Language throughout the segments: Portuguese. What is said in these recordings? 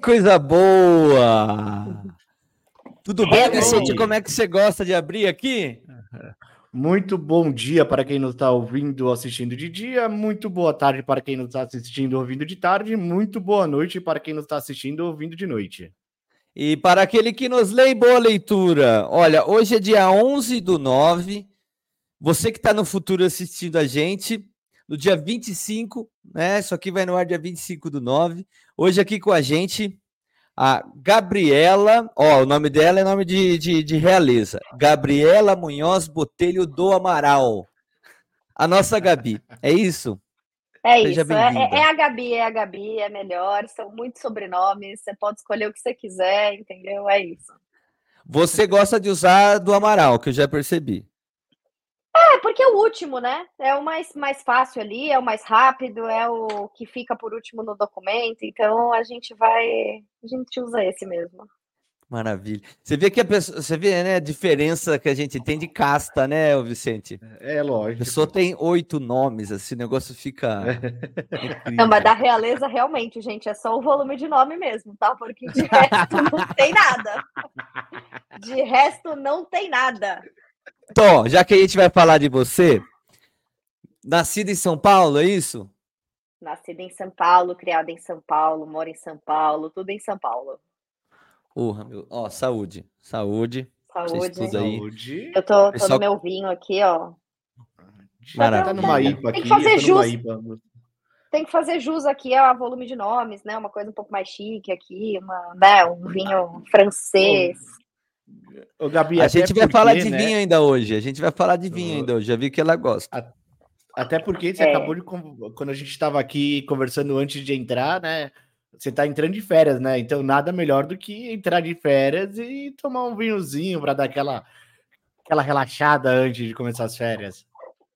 coisa boa! Tudo bem, Vicente? Como é que você gosta de abrir aqui? Muito bom dia para quem nos está ouvindo ou assistindo de dia, muito boa tarde para quem nos está assistindo ou ouvindo de tarde, muito boa noite para quem nos está assistindo ou ouvindo de noite. E para aquele que nos lê, boa leitura. Olha, hoje é dia 11 do 9. Você que está no futuro assistindo a gente, no dia 25, né? Isso aqui vai no ar dia 25 do 9. Hoje aqui com a gente, a Gabriela, ó, o nome dela é nome de, de, de realeza. Gabriela Munhoz Botelho do Amaral. A nossa Gabi, é isso? É Seja isso, é, é, a Gabi, é a Gabi, é melhor, são muitos sobrenomes, você pode escolher o que você quiser, entendeu? É isso. Você gosta de usar do Amaral, que eu já percebi. É, porque é o último, né? É o mais, mais fácil ali, é o mais rápido, é o que fica por último no documento. Então a gente vai. A gente usa esse mesmo. Maravilha. Você vê que a pessoa, você vê, né, a diferença que a gente tem de casta, né, Vicente? É, é lógico. A pessoa tem oito nomes, assim, o negócio fica. não, mas da realeza, realmente, gente, é só o volume de nome mesmo, tá? Porque de resto não tem nada. De resto, não tem nada. Tó, já que a gente vai falar de você, nascida em São Paulo, é isso? Nascida em São Paulo, criada em São Paulo, mora em São Paulo, tudo em São Paulo. Urra, meu. Ó, saúde. Saúde. Saúde. Tudo aí. Saúde. Eu tô, tô Pessoal... no meu vinho aqui, ó. Maravilha. Tá numa IPA Tem que fazer jus. Tem que fazer jus aqui a volume de nomes, né? Uma coisa um pouco mais chique aqui, uma, né? um vinho francês. Ô, Gabi, a gente vai porque, falar de né? vinho ainda hoje. A gente vai falar de vinho ainda hoje. Já vi que ela gosta. Até porque você é. acabou de. Quando a gente estava aqui conversando antes de entrar, né? Você está entrando de férias, né? Então nada melhor do que entrar de férias e tomar um vinhozinho para dar aquela, aquela relaxada antes de começar as férias.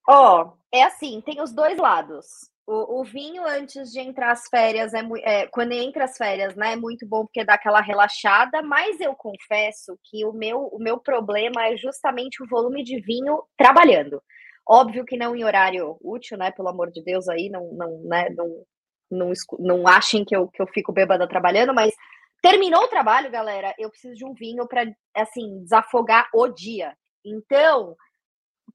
Ó, oh, é assim, tem os dois lados. O, o, vinho antes de entrar as férias é, é, quando entra as férias, né? É muito bom porque dá aquela relaxada, mas eu confesso que o meu, o meu problema é justamente o volume de vinho trabalhando. Óbvio que não em horário útil, né? Pelo amor de Deus, aí não, não, né? Não, não, não achem que eu, que eu fico bêbada trabalhando, mas terminou o trabalho, galera. Eu preciso de um vinho para assim desafogar o dia. Então,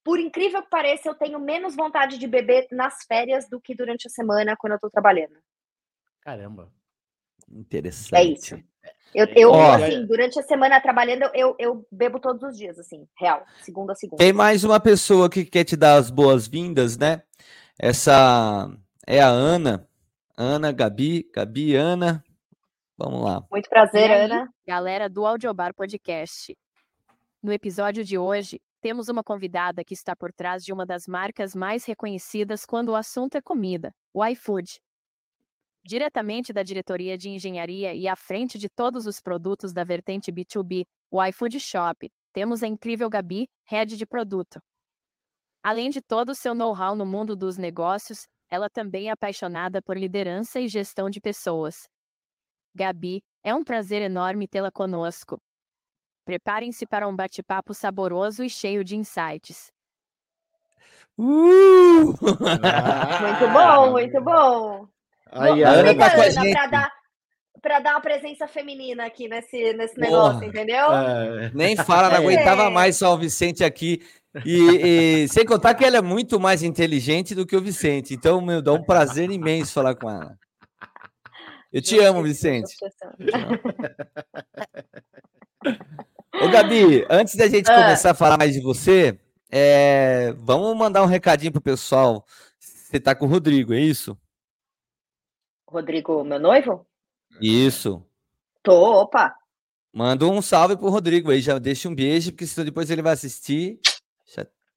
por incrível que pareça, eu tenho menos vontade de beber nas férias do que durante a semana quando eu tô trabalhando. Caramba. Interessante. É isso. Eu, eu oh, assim, durante a semana trabalhando, eu, eu bebo todos os dias, assim, real, segunda a segunda. Tem mais uma pessoa que quer te dar as boas-vindas, né? Essa é a Ana. Ana, Gabi, Gabi, Ana. Vamos lá. Muito prazer, aí, Ana. Galera do Audiobar Podcast. No episódio de hoje, temos uma convidada que está por trás de uma das marcas mais reconhecidas quando o assunto é comida, o iFood. Diretamente da diretoria de engenharia e à frente de todos os produtos da vertente B2B, o iFood Shop, temos a incrível Gabi, head de produto. Além de todo o seu know-how no mundo dos negócios, ela também é apaixonada por liderança e gestão de pessoas. Gabi, é um prazer enorme tê-la conosco. Preparem-se para um bate-papo saboroso e cheio de insights. Uh! muito bom, muito bom. Aí, a Ana tá com a gente. Pra dar, pra dar uma presença feminina aqui nesse, nesse negócio, entendeu? É, nem fala, não é. aguentava mais só o Vicente aqui. E, e, sem contar que ela é muito mais inteligente do que o Vicente. Então, meu, dá um prazer imenso falar com ela. Eu te amo, Vicente. Ô, Gabi, antes da gente ah. começar a falar mais de você, é, vamos mandar um recadinho pro pessoal. Você tá com o Rodrigo, é isso? Rodrigo, meu noivo? Isso. Tô, opa. Manda um salve pro Rodrigo aí, já deixa um beijo, porque senão depois ele vai assistir.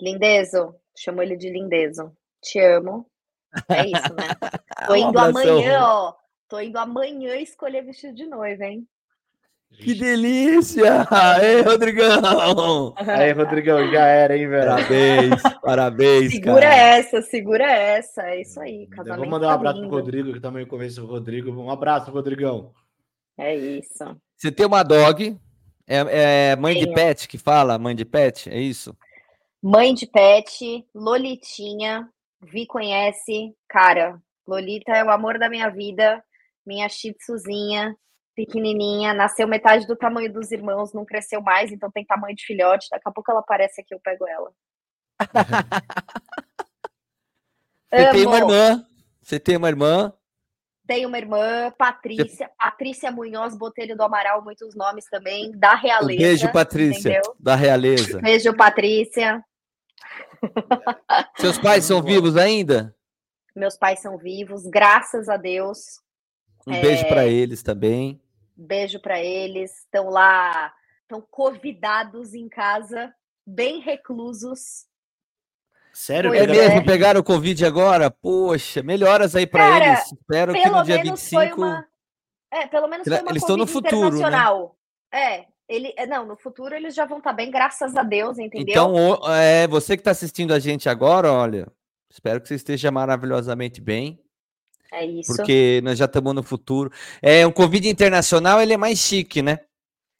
Lindezo, chamo ele de Lindezo. Te amo. É isso, né? Tô indo um amanhã, ó. Tô indo amanhã escolher vestido de noiva, hein? Que delícia! Aê, Rodrigão! Aí, Rodrigão, já era, hein, velho? Parabéns, parabéns. Segura cara. essa, segura essa. É isso aí. Casamento vou mandar um tá abraço lindo. pro Rodrigo, que também conheço o Rodrigo. Um abraço, Rodrigão. É isso. Você tem uma dog, é, é mãe Tenho. de pet que fala, mãe de pet, é isso? Mãe de pet, Lolitinha, Vi conhece, cara, Lolita é o amor da minha vida, minha shih tzuzinha, pequenininha, nasceu metade do tamanho dos irmãos, não cresceu mais, então tem tamanho de filhote. Daqui a pouco ela aparece aqui, eu pego ela. Você tem uma irmã. Você tem uma irmã. Tem uma irmã, Patrícia, Você... Patrícia Munhoz Botelho do Amaral, muitos nomes também, da realeza. Beijo, Patrícia, entendeu? da realeza. Beijo, Patrícia. Seus pais são vivos ainda? Meus pais são vivos, graças a Deus. Um é... beijo para eles também. Beijo para eles. Estão lá, estão convidados em casa, bem reclusos. Sério? É mesmo? É. Pegaram o Covid agora? Poxa, melhoras aí para eles. Espero que no dia 25. Uma... É, pelo menos foi uma Eles estão no futuro, né? É, ele, é, não, no futuro eles já vão estar tá bem, graças a Deus, entendeu? Então, é, você que está assistindo a gente agora, olha, espero que você esteja maravilhosamente bem. É isso. Porque nós já estamos no futuro. É, um Covid internacional, ele é mais chique, né?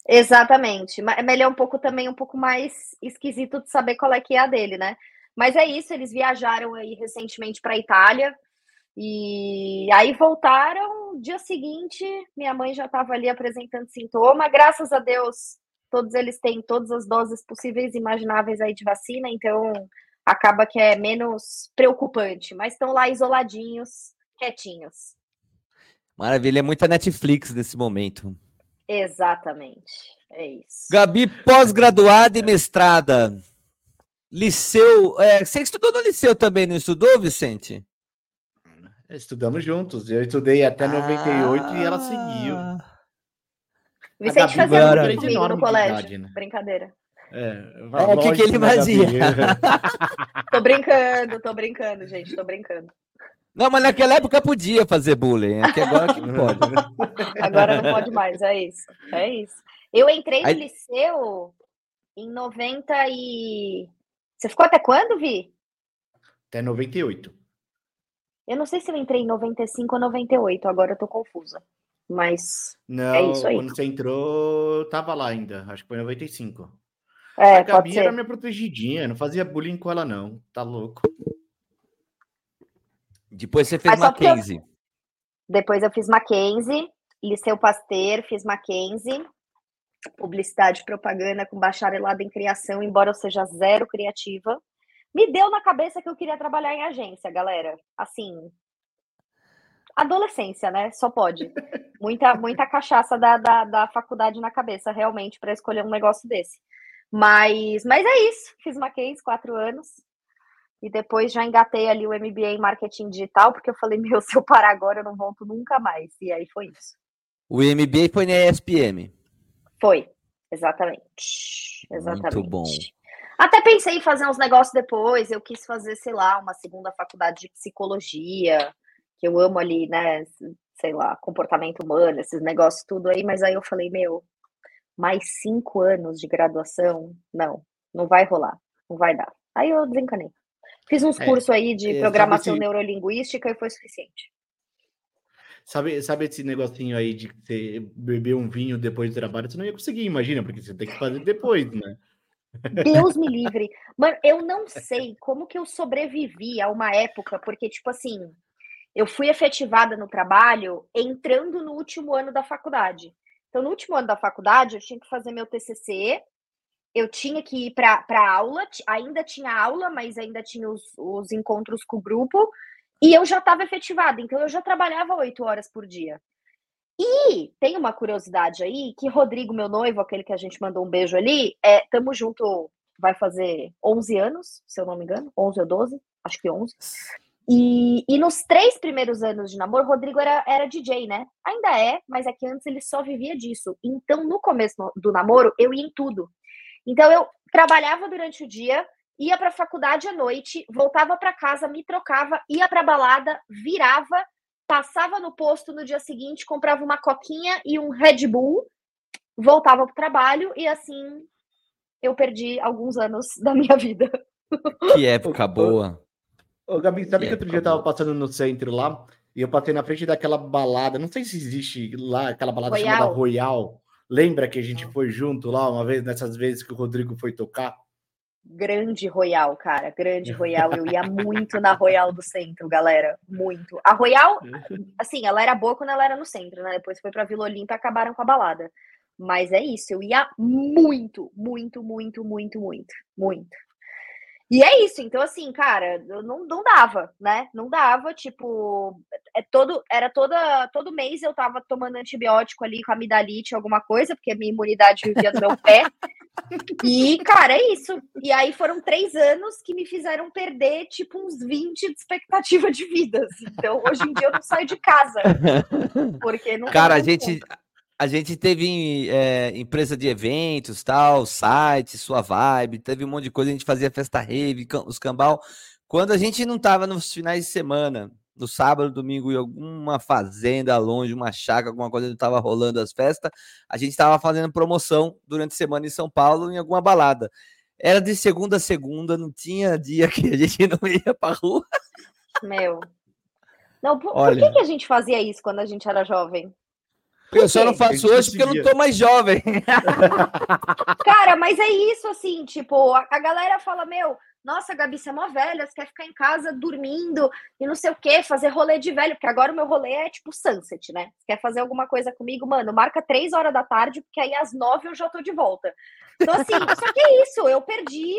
Exatamente. Mas ele é um pouco também um pouco mais esquisito de saber qual é que é a dele, né? Mas é isso, eles viajaram aí recentemente para a Itália e aí voltaram. Dia seguinte, minha mãe já estava ali apresentando sintoma. Graças a Deus, todos eles têm todas as doses possíveis e imagináveis aí de vacina, então acaba que é menos preocupante. Mas estão lá isoladinhos, quietinhos. Maravilha, é muita Netflix nesse momento. Exatamente, é isso. Gabi, pós-graduada e mestrada. Liceu. É, você estudou no liceu também, não estudou, Vicente? Estudamos juntos. Eu estudei até 98 ah. e ela seguiu. Vicente fazia muito comigo no colégio. Idade, né? Brincadeira. É, é o que, que ele fazia? tô brincando, tô brincando, gente, tô brincando. Não, mas naquela época podia fazer bullying, aqui agora que não pode. Agora não pode mais, é isso. É isso. Eu entrei no Aí... liceu em 90 e você ficou até quando, Vi? Até 98. Eu não sei se eu entrei em 95 ou 98, agora eu tô confusa. Mas não, é isso aí. Quando você entrou, eu tava lá ainda. Acho que foi em 95. É, a Gabi era minha protegidinha, não fazia bullying com ela, não. Tá louco. Depois você fez Mackenzie. Eu... Depois eu fiz Mackenzie, Liceu Pasteur, fiz Mackenzie publicidade e propaganda com bacharelado em criação, embora eu seja zero criativa. Me deu na cabeça que eu queria trabalhar em agência, galera. Assim, adolescência, né? Só pode. Muita, muita cachaça da, da, da faculdade na cabeça, realmente, para escolher um negócio desse. Mas, mas é isso. Fiz Mackenzie, quatro anos. E depois já engatei ali o MBA em marketing digital, porque eu falei, meu, se eu parar agora, eu não volto nunca mais. E aí foi isso. O MBA foi na ESPM. Foi, exatamente. Exatamente. Muito bom. Até pensei em fazer uns negócios depois. Eu quis fazer, sei lá, uma segunda faculdade de psicologia, que eu amo ali, né? Sei lá, comportamento humano, esses negócios tudo aí. Mas aí eu falei, meu, mais cinco anos de graduação? Não, não vai rolar, não vai dar. Aí eu desencanei. Fiz uns é, cursos aí de programação neurolinguística e foi suficiente. Sabe, sabe esse negocinho aí de você beber um vinho depois do trabalho? Você não ia conseguir, imagina, porque você tem que fazer depois, né? Deus me livre. Mano, eu não sei como que eu sobrevivi a uma época, porque, tipo assim, eu fui efetivada no trabalho entrando no último ano da faculdade. Então, no último ano da faculdade, eu tinha que fazer meu TCC, eu tinha que ir para aula, ainda tinha aula, mas ainda tinha os, os encontros com o grupo, e eu já estava efetivada, então eu já trabalhava oito horas por dia. E tem uma curiosidade aí, que Rodrigo, meu noivo, aquele que a gente mandou um beijo ali, é, tamo junto, vai fazer 11 anos, se eu não me engano, 11 ou 12, acho que 11. E, e nos três primeiros anos de namoro, Rodrigo era, era DJ, né? Ainda é, mas é que antes ele só vivia disso. Então, no começo do namoro, eu ia em tudo. Então, eu trabalhava durante o dia, ia para a faculdade à noite, voltava para casa, me trocava, ia para balada, virava, passava no posto no dia seguinte, comprava uma coquinha e um Red Bull, voltava para o trabalho e assim eu perdi alguns anos da minha vida. Que época boa. Ô, Gabi, sabe que, que outro dia eu tava passando no centro lá e eu passei na frente daquela balada, não sei se existe lá, aquela balada Royal. chamada Royal. Lembra que a gente foi junto lá uma vez, nessas vezes que o Rodrigo foi tocar? Grande Royal, cara, grande Royal. Eu ia muito na Royal do centro, galera, muito. A Royal, assim, ela era boa quando ela era no centro, né? Depois foi pra Vila Olímpia e acabaram com a balada. Mas é isso, eu ia muito, muito, muito, muito, muito, muito. E é isso, então assim, cara, não, não dava, né? Não dava, tipo, é todo, era toda, todo mês eu tava tomando antibiótico ali com amidalite, alguma coisa, porque a minha imunidade vivia no meu pé. E, cara, é isso. E aí foram três anos que me fizeram perder, tipo, uns 20 de expectativa de vida. Assim. Então, hoje em dia eu não saio de casa. Porque não Cara, a gente, a gente teve é, empresa de eventos, tal, site, sua vibe, teve um monte de coisa, a gente fazia festa rave, os cambal. Quando a gente não tava nos finais de semana, no sábado, domingo, em alguma fazenda longe, uma chácara, alguma coisa, não tava rolando as festas, a gente tava fazendo promoção durante a semana em São Paulo, em alguma balada. Era de segunda a segunda, não tinha dia que a gente não ia pra rua. Meu. Não, por, Olha, por que, que a gente fazia isso quando a gente era jovem? Eu só não faço hoje porque eu não tô mais jovem. Cara, mas é isso, assim, tipo, a, a galera fala, meu, nossa, Gabi, você é mó velha, você quer ficar em casa dormindo e não sei o quê, fazer rolê de velho, porque agora o meu rolê é tipo sunset, né? Você quer fazer alguma coisa comigo, mano, marca três horas da tarde, porque aí às nove eu já tô de volta. Então, assim, só que é isso, eu perdi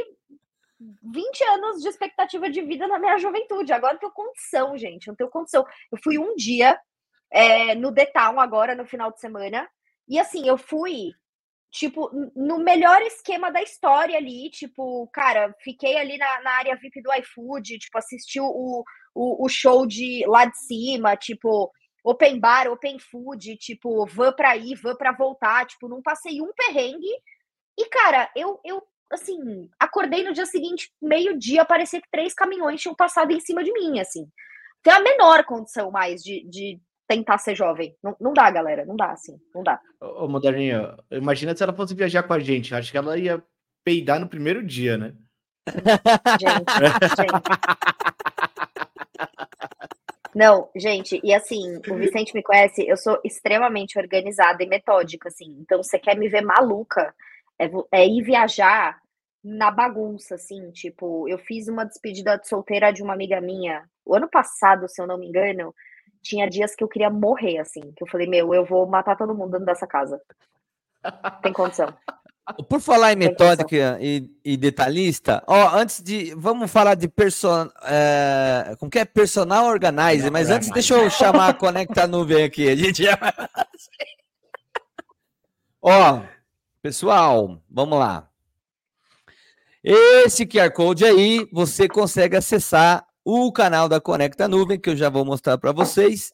20 anos de expectativa de vida na minha juventude. Agora eu tenho condição, gente, eu não tenho condição. Eu fui um dia é, no The Town agora no final de semana. E assim, eu fui, tipo, no melhor esquema da história ali, tipo, cara, fiquei ali na, na área VIP do iFood, tipo, assisti o, o, o show de lá de cima, tipo, open bar, open food, tipo, van pra ir, van pra voltar, tipo, não passei um perrengue. E, cara, eu, eu assim, acordei no dia seguinte, meio-dia, parecia que três caminhões tinham passado em cima de mim, assim. Tem a menor condição mais de, de tentar ser jovem. Não, não dá, galera. Não dá, assim. Não dá. Ô, Moderninha, imagina se ela fosse viajar com a gente. Acho que ela ia peidar no primeiro dia, né? Gente, gente. Não, gente, e assim, o Vicente me conhece, eu sou extremamente organizada e metódica, assim. Então, você quer me ver maluca, é, é ir viajar na bagunça, assim, tipo, eu fiz uma despedida de solteira de uma amiga minha, o ano passado, se eu não me engano, tinha dias que eu queria morrer, assim, que eu falei, meu, eu vou matar todo mundo dentro dessa casa. Tem condição. Por falar em metódica e, e, detalhista, ó, antes de. Vamos falar de person, é, como que é? Personal organizer, mas antes deixa eu chamar a Conecta Nuvem aqui. A gente já... Ó, pessoal, vamos lá. Esse QR Code aí, você consegue acessar o canal da Conecta Nuvem, que eu já vou mostrar para vocês.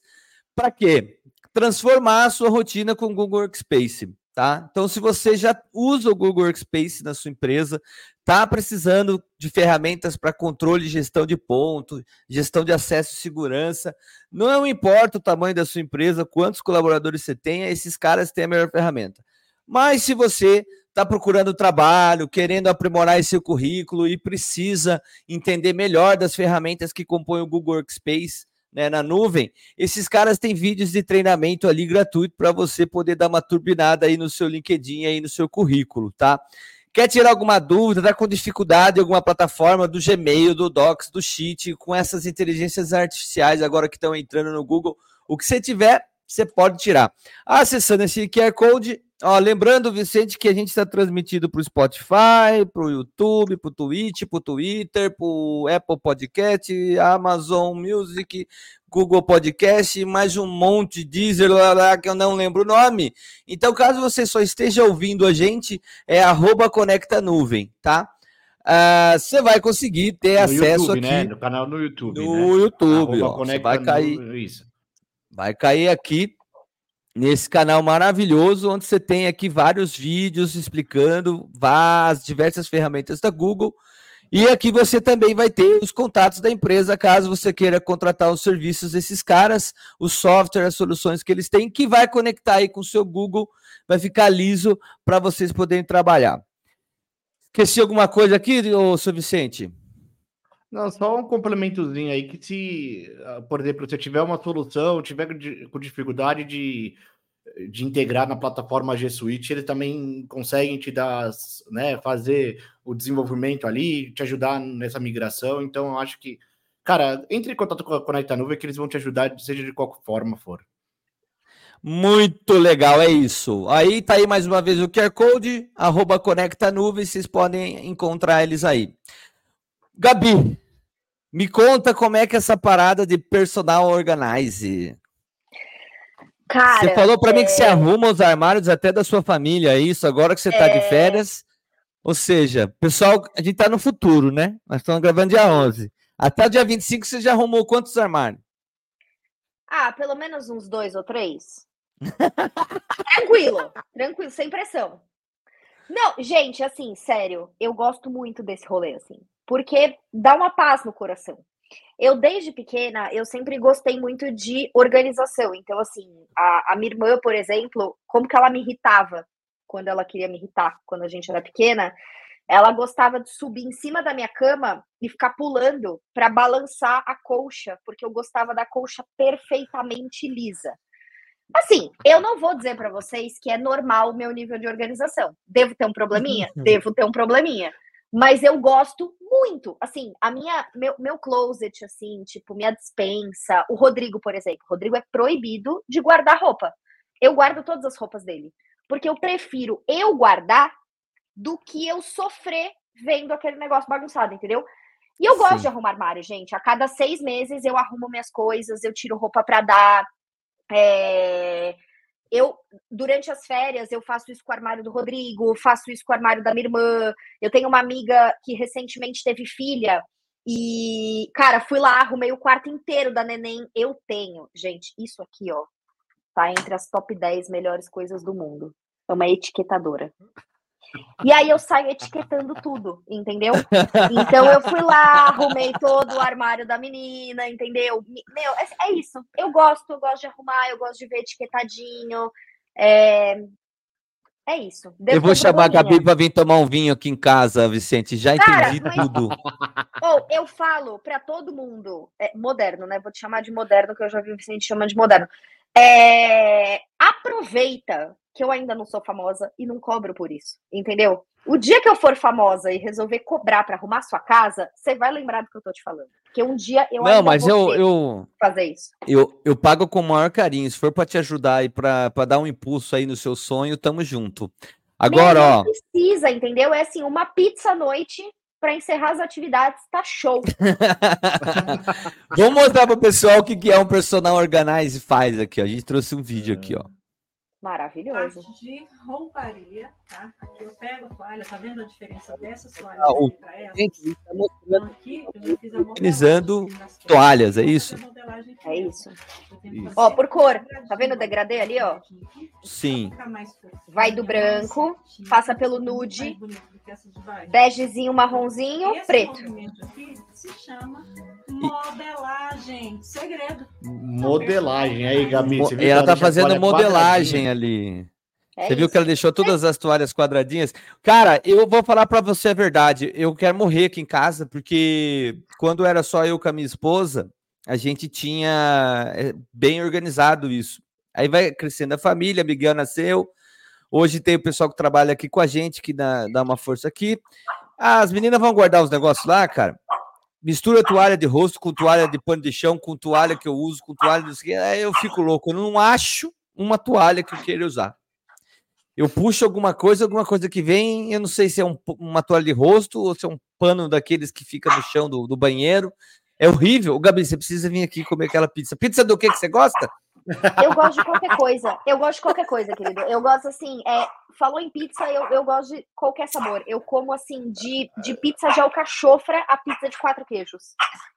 Para quê? Transformar a sua rotina com o Google Workspace. Tá? Então, se você já usa o Google Workspace na sua empresa, está precisando de ferramentas para controle e gestão de ponto, gestão de acesso e segurança, não importa o tamanho da sua empresa, quantos colaboradores você tenha, esses caras têm a melhor ferramenta. Mas se você está procurando trabalho, querendo aprimorar esse currículo e precisa entender melhor das ferramentas que compõem o Google Workspace né, na nuvem, esses caras têm vídeos de treinamento ali gratuito para você poder dar uma turbinada aí no seu LinkedIn, aí no seu currículo, tá? Quer tirar alguma dúvida, tá com dificuldade em alguma plataforma do Gmail, do Docs, do Sheet, com essas inteligências artificiais agora que estão entrando no Google, o que você tiver, você pode tirar. Acessando esse QR Code, Ó, lembrando, Vicente, que a gente está transmitido para o Spotify, para o YouTube, para o Twitch, para o Twitter, para o Apple Podcast, Amazon Music, Google Podcast, mais um monte, Deezer, lá, lá, que eu não lembro o nome. Então, caso você só esteja ouvindo a gente, é arroba Conecta Nuvem, tá? Uh, você vai conseguir ter no acesso YouTube, aqui. Né? No canal no YouTube. No né? YouTube, ó, vai cair. Isso. Vai cair aqui nesse canal maravilhoso, onde você tem aqui vários vídeos explicando as diversas ferramentas da Google. E aqui você também vai ter os contatos da empresa, caso você queira contratar os serviços desses caras, o software, as soluções que eles têm, que vai conectar aí com o seu Google, vai ficar liso para vocês poderem trabalhar. Esqueci alguma coisa aqui, ô, seu Vicente? Não, só um complementozinho aí que se, ah, por exemplo, se eu tiver uma solução, tiver com dificuldade de de integrar na plataforma G Suite, eles também conseguem te dar, né, fazer o desenvolvimento ali, te ajudar nessa migração. Então, eu acho que, cara, entre em contato com a Conecta Nuvem que eles vão te ajudar, seja de qual forma for. Muito legal, é isso. Aí tá aí mais uma vez o QR Code, arroba Conecta Nuvem, vocês podem encontrar eles aí. Gabi, me conta como é que é essa parada de personal organize. Cara, você falou para é... mim que você é arruma os armários até da sua família, é isso? Agora que você está é... de férias. Ou seja, pessoal, a gente está no futuro, né? Nós estamos gravando dia 11. Até o dia 25 você já arrumou quantos armários? Ah, pelo menos uns dois ou três. tranquilo, tranquilo, sem pressão. Não, gente, assim, sério, eu gosto muito desse rolê, assim, porque dá uma paz no coração. Eu, desde pequena, eu sempre gostei muito de organização. Então, assim, a, a minha irmã, por exemplo, como que ela me irritava quando ela queria me irritar, quando a gente era pequena, ela gostava de subir em cima da minha cama e ficar pulando para balançar a colcha, porque eu gostava da colcha perfeitamente lisa. Assim, eu não vou dizer para vocês que é normal o meu nível de organização. Devo ter um probleminha? Devo ter um probleminha. Mas eu gosto muito. Assim, a minha meu, meu closet, assim, tipo, minha dispensa. O Rodrigo, por exemplo. O Rodrigo é proibido de guardar roupa. Eu guardo todas as roupas dele. Porque eu prefiro eu guardar do que eu sofrer vendo aquele negócio bagunçado, entendeu? E eu gosto Sim. de arrumar armário, gente. A cada seis meses eu arrumo minhas coisas, eu tiro roupa para dar, é, eu, durante as férias, eu faço isso com o armário do Rodrigo, faço isso com o armário da minha irmã. Eu tenho uma amiga que recentemente teve filha e, cara, fui lá, arrumei o quarto inteiro da neném. Eu tenho, gente, isso aqui, ó, tá entre as top 10 melhores coisas do mundo. É uma etiquetadora. E aí eu saio etiquetando tudo, entendeu? Então eu fui lá, arrumei todo o armário da menina, entendeu? Meu, é, é isso. Eu gosto, eu gosto de arrumar, eu gosto de ver etiquetadinho. É, é isso. Eu vou chamar a Gabi para vir tomar um vinho aqui em casa, Vicente. Já Cara, entendi mas... tudo. Ou eu falo para todo mundo, é, moderno, né? Vou te chamar de moderno, que eu já vi o Vicente chamando de moderno. É, aproveita que eu ainda não sou famosa e não cobro por isso, entendeu? O dia que eu for famosa e resolver cobrar para arrumar sua casa, você vai lembrar do que eu tô te falando. Porque um dia eu Não, mas eu, eu fazer isso. Eu, eu pago com o maior carinho. Se for para te ajudar e para dar um impulso aí no seu sonho, tamo junto. Agora, ó. precisa, entendeu? É assim, uma pizza à noite para encerrar as atividades, tá show. Vamos mostrar para o pessoal o que, que é um personal organize faz aqui. Ó. A gente trouxe um vídeo aqui, ó. Maravilhoso. Parte de rouparia, tá? Aqui eu pego a toalha, tá vendo a diferença dessa toalha ah, o... para essa? Gente, tá mostrando... Então, aqui eu já fiz a Organizando toalhas, é isso? É isso. isso. Ó, por cor, tá vendo o degradê ali, ó? Sim. Vai do branco, passa pelo nude, begezinho, marronzinho, preto. Aqui se chama modelagem, segredo. Modelagem, aí, Gabi. Você ela tá fazendo modelagem ali. É você viu que ela deixou todas as toalhas quadradinhas? Cara, eu vou falar para você a verdade. Eu quero morrer aqui em casa, porque quando era só eu com a minha esposa, a gente tinha é, bem organizado isso. Aí vai crescendo a família, Miguel nasceu. Hoje tem o pessoal que trabalha aqui com a gente, que dá, dá uma força aqui. As meninas vão guardar os negócios lá, cara. Mistura toalha de rosto com toalha de pano de chão, com toalha que eu uso, com toalha de. Eu fico louco. Eu não acho uma toalha que eu queira usar. Eu puxo alguma coisa, alguma coisa que vem, eu não sei se é um, uma toalha de rosto ou se é um pano daqueles que fica no chão do, do banheiro. É horrível. O Gabi, você precisa vir aqui comer aquela pizza. Pizza do que que você gosta? Eu gosto de qualquer coisa. Eu gosto de qualquer coisa, querido. Eu gosto assim, é, falou em pizza, eu, eu gosto de qualquer sabor. Eu como assim, de, de pizza de alcachofra a pizza de quatro queijos.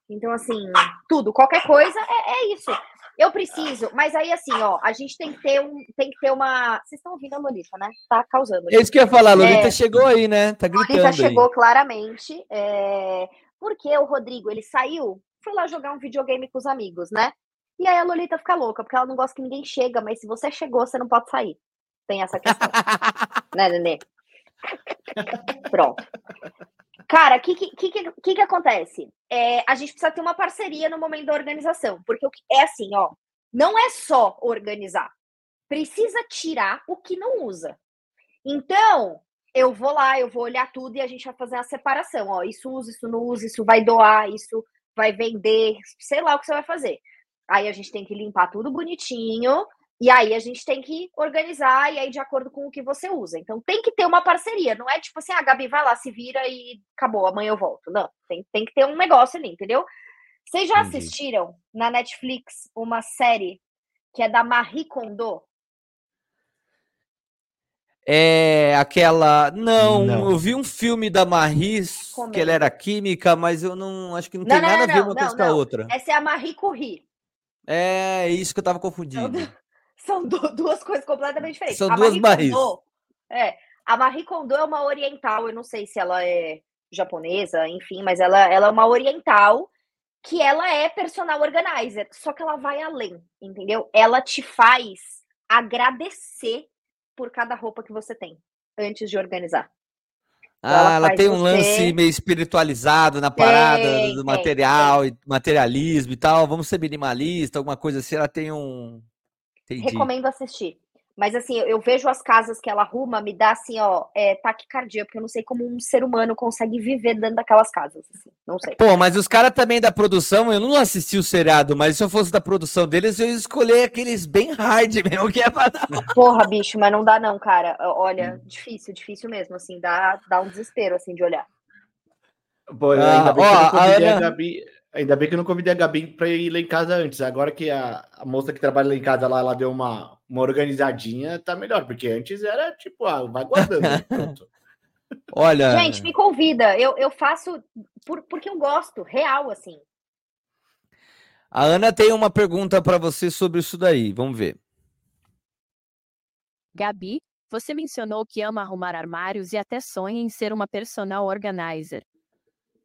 Então, assim, tudo, qualquer coisa é, é isso. Eu preciso, mas aí assim, ó, a gente tem que ter um, tem que ter uma. Vocês estão ouvindo a Lolita, né? Tá causando. É isso que eu ia falar, a Lolita é... chegou aí, né? Tá gritando. Lolita chegou aí. claramente. É... Porque o Rodrigo, ele saiu, foi lá jogar um videogame com os amigos, né? E aí a Lolita fica louca, porque ela não gosta que ninguém chega, mas se você chegou, você não pode sair. Tem essa questão. né, Nenê? Pronto. Cara, o que, que, que, que, acontece? É, a gente precisa ter uma parceria no momento da organização, porque é assim, ó, não é só organizar. precisa tirar o que não usa. Então, eu vou lá, eu vou olhar tudo e a gente vai fazer a separação. Ó, isso usa, isso não usa, isso vai doar, isso vai vender, sei lá o que você vai fazer. Aí a gente tem que limpar tudo bonitinho, e aí a gente tem que organizar, e aí de acordo com o que você usa. Então tem que ter uma parceria, não é tipo assim, a ah, Gabi vai lá, se vira e acabou, amanhã eu volto. Não, tem, tem que ter um negócio ali, entendeu? Vocês já Entendi. assistiram na Netflix uma série que é da Marie Kondo? É aquela. Não, não, eu vi um filme da Marie, que ela era química, mas eu não acho que não, não tem não, nada a ver uma coisa com a outra. Essa é a Marie Curie. É isso que eu tava confundindo. São, duas coisas completamente diferentes. São a duas Marie Kondo, é, a Marie Kondo é uma oriental, eu não sei se ela é japonesa, enfim, mas ela, ela é uma oriental que ela é personal organizer, só que ela vai além, entendeu? Ela te faz agradecer por cada roupa que você tem antes de organizar. Ah, ela, ela tem um você... lance meio espiritualizado na parada tem, do material, tem, tem. materialismo e tal. Vamos ser minimalista, alguma coisa assim. Ela tem um. Entendi. Recomendo assistir. Mas assim, eu vejo as casas que ela arruma, me dá assim, ó, é, taquicardia, porque eu não sei como um ser humano consegue viver dentro daquelas casas. Assim, não sei. Pô, mas os caras também da produção, eu não assisti o seriado, mas se eu fosse da produção deles, eu ia escolher aqueles bem hard mesmo, que é pra dar. Porra, bicho, mas não dá não, cara. Olha, hum. difícil, difícil mesmo, assim, dá, dá um desespero, assim, de olhar. Pô, ainda ah, bem ó, que eu a Ana... a Gabi Ainda bem que eu não convidei a Gabi para ir lá em casa antes. Agora que a, a, moça que trabalha lá em casa lá, ela deu uma, uma organizadinha, tá melhor, porque antes era tipo, ah, vai guardando. Olha. Gente, me convida. Eu, eu faço por, porque eu gosto, real, assim. A Ana tem uma pergunta para você sobre isso daí. Vamos ver. Gabi, você mencionou que ama arrumar armários e até sonha em ser uma personal organizer.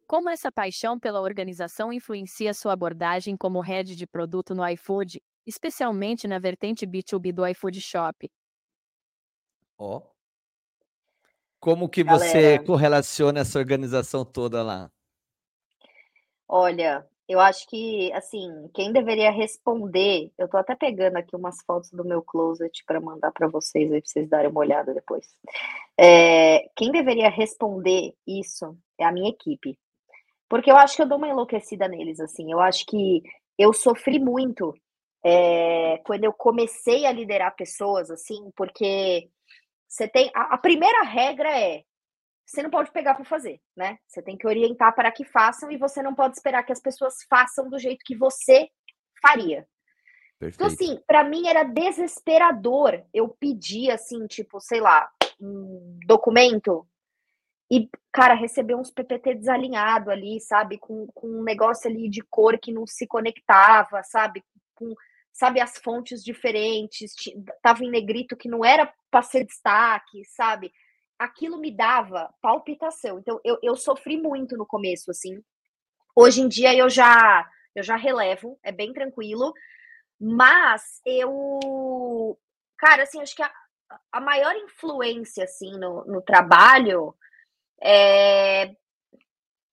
Como essa paixão pela organização influencia sua abordagem como head de produto no iFood, especialmente na vertente B2B do iFood Shop? Ó. Oh. Como que Galera, você correlaciona essa organização toda lá? Olha, eu acho que, assim, quem deveria responder, eu tô até pegando aqui umas fotos do meu closet para mandar para vocês aí, pra vocês darem uma olhada depois. É, quem deveria responder isso é a minha equipe. Porque eu acho que eu dou uma enlouquecida neles, assim. Eu acho que eu sofri muito é, quando eu comecei a liderar pessoas, assim, porque você tem. A, a primeira regra é você não pode pegar para fazer, né? Você tem que orientar para que façam e você não pode esperar que as pessoas façam do jeito que você faria. Então, Perfeito. Então, assim, para mim era desesperador eu pedir, assim, tipo, sei lá, um documento e, cara, receber uns PPT desalinhado ali, sabe? Com, com um negócio ali de cor que não se conectava, sabe? Com, sabe, as fontes diferentes, tava em negrito que não era para ser destaque, sabe? Aquilo me dava palpitação. Então, eu, eu sofri muito no começo, assim. Hoje em dia eu já eu já relevo, é bem tranquilo, mas eu, cara, assim, acho que a, a maior influência, assim, no, no trabalho é...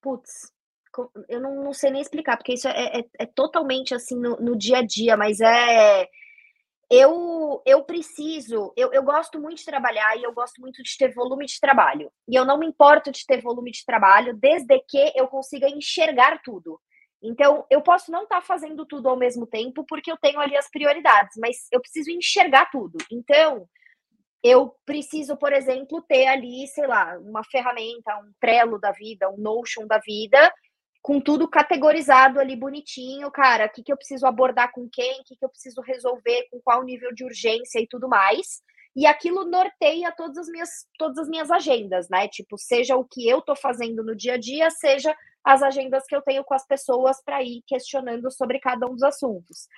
Putz, eu não, não, sei nem explicar, porque isso é, é, é totalmente assim no, no, dia a dia, mas é. Eu, eu preciso, eu, eu gosto muito de trabalhar e eu gosto muito de ter volume de trabalho. E eu não me importo de ter volume de trabalho desde que eu consiga enxergar tudo. Então, eu posso não estar tá fazendo tudo ao mesmo tempo, porque eu tenho ali as prioridades, mas eu preciso enxergar tudo. Então, eu preciso, por exemplo, ter ali, sei lá, uma ferramenta, um Trello da vida, um Notion da vida, com tudo categorizado ali bonitinho, cara, o que, que eu preciso abordar com quem, o que, que eu preciso resolver, com qual nível de urgência e tudo mais. E aquilo norteia todas as minhas, todas as minhas agendas, né? Tipo, seja o que eu tô fazendo no dia a dia, seja as agendas que eu tenho com as pessoas para ir questionando sobre cada um dos assuntos.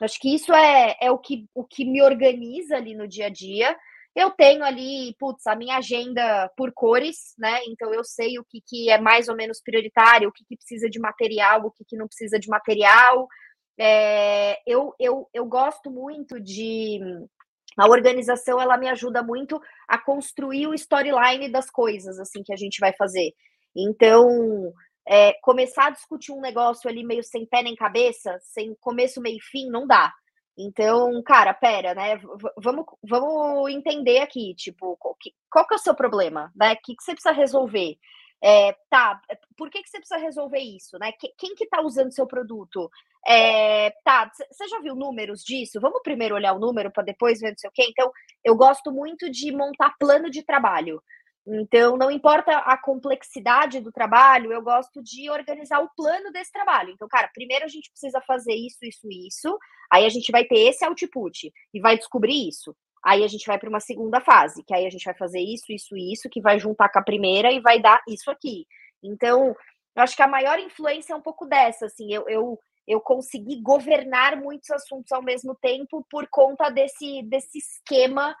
Acho que isso é, é o, que, o que me organiza ali no dia a dia. Eu tenho ali, putz, a minha agenda por cores, né? Então eu sei o que, que é mais ou menos prioritário, o que, que precisa de material, o que, que não precisa de material. É, eu, eu, eu gosto muito de. A organização ela me ajuda muito a construir o storyline das coisas assim que a gente vai fazer. Então, é, começar a discutir um negócio ali meio sem pé nem cabeça, sem começo, meio e fim, não dá. Então, cara, pera, né? vamos, vamos entender aqui, tipo, qual que, qual que é o seu problema, né? O que, que você precisa resolver? É, tá, por que, que você precisa resolver isso, né? Quem que tá usando seu produto? É, tá, você já viu números disso? Vamos primeiro olhar o número para depois ver não sei o quê? Então, eu gosto muito de montar plano de trabalho. Então, não importa a complexidade do trabalho, eu gosto de organizar o plano desse trabalho. Então, cara, primeiro a gente precisa fazer isso, isso, isso. Aí a gente vai ter esse output e vai descobrir isso. Aí a gente vai para uma segunda fase, que aí a gente vai fazer isso, isso, isso, que vai juntar com a primeira e vai dar isso aqui. Então, eu acho que a maior influência é um pouco dessa, assim, eu, eu, eu consegui governar muitos assuntos ao mesmo tempo por conta desse, desse esquema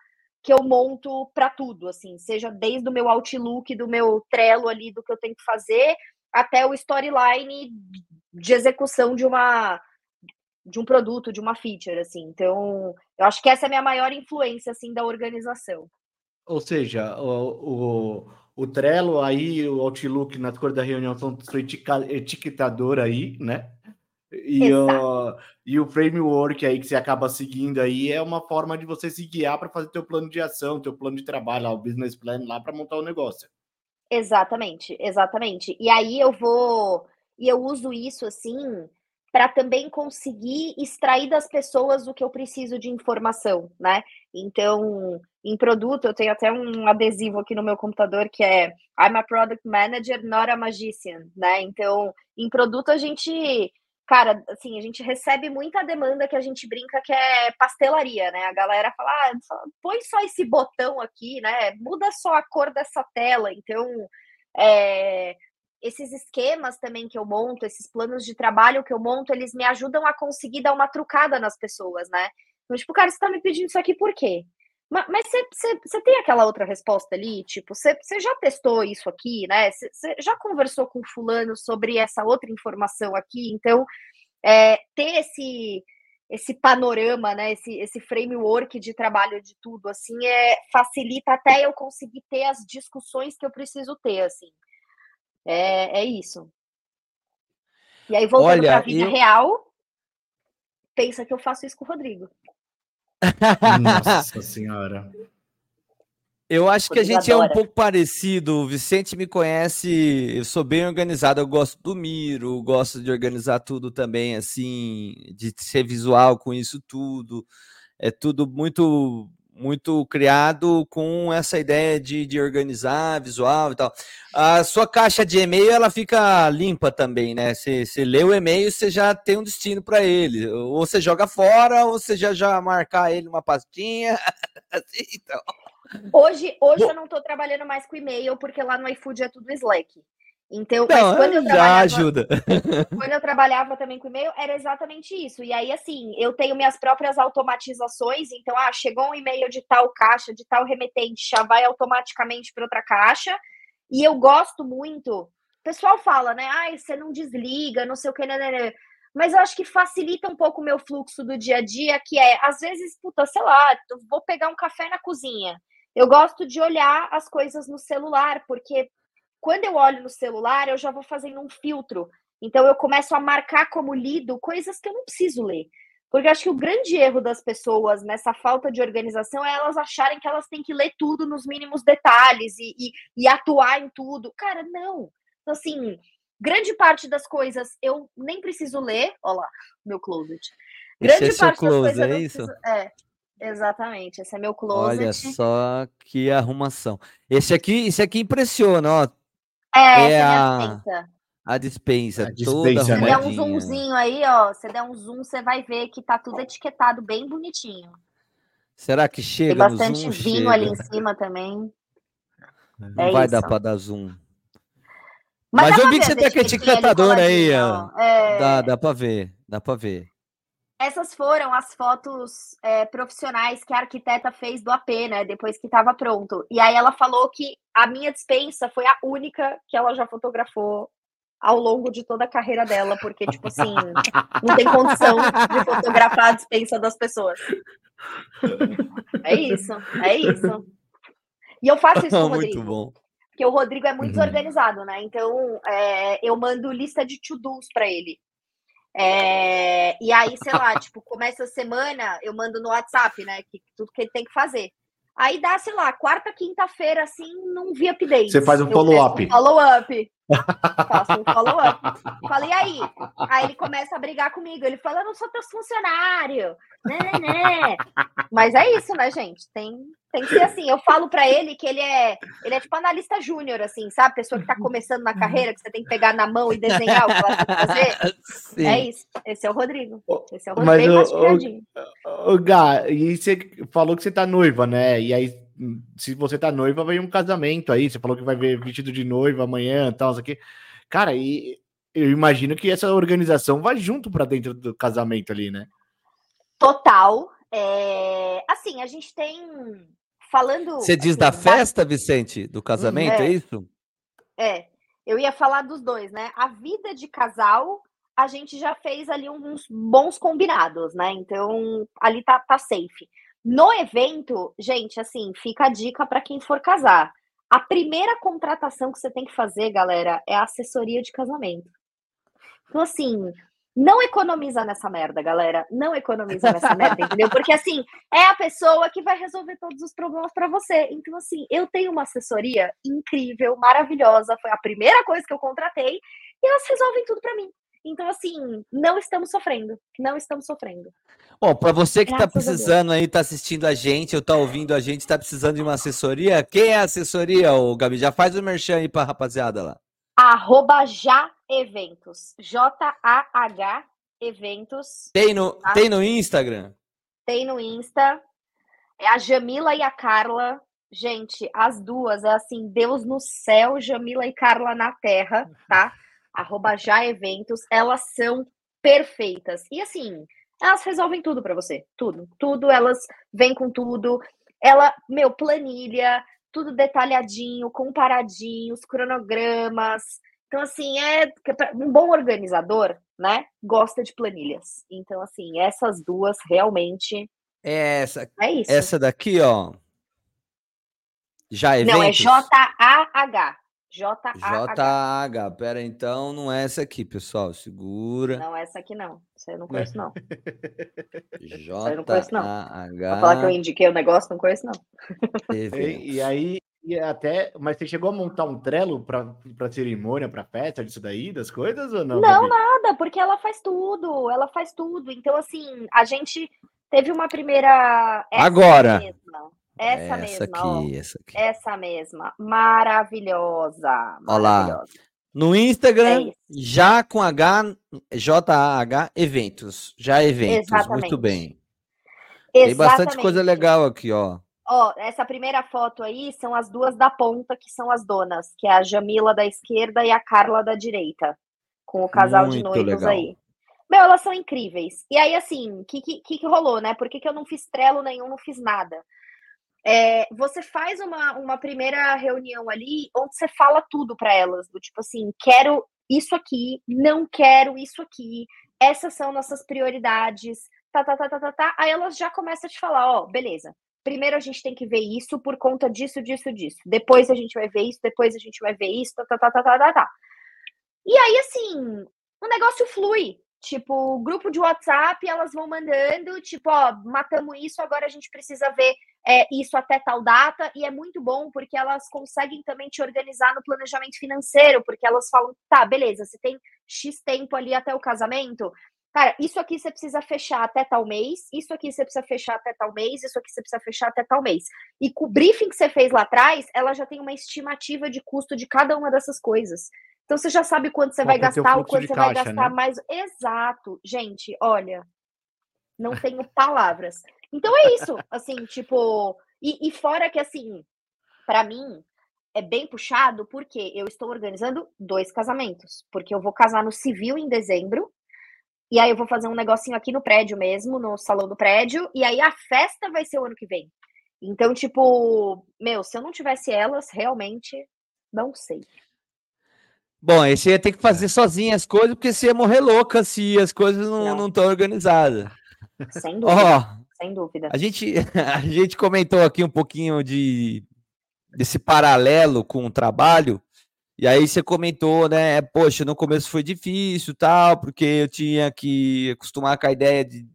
que eu monto para tudo, assim, seja desde o meu Outlook, do meu Trello ali, do que eu tenho que fazer, até o storyline de execução de uma de um produto, de uma feature, assim. Então, eu acho que essa é a minha maior influência, assim, da organização. Ou seja, o, o, o Trello aí, o Outlook na cor da reunião são sua etiquetador aí, né? E o, e o framework aí que você acaba seguindo aí é uma forma de você se guiar para fazer teu plano de ação, teu plano de trabalho, lá, o business plan lá para montar o negócio. Exatamente, exatamente. E aí eu vou e eu uso isso assim para também conseguir extrair das pessoas o que eu preciso de informação, né? Então, em produto, eu tenho até um adesivo aqui no meu computador que é I'm a product manager, not a magician, né? Então, em produto a gente cara, assim, a gente recebe muita demanda que a gente brinca que é pastelaria, né? A galera fala, ah, põe só esse botão aqui, né? Muda só a cor dessa tela. Então, é, esses esquemas também que eu monto, esses planos de trabalho que eu monto, eles me ajudam a conseguir dar uma trucada nas pessoas, né? Então, tipo, cara, você tá me pedindo isso aqui por quê? Mas, você tem aquela outra resposta ali? Tipo, você já testou isso aqui, né? Você já conversou com fulano sobre essa outra informação aqui? Então, é, ter esse esse panorama, né? Esse, esse framework de trabalho de tudo, assim, é, facilita até eu conseguir ter as discussões que eu preciso ter, assim. É, é isso. E aí, voltando para a vida eu... real, pensa que eu faço isso com o Rodrigo. Nossa senhora. Eu acho que a gente é um pouco parecido. O Vicente me conhece, eu sou bem organizado, eu gosto do Miro, gosto de organizar tudo também, assim, de ser visual com isso tudo. É tudo muito muito criado com essa ideia de, de organizar visual e tal. A sua caixa de e-mail ela fica limpa também, né? Você, você lê o e-mail, você já tem um destino para ele. Ou você joga fora, ou você já, já marcar ele numa pastinha. assim, então. Hoje, hoje eu não estou trabalhando mais com e-mail, porque lá no iFood é tudo Slack. Então, não, quando eu já ajuda. Quando eu trabalhava também com e-mail, era exatamente isso. E aí, assim, eu tenho minhas próprias automatizações. Então, ah, chegou um e-mail de tal caixa, de tal remetente, já vai automaticamente para outra caixa. E eu gosto muito. O pessoal fala, né? Ah, você não desliga, não sei o que, né, né, né. Mas eu acho que facilita um pouco o meu fluxo do dia a dia, que é, às vezes, puta, sei lá, vou pegar um café na cozinha. Eu gosto de olhar as coisas no celular, porque quando eu olho no celular, eu já vou fazendo um filtro. Então eu começo a marcar como lido coisas que eu não preciso ler. Porque acho que o grande erro das pessoas nessa falta de organização é elas acharem que elas têm que ler tudo nos mínimos detalhes e, e, e atuar em tudo. Cara, não. Então, assim, grande parte das coisas eu nem preciso ler. Olha lá, meu closet. Grande Esse é parte seu closet, das coisas é isso? Preciso, é, exatamente. Esse é meu closet. Olha só que arrumação. Esse aqui, esse aqui impressiona, ó. É, é a, a dispensa, a toda dispensa, né? Se der um zoomzinho aí, ó, você der um zoom, você vai ver que tá tudo etiquetado bem bonitinho. Será que chega Tem bastante zoom, vinho chega. ali em cima também. Não é vai isso. dar para dar zoom. Mas, Mas eu vi que você tem aquele etiquetador aí, ó. É... Dá, dá para ver, dá para ver. Essas foram as fotos é, profissionais que a arquiteta fez do AP, né? Depois que estava pronto. E aí ela falou que a minha dispensa foi a única que ela já fotografou ao longo de toda a carreira dela, porque, tipo assim, não tem condição de fotografar a dispensa das pessoas. É isso, é isso. E eu faço isso com o Rodrigo. Muito bom. Porque o Rodrigo é muito uhum. desorganizado, né? Então, é, eu mando lista de to-dos para ele. É, e aí, sei lá, tipo, começa a semana, eu mando no WhatsApp, né? Que, tudo que ele tem que fazer. Aí dá, sei lá, quarta, quinta-feira, assim, não vi update. Você faz um follow-up. Um follow-up. Faço um follow-up. Falei, aí? Aí ele começa a brigar comigo. Ele fala, eu não sou teu funcionário. Né, né, né. Mas é isso, né, gente? Tem, tem que ser assim. Eu falo para ele que ele é, ele é tipo analista júnior, assim, sabe? Pessoa que tá começando na carreira, que você tem que pegar na mão e desenhar o que ela tem que fazer. Sim. É isso. Esse é o Rodrigo. Esse é o Rodrigo. Mas, o, o, o Gá, e você falou que você tá noiva, né? E aí, se você tá noiva, vem um casamento aí. Você falou que vai ver vestido de noiva amanhã e tal, isso aqui. Cara, e eu imagino que essa organização vai junto para dentro do casamento ali, né? Total. É... Assim, a gente tem falando. Você diz assim, da festa, Vicente, do casamento, é, é isso? É, eu ia falar dos dois, né? A vida de casal, a gente já fez ali uns bons combinados, né? Então, ali tá, tá safe. No evento, gente, assim, fica a dica para quem for casar. A primeira contratação que você tem que fazer, galera, é a assessoria de casamento. Então, assim, não economiza nessa merda, galera. Não economiza nessa merda, entendeu? Porque assim, é a pessoa que vai resolver todos os problemas para você. Então, assim, eu tenho uma assessoria incrível, maravilhosa. Foi a primeira coisa que eu contratei e elas resolvem tudo para mim. Então, assim, não estamos sofrendo. Não estamos sofrendo. Bom, para você que está precisando aí, está assistindo a gente, ou está ouvindo a gente, está precisando de uma assessoria, quem é a assessoria, ô, Gabi? Já faz o merchan aí para rapaziada lá. Arroba já eventos. J-A-H eventos. Tem no, tá? tem no Instagram? Tem no Insta. É a Jamila e a Carla. Gente, as duas, é assim, Deus no céu, Jamila e Carla na terra, tá? Arroba já eventos. Elas são perfeitas. E assim, elas resolvem tudo para você. Tudo. Tudo, elas vêm com tudo. Ela, meu, planilha, tudo detalhadinho, comparadinho, os cronogramas. Então, assim, é um bom organizador, né? Gosta de planilhas. Então, assim, essas duas realmente. É essa. É isso. Essa daqui, ó. Já Não, é J-A-H. J-A-H. J-A-H. Pera, então, não é essa aqui, pessoal. Segura. Não, essa aqui não. Isso eu não conheço, não. J-A-H. Vou falar que eu indiquei o negócio, não conheço, não. E, e, aí, e até. Mas você chegou a montar um trelo para cerimônia, para festa, disso daí, das coisas, ou não? Não, nada, porque ela faz tudo. Ela faz tudo. Então, assim, a gente teve uma primeira. Agora. Mesma. Essa, essa mesma, aqui, ó. essa aqui. Essa mesma. Maravilhosa. Olha lá. No Instagram, é já com H, J-A-H, eventos. Já eventos. Exatamente. Muito bem. Exatamente. Tem bastante coisa legal aqui, ó. Ó, essa primeira foto aí são as duas da ponta, que são as donas, que é a Jamila da esquerda e a Carla da direita, com o casal Muito de noivos legal. aí. Meu, elas são incríveis. E aí, assim, o que, que, que rolou, né? Por que, que eu não fiz trelo nenhum, não fiz nada? É, você faz uma, uma primeira reunião ali onde você fala tudo para elas, do tipo assim, quero isso aqui, não quero isso aqui, essas são nossas prioridades, tá, tá, tá, tá, tá, tá. Aí elas já começam a te falar, ó, beleza. Primeiro a gente tem que ver isso por conta disso, disso, disso. Depois a gente vai ver isso, depois a gente vai ver isso, tá, tá, tá, tá, tá. tá. E aí, assim, o negócio flui. Tipo, grupo de WhatsApp, elas vão mandando, tipo, ó, matamos isso, agora a gente precisa ver é, isso até tal data, e é muito bom porque elas conseguem também te organizar no planejamento financeiro, porque elas falam, tá, beleza, você tem X tempo ali até o casamento, cara, isso aqui você precisa fechar até tal mês, isso aqui você precisa fechar até tal mês, isso aqui você precisa fechar até tal mês. E com o briefing que você fez lá atrás, ela já tem uma estimativa de custo de cada uma dessas coisas. Então você já sabe quanto você vai gastar, o quanto você caixa, vai gastar né? mais. Exato. Gente, olha, não tenho palavras. Então é isso, assim, tipo, e, e fora que assim, para mim é bem puxado porque eu estou organizando dois casamentos, porque eu vou casar no civil em dezembro. E aí eu vou fazer um negocinho aqui no prédio mesmo, no salão do prédio, e aí a festa vai ser o ano que vem. Então, tipo, meu, se eu não tivesse elas, realmente não sei. Bom, esse ia ter que fazer sozinho as coisas, porque você ia morrer louca se as coisas não estão organizadas. Sem dúvida. Oh, sem dúvida. A gente, a gente comentou aqui um pouquinho de desse paralelo com o trabalho. E aí você comentou, né? Poxa, no começo foi difícil, tal, porque eu tinha que acostumar com a ideia de,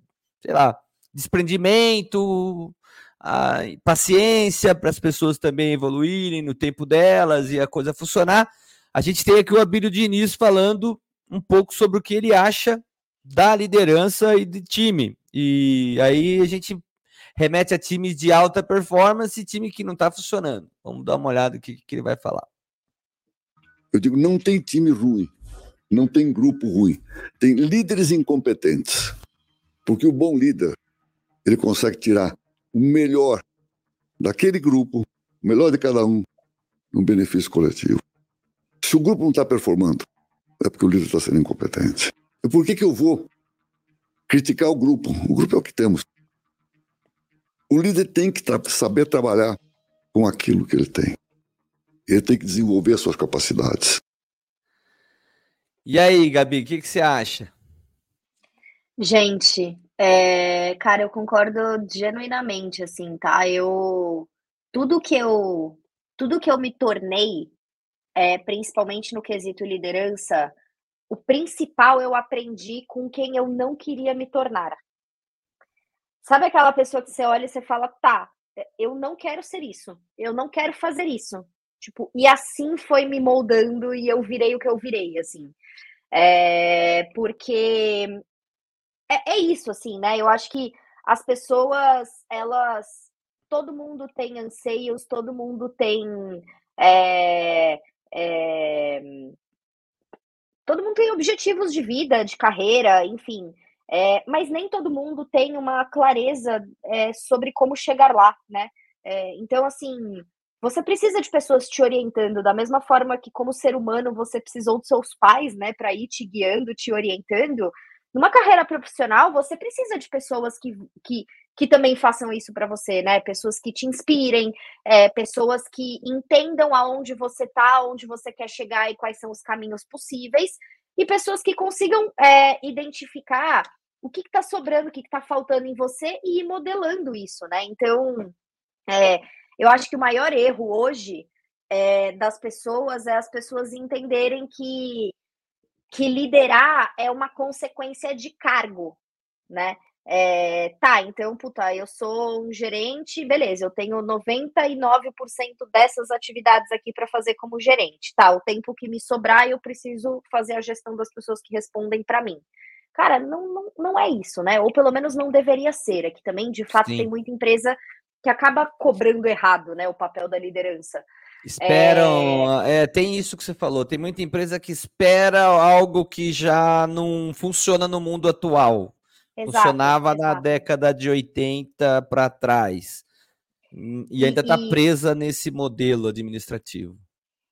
sei lá, desprendimento, a paciência para as pessoas também evoluírem no tempo delas e a coisa funcionar. A gente tem aqui o Abílio Diniz falando um pouco sobre o que ele acha da liderança e de time. E aí a gente remete a times de alta performance e time que não está funcionando. Vamos dar uma olhada no que, que ele vai falar. Eu digo, não tem time ruim, não tem grupo ruim, tem líderes incompetentes. Porque o bom líder, ele consegue tirar o melhor daquele grupo, o melhor de cada um, no benefício coletivo. Se o grupo não está performando, é porque o líder está sendo incompetente. E por que, que eu vou criticar o grupo? O grupo é o que temos. O líder tem que tra saber trabalhar com aquilo que ele tem. Ele tem que desenvolver as suas capacidades. E aí, Gabi, o que, que, você acha? Gente, é, cara, eu concordo genuinamente, assim, tá? Eu tudo que eu tudo que eu me tornei, é, principalmente no quesito liderança, o principal eu aprendi com quem eu não queria me tornar. Sabe aquela pessoa que você olha e você fala, tá, eu não quero ser isso, eu não quero fazer isso. Tipo, e assim foi me moldando e eu virei o que eu virei, assim. É, porque é, é isso, assim, né? Eu acho que as pessoas, elas. Todo mundo tem anseios, todo mundo tem. É, é, todo mundo tem objetivos de vida, de carreira, enfim. É, mas nem todo mundo tem uma clareza é, sobre como chegar lá, né? Então, assim, você precisa de pessoas te orientando, da mesma forma que, como ser humano, você precisou dos seus pais, né, para ir te guiando, te orientando. Numa carreira profissional, você precisa de pessoas que, que, que também façam isso para você, né? Pessoas que te inspirem, é, pessoas que entendam aonde você está, aonde você quer chegar e quais são os caminhos possíveis, e pessoas que consigam é, identificar o que está sobrando, o que está faltando em você e ir modelando isso, né? Então, é, eu acho que o maior erro hoje é, das pessoas é as pessoas entenderem que, que liderar é uma consequência de cargo, né? É, tá, então, puta, eu sou um gerente, beleza, eu tenho 99% dessas atividades aqui para fazer como gerente, tá? O tempo que me sobrar, eu preciso fazer a gestão das pessoas que respondem para mim. Cara, não, não, não é isso, né? Ou pelo menos não deveria ser. Aqui também, de fato, Sim. tem muita empresa que acaba cobrando errado, né, o papel da liderança. Esperam, é... É, tem isso que você falou, tem muita empresa que espera algo que já não funciona no mundo atual. Exato, Funcionava exato. na década de 80 para trás. Hum, e ainda está presa nesse modelo administrativo.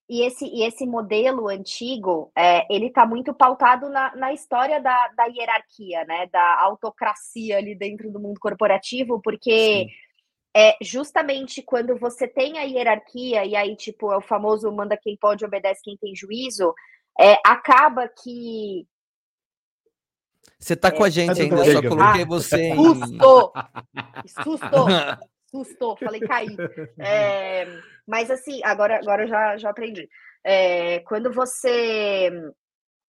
E esse, e esse modelo antigo, é, ele está muito pautado na, na história da, da hierarquia, né? Da autocracia ali dentro do mundo corporativo, porque Sim é justamente quando você tem a hierarquia, e aí, tipo, é o famoso manda quem pode, obedece quem tem juízo, é, acaba que. Você tá é, com a gente ainda, só coloquei ah, você em. Susto! Susto! Susto! Falei cair. É, mas assim, agora, agora eu já, já aprendi. É, quando você.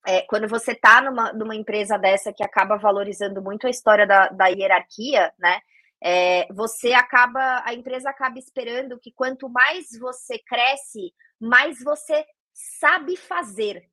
É, quando você tá numa, numa empresa dessa que acaba valorizando muito a história da, da hierarquia, né? é, você acaba, a empresa acaba esperando que quanto mais você cresce, mais você sabe fazer.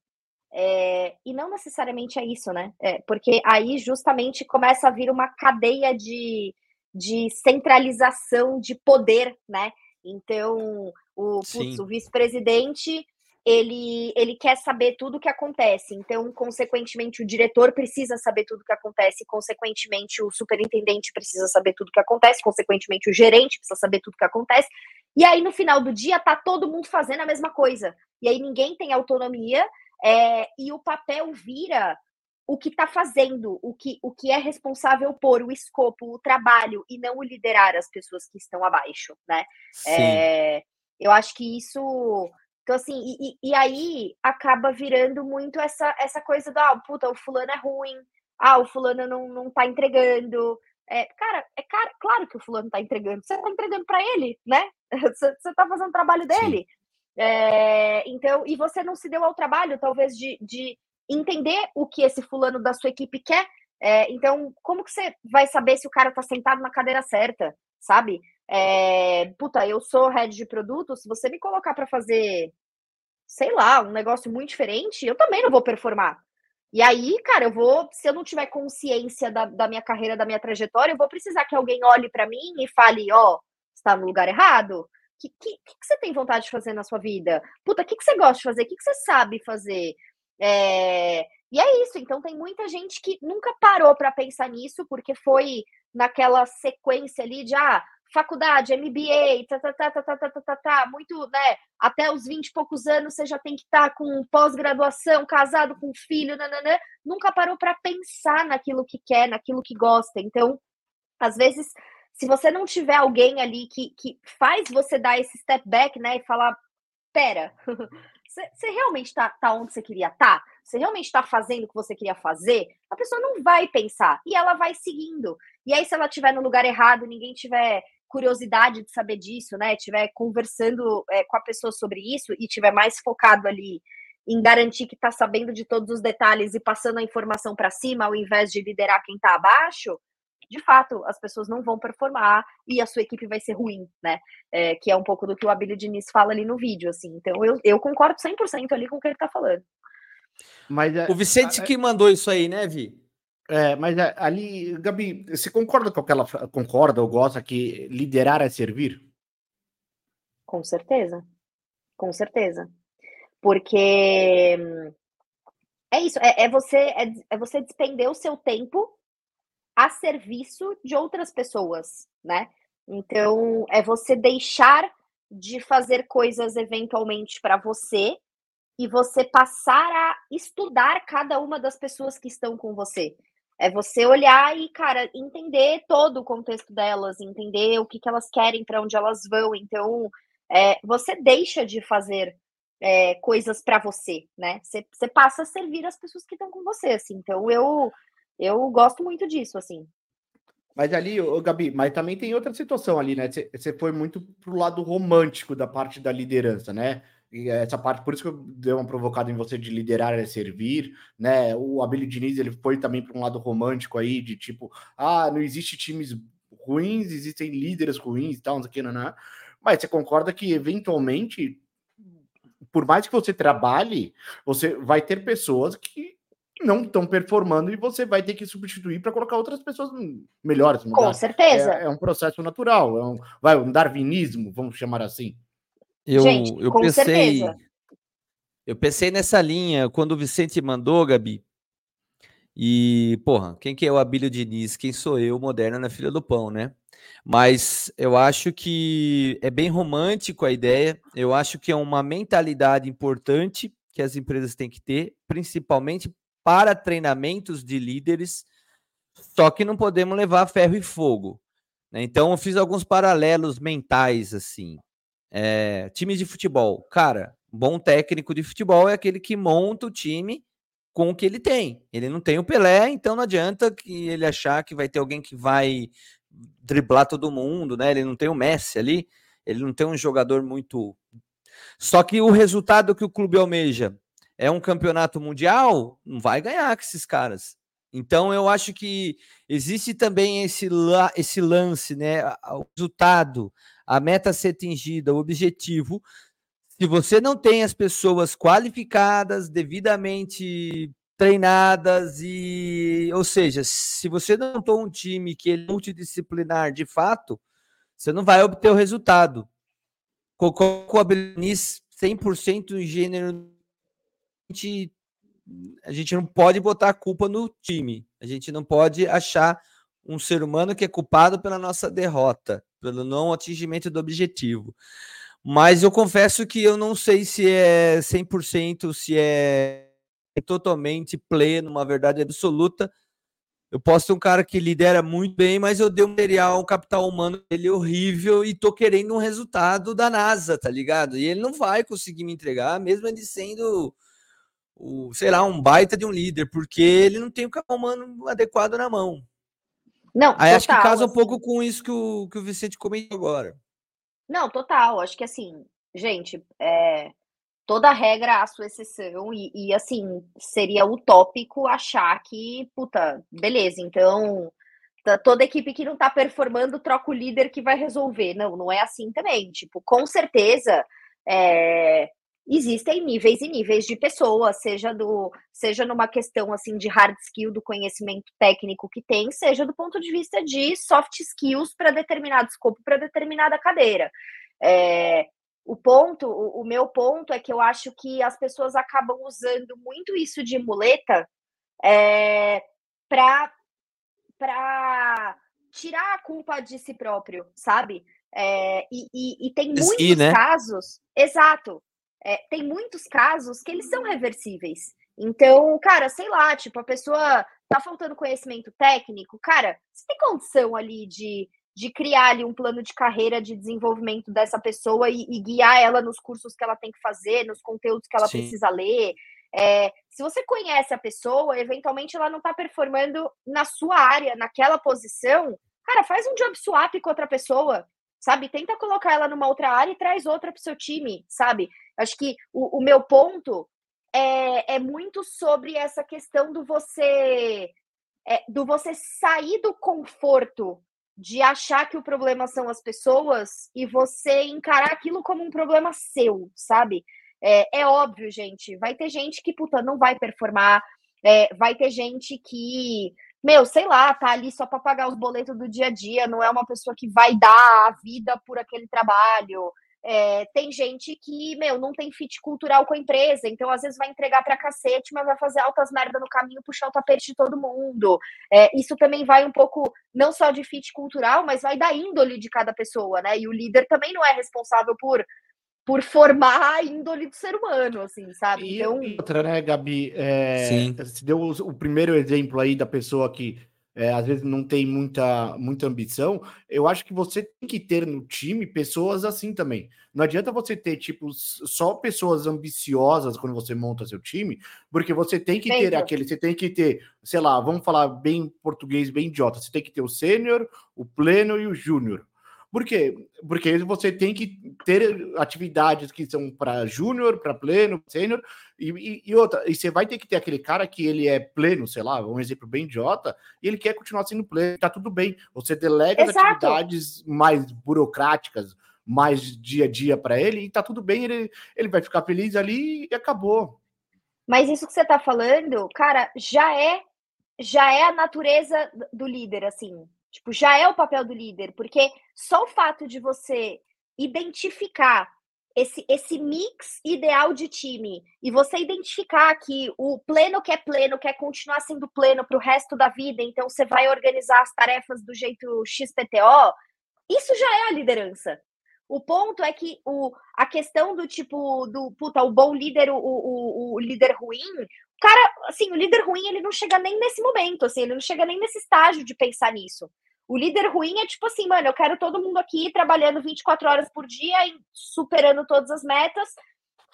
É, e não necessariamente é isso, né? É, porque aí justamente começa a vir uma cadeia de, de centralização de poder, né? Então, o, o vice-presidente ele, ele quer saber tudo o que acontece. Então, consequentemente, o diretor precisa saber tudo o que acontece, consequentemente, o superintendente precisa saber tudo o que acontece, consequentemente, o gerente precisa saber tudo o que acontece. E aí, no final do dia, tá todo mundo fazendo a mesma coisa. E aí ninguém tem autonomia é, e o papel vira o que está fazendo, o que, o que é responsável por o escopo, o trabalho, e não o liderar as pessoas que estão abaixo, né? É, eu acho que isso então, assim, e, e, aí acaba virando muito essa, essa coisa do, ah, puta, o fulano é ruim, ah, o fulano não, não tá entregando. É, cara, é cara, claro que o fulano tá entregando. Você tá entregando para ele, né? Você, você tá fazendo o trabalho dele. É, então, e você não se deu ao trabalho, talvez, de, de entender o que esse fulano da sua equipe quer. É, então, como que você vai saber se o cara tá sentado na cadeira certa, sabe? É, puta, eu sou head de produto, se você me colocar para fazer, sei lá, um negócio muito diferente, eu também não vou performar. E aí, cara, eu vou, se eu não tiver consciência da, da minha carreira, da minha trajetória, eu vou precisar que alguém olhe para mim e fale, ó, oh, está no lugar errado. Que, que, que, você tem vontade de fazer na sua vida? Puta, o que, que você gosta de fazer? O que, que você sabe fazer? É... E é isso. Então, tem muita gente que nunca parou para pensar nisso, porque foi naquela sequência ali de, ah, faculdade, MBA, tá, tá, tá, tá, tá, tá, tá, tá, muito, né? Até os 20 e poucos anos você já tem que estar tá com pós-graduação, casado com filho, nananã, nunca parou para pensar naquilo que quer, naquilo que gosta. Então, às vezes, se você não tiver alguém ali que, que faz você dar esse step back, né, e falar, pera, você realmente está tá onde você queria estar? Tá? Você realmente está fazendo o que você queria fazer? A pessoa não vai pensar e ela vai seguindo. E aí, se ela estiver no lugar errado, ninguém tiver curiosidade de saber disso, né? Tiver conversando é, com a pessoa sobre isso e tiver mais focado ali em garantir que está sabendo de todos os detalhes e passando a informação para cima, ao invés de liderar quem está abaixo, de fato, as pessoas não vão performar e a sua equipe vai ser ruim, né? É, que é um pouco do que o Abílio Diniz fala ali no vídeo, assim. Então, eu, eu concordo 100% ali com o que ele está falando. Mas, é, o Vicente que mandou isso aí, né, Vi? É, mas é, ali, Gabi, você concorda com aquela concorda ou gosta que liderar é servir? Com certeza. Com certeza. Porque é isso, é, é você é, é, você despender o seu tempo a serviço de outras pessoas, né? Então, é você deixar de fazer coisas eventualmente para você e você passar a estudar cada uma das pessoas que estão com você. É você olhar e, cara, entender todo o contexto delas, entender o que, que elas querem, para onde elas vão. Então, é, você deixa de fazer é, coisas para você, né? Você, você, passa a servir as pessoas que estão com você, assim. Então, eu, eu gosto muito disso, assim. Mas ali, ô, Gabi, mas também tem outra situação ali, né? Você foi muito pro lado romântico da parte da liderança, né? E essa parte, por isso que eu dei uma provocada em você de liderar é servir, né? O Abel Diniz, ele foi também para um lado romântico aí, de tipo, ah, não existe times ruins, existem líderes ruins e tal, não sei o que, não, não. Mas você concorda que, eventualmente, por mais que você trabalhe, você vai ter pessoas que não estão performando e você vai ter que substituir para colocar outras pessoas melhores. Com certeza. É, é, um processo natural, é um, vai, um darwinismo, vamos chamar assim. Eu, Gente, eu pensei, certeza. eu pensei nessa linha quando o Vicente mandou, Gabi. E, porra, quem que é o Abílio Diniz? Quem sou eu, moderna na filha do pão, né? Mas eu acho que é bem romântico a ideia. Eu acho que é uma mentalidade importante que as empresas têm que ter, principalmente para treinamentos de líderes. Só que não podemos levar ferro e fogo. Né? Então, eu fiz alguns paralelos mentais assim. É, time de futebol. Cara, bom técnico de futebol é aquele que monta o time com o que ele tem. Ele não tem o Pelé, então não adianta que ele achar que vai ter alguém que vai driblar todo mundo, né? Ele não tem o Messi ali, ele não tem um jogador muito. Só que o resultado que o clube almeja é um campeonato mundial, não vai ganhar com esses caras. Então eu acho que existe também esse, esse lance, né? O resultado, a meta a ser atingida, o objetivo. Se você não tem as pessoas qualificadas, devidamente treinadas e, ou seja, se você não tem um time que é multidisciplinar de fato, você não vai obter o resultado. Com a Belinis 100% em gênero, gente, a gente não pode botar a culpa no time. A gente não pode achar um ser humano que é culpado pela nossa derrota pelo não atingimento do objetivo. Mas eu confesso que eu não sei se é 100%, se é totalmente pleno, uma verdade absoluta. Eu posso ter um cara que lidera muito bem, mas eu dei um material, um capital humano dele horrível e tô querendo um resultado da NASA, tá ligado? E ele não vai conseguir me entregar, mesmo ele sendo o, sei lá, um baita de um líder, porque ele não tem o capital humano adequado na mão. Não, Aí total, acho que casa assim. um pouco com isso que o, que o Vicente comentou agora. Não, total. Acho que assim, gente, é, toda regra a sua exceção, e, e, assim, seria utópico achar que, puta, beleza, então toda equipe que não tá performando troca o líder que vai resolver. Não, não é assim também. Tipo, com certeza é, existem níveis e níveis de pessoas, seja do seja numa questão assim de hard skill do conhecimento técnico que tem, seja do ponto de vista de soft skills para determinado escopo, para determinada cadeira. É, o ponto, o, o, meu ponto é que eu acho que as pessoas acabam usando muito isso de muleta é, para para tirar a culpa de si próprio, sabe? É, e, e, e, tem muitos né? casos, exato, é, tem muitos casos que eles são reversíveis. Então, cara, sei lá, tipo, a pessoa tá faltando conhecimento técnico, cara, você tem condição ali de, de criar ali um plano de carreira de desenvolvimento dessa pessoa e, e guiar ela nos cursos que ela tem que fazer, nos conteúdos que ela Sim. precisa ler, é, se você conhece a pessoa, eventualmente ela não está performando na sua área, naquela posição, cara, faz um job swap com outra pessoa, sabe? Tenta colocar ela numa outra área e traz outra para o seu time, sabe? Acho que o, o meu ponto é, é, muito sobre essa questão do você é, do você sair do conforto de achar que o problema são as pessoas e você encarar aquilo como um problema seu, sabe? É, é óbvio, gente, vai ter gente que, puta, não vai performar, é, vai ter gente que, meu, sei lá, tá ali só para pagar os boletos do dia a dia, não é uma pessoa que vai dar a vida por aquele trabalho. É, tem gente que, meu, não tem fit cultural com a empresa, então às vezes vai entregar pra cacete, mas vai fazer altas merda no caminho, puxar o tapete de todo mundo. É, isso também vai um pouco, não só de fit cultural, mas vai da índole de cada pessoa, né? E o líder também não é responsável por por formar a índole do ser humano, assim, sabe? E, então... e outra, né, Gabi? É, Sim. Você deu o, o, primeiro exemplo aí da pessoa que é, às vezes não tem muita, muita ambição. Eu acho que você tem que ter no time pessoas assim também. Não adianta você ter, tipo, só pessoas ambiciosas quando você monta seu time, porque você tem que ter aquele, você tem que ter, sei lá, vamos falar bem português, bem idiota, você tem que ter o sênior, o pleno e o júnior. Por quê? Porque você tem que ter atividades que são para júnior, para pleno, sênior, e, e, e, outra, e você vai ter que ter aquele cara que ele é pleno, sei lá, um exemplo bem idiota, e ele quer continuar sendo pleno, tá tudo bem. Você delega Exato. as atividades mais burocráticas, mais dia a dia para ele, e tá tudo bem, ele, ele vai ficar feliz ali e acabou. Mas isso que você tá falando, cara, já é já é a natureza do líder, assim. Tipo, já é o papel do líder, porque só o fato de você identificar esse, esse mix ideal de time e você identificar que o pleno que é pleno quer continuar sendo pleno para o resto da vida, então você vai organizar as tarefas do jeito XPTO, isso já é a liderança. O ponto é que o, a questão do tipo do puta, o bom líder, o, o, o líder ruim, cara, assim, o líder ruim, ele não chega nem nesse momento, assim, ele não chega nem nesse estágio de pensar nisso. O líder ruim é tipo assim, mano, eu quero todo mundo aqui trabalhando 24 horas por dia e superando todas as metas.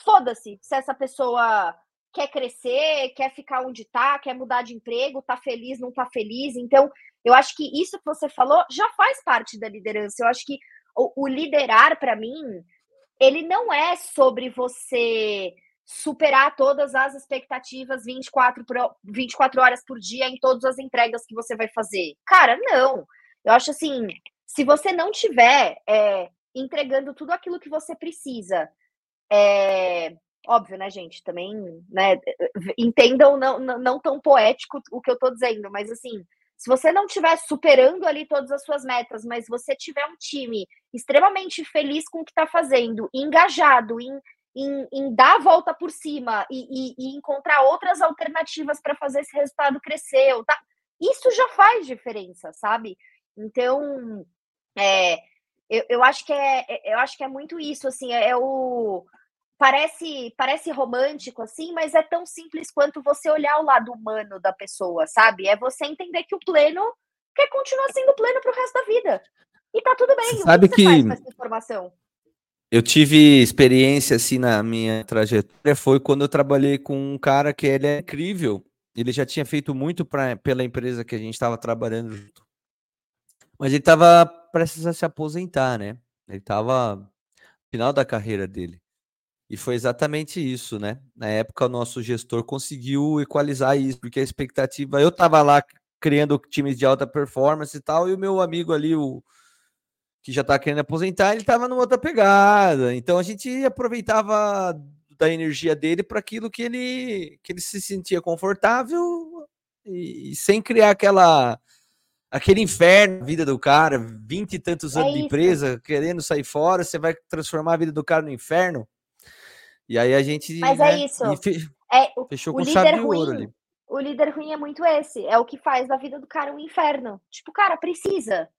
Foda-se se essa pessoa quer crescer, quer ficar onde tá, quer mudar de emprego, tá feliz, não tá feliz. Então, eu acho que isso que você falou já faz parte da liderança. Eu acho que o, o liderar, para mim, ele não é sobre você superar todas as expectativas 24, por, 24 horas por dia em todas as entregas que você vai fazer. Cara, não. Eu acho assim, se você não tiver é, entregando tudo aquilo que você precisa, é, óbvio, né, gente? Também, né? Entendam não, não, tão poético o que eu tô dizendo, mas assim, se você não estiver superando ali todas as suas metas, mas você tiver um time extremamente feliz com o que está fazendo, engajado em em, em dar a volta por cima e, e, e encontrar outras alternativas para fazer esse resultado crescer. Tá? Isso já faz diferença, sabe? Então, é, eu, eu, acho que é, é, eu acho que é muito isso, assim, é, é o parece parece romântico assim, mas é tão simples quanto você olhar o lado humano da pessoa, sabe? É você entender que o pleno quer continuar sendo pleno para o resto da vida. E tá tudo bem. Você sabe que, que... Faz com essa informação? Eu tive experiência assim na minha trajetória foi quando eu trabalhei com um cara que ele é incrível. Ele já tinha feito muito pra, pela empresa que a gente estava trabalhando junto. Mas ele estava prestes a se aposentar, né? Ele estava final da carreira dele. E foi exatamente isso, né? Na época, o nosso gestor conseguiu equalizar isso, porque a expectativa. Eu estava lá criando times de alta performance e tal, e o meu amigo ali, o que já está querendo aposentar, ele estava numa outra pegada. Então a gente aproveitava da energia dele para aquilo que ele, que ele se sentia confortável e, e sem criar aquela aquele inferno na vida do cara, vinte e tantos é anos isso. de empresa, querendo sair fora, você vai transformar a vida do cara no inferno. E aí a gente. Mas é né, é isso. Fe... É, fechou o com chave de ouro ali. O líder ruim é muito esse. É o que faz da vida do cara um inferno. Tipo, cara, precisa.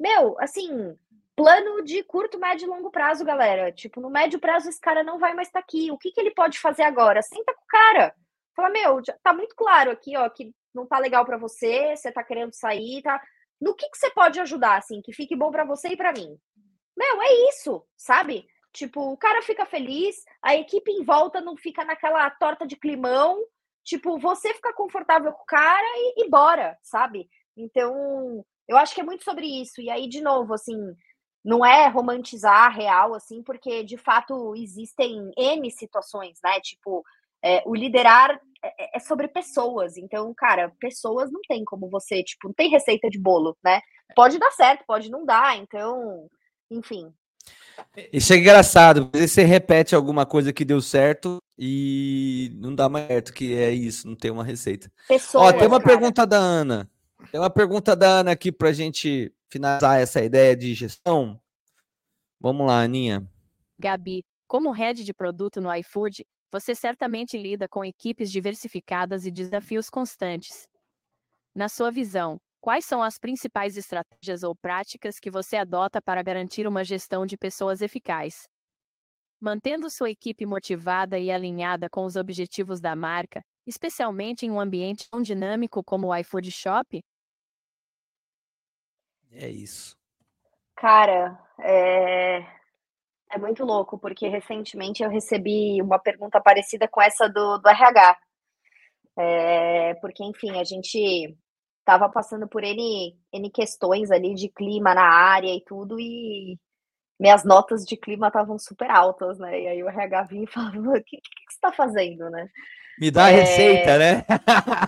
Meu, assim, plano de curto, médio e longo prazo, galera. Tipo, no médio prazo esse cara não vai mais estar tá aqui. O que, que ele pode fazer agora? Senta com o cara. Fala, meu, tá muito claro aqui, ó, que não tá legal para você, você tá querendo sair, tá? No que, que você pode ajudar, assim, que fique bom para você e para mim? Meu, é isso, sabe? Tipo, o cara fica feliz, a equipe em volta não fica naquela torta de climão. Tipo, você fica confortável com o cara e, e bora, sabe? Então, eu acho que é muito sobre isso. E aí, de novo, assim, não é romantizar real, assim, porque de fato existem N situações, né? Tipo, é, o liderar é, é, é, sobre pessoas. Então, cara, pessoas não tem como você, tipo, não tem receita de bolo, né? Pode dar certo, pode não dar. Então, enfim, isso é engraçado, você repete alguma coisa que deu certo e não dá mais certo, que é isso, não tem uma receita. Pessoas, Ó, tem uma cara. pergunta da Ana. Tem uma pergunta da Ana aqui para a gente finalizar essa ideia de gestão. Vamos lá, Aninha. Gabi, como head de produto no iFood, você certamente lida com equipes diversificadas e desafios constantes. Na sua visão, Quais são as principais estratégias ou práticas que você adota para garantir uma gestão de pessoas eficaz? Mantendo sua equipe motivada e alinhada com os objetivos da marca, especialmente em um ambiente tão dinâmico como o iFood Shop? É isso. Cara, é... é muito louco, porque recentemente eu recebi uma pergunta parecida com essa do, do RH. É... Porque, enfim, a gente estava passando por N, N questões ali de clima na área e tudo, e minhas notas de clima estavam super altas, né? E aí o RH vinha e falava, o que, que, que você está fazendo, né? Me dá a é... receita, né?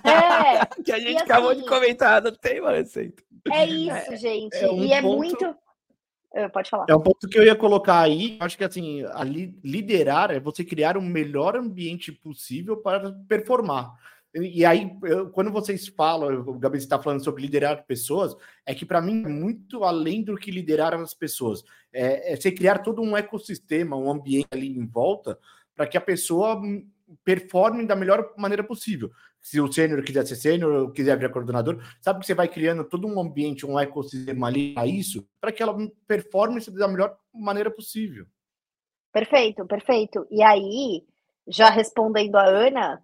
É. que a gente acabou assim, de comentar, não tem uma receita. É isso, é, gente. É um e é ponto... muito. Ah, pode falar. É um ponto que eu ia colocar aí. Acho que assim, li liderar é você criar o melhor ambiente possível para performar. E aí, eu, quando vocês falam, o Gabi está falando sobre liderar pessoas, é que para mim é muito além do que liderar as pessoas. É, é você criar todo um ecossistema, um ambiente ali em volta, para que a pessoa performe da melhor maneira possível. Se o sênior quiser ser sênior quiser virar coordenador, sabe que você vai criando todo um ambiente, um ecossistema ali para isso, para que ela performe da melhor maneira possível. Perfeito, perfeito. E aí, já respondendo a Ana,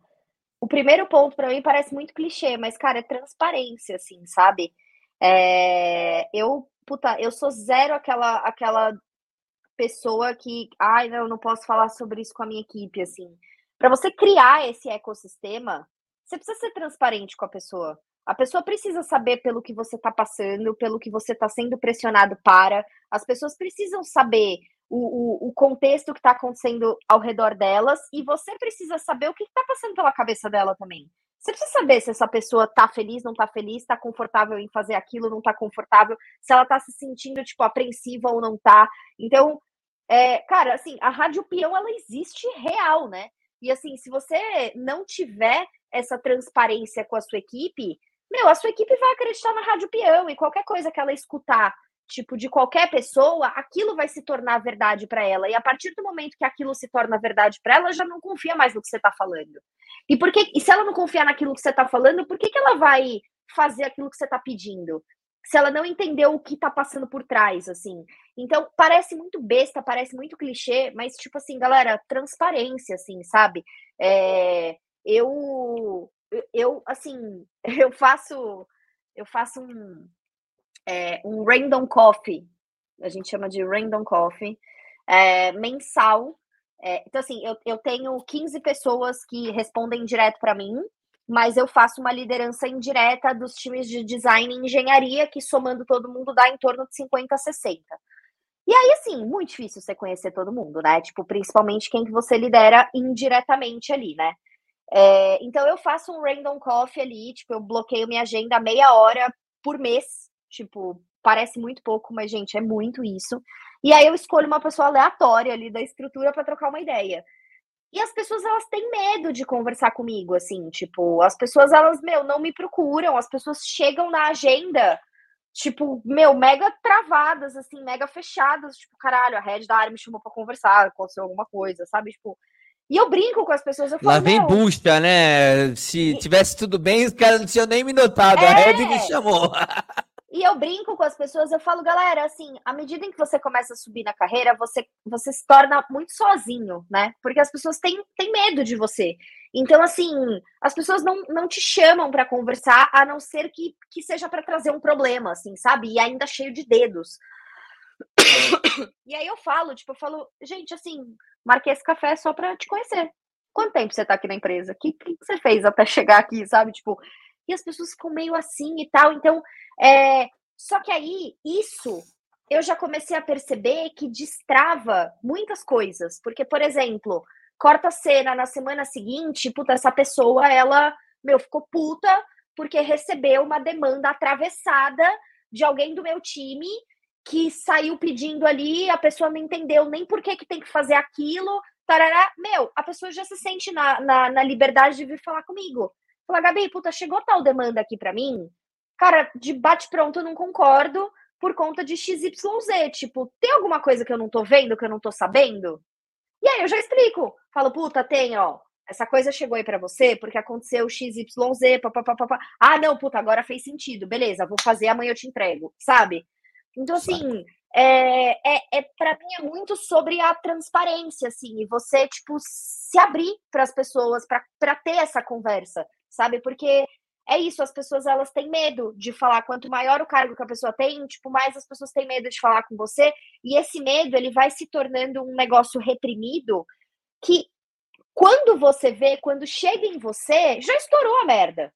o primeiro ponto para mim parece muito clichê, mas, cara, é transparência, assim, sabe? É, eu, puta, eu sou zero aquela, aquela pessoa que, ai, não, não posso falar sobre isso com a minha equipe, assim. Para você criar esse ecossistema, você precisa ser transparente com a pessoa. A pessoa precisa saber pelo que você está passando, pelo que você está sendo pressionado para. As pessoas precisam saber o, o, o contexto que está acontecendo ao redor delas e você precisa saber o que está passando pela cabeça dela também. Você precisa saber se essa pessoa tá feliz, não tá feliz, tá confortável em fazer aquilo, não tá confortável, se ela tá se sentindo, tipo, apreensiva ou não tá. Então, é, cara, assim, a rádio peão, ela existe real, né? E assim, se você não tiver essa transparência com a sua equipe, meu, a sua equipe vai acreditar na rádio peão e qualquer coisa que ela escutar tipo, de qualquer pessoa, aquilo vai se tornar verdade para ela. E a partir do momento que aquilo se torna verdade para ela, já não confia mais no que você está falando. E por que, e se ela não confiar naquilo que você está falando, por que, que ela vai fazer aquilo que você está pedindo? Se ela não entendeu o que está passando por trás, assim. Então, parece muito besta, parece muito clichê, mas, tipo assim, galera, transparência, assim, sabe? É, eu, eu, assim, eu faço, eu faço um, é, um random coffee, a gente chama de random coffee, é, mensal. É, então, assim, eu, eu tenho 15 pessoas que respondem direto para mim, mas eu faço uma liderança indireta dos times de design e engenharia, que somando todo mundo dá em torno de 50 a 60. E aí, assim, muito difícil você conhecer todo mundo, né? Tipo, principalmente quem que você lidera indiretamente ali, né? É, então eu faço um random coffee ali, tipo, eu bloqueio minha agenda meia hora por mês, tipo, parece muito pouco, mas, gente, é muito isso. E aí eu escolho uma pessoa aleatória ali da estrutura para trocar uma ideia. E as pessoas, elas têm medo de conversar comigo, assim, tipo, as pessoas, elas, meu, não me procuram, as pessoas chegam na agenda, tipo, meu, mega travadas, assim, mega fechadas, tipo, caralho, a Red da área me chamou pra conversar, aconteceu alguma coisa, sabe? Tipo, e eu brinco com as pessoas, eu falo, Lá vem busta, né? Se tivesse tudo bem, os caras não tinham nem me notado, é... a Red me chamou. E eu brinco com as pessoas, eu falo, galera, assim, à medida em que você começa a subir na carreira, você, você se torna muito sozinho, né? Porque as pessoas têm, têm medo de você. Então, assim, as pessoas não, não te chamam para conversar, a não ser que, que seja para trazer um problema, assim, sabe? E ainda cheio de dedos. E aí eu falo, tipo, eu falo, gente, assim, marquei esse café só para te conhecer. Quanto tempo você tá aqui na empresa? O que, que você fez até chegar aqui, sabe? Tipo, e as pessoas ficam meio assim e tal. Então, é, só que aí, isso eu já comecei a perceber que destrava muitas coisas. Porque, por exemplo, corta a cena na semana seguinte, puta, essa pessoa, ela, meu, ficou puta porque recebeu uma demanda atravessada de alguém do meu time que saiu pedindo ali, a pessoa não entendeu nem por que, que tem que fazer aquilo, tarará. Meu, a pessoa já se sente na, na, na liberdade de vir falar comigo. Fala, Gabi, puta, chegou tal demanda aqui para mim, cara, de bate-pronto eu não concordo por conta de XYZ. Tipo, tem alguma coisa que eu não tô vendo, que eu não tô sabendo? E aí eu já explico. Falo, puta, tem, ó. Essa coisa chegou aí para você porque aconteceu XYZ, papapá. Ah, não, puta, agora fez sentido. Beleza, vou fazer, amanhã eu te entrego, sabe? Então, assim, é, é, é para mim é muito sobre a transparência, assim, e você, tipo, se abrir para as pessoas, para ter essa conversa, sabe? Porque é isso, as pessoas elas têm medo de falar. Quanto maior o cargo que a pessoa tem, tipo, mais as pessoas têm medo de falar com você. E esse medo, ele vai se tornando um negócio reprimido que quando você vê, quando chega em você, já estourou a merda.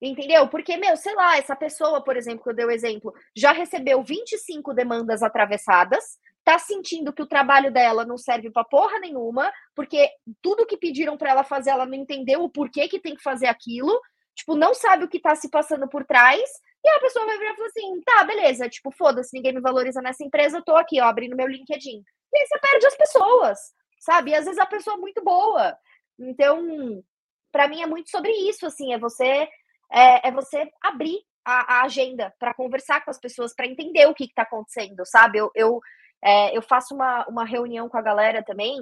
Entendeu? Porque, meu, sei lá, essa pessoa, por exemplo, que eu dei o exemplo, já recebeu 25 demandas atravessadas, tá sentindo que o trabalho dela não serve pra porra nenhuma, porque tudo que pediram para ela fazer, ela não entendeu o porquê que tem que fazer aquilo, tipo, não sabe o que tá se passando por trás, e a pessoa vai virar e falar assim, tá, beleza, tipo, foda-se, ninguém me valoriza nessa empresa, eu tô aqui, ó, abrindo meu LinkedIn. E aí você perde as pessoas, sabe? E às vezes a pessoa é muito boa. Então, para mim é muito sobre isso, assim, é você é, é você abrir a, a agenda para conversar com as pessoas, para entender o que está acontecendo, sabe? Eu, eu, é, eu faço uma, uma reunião com a galera também,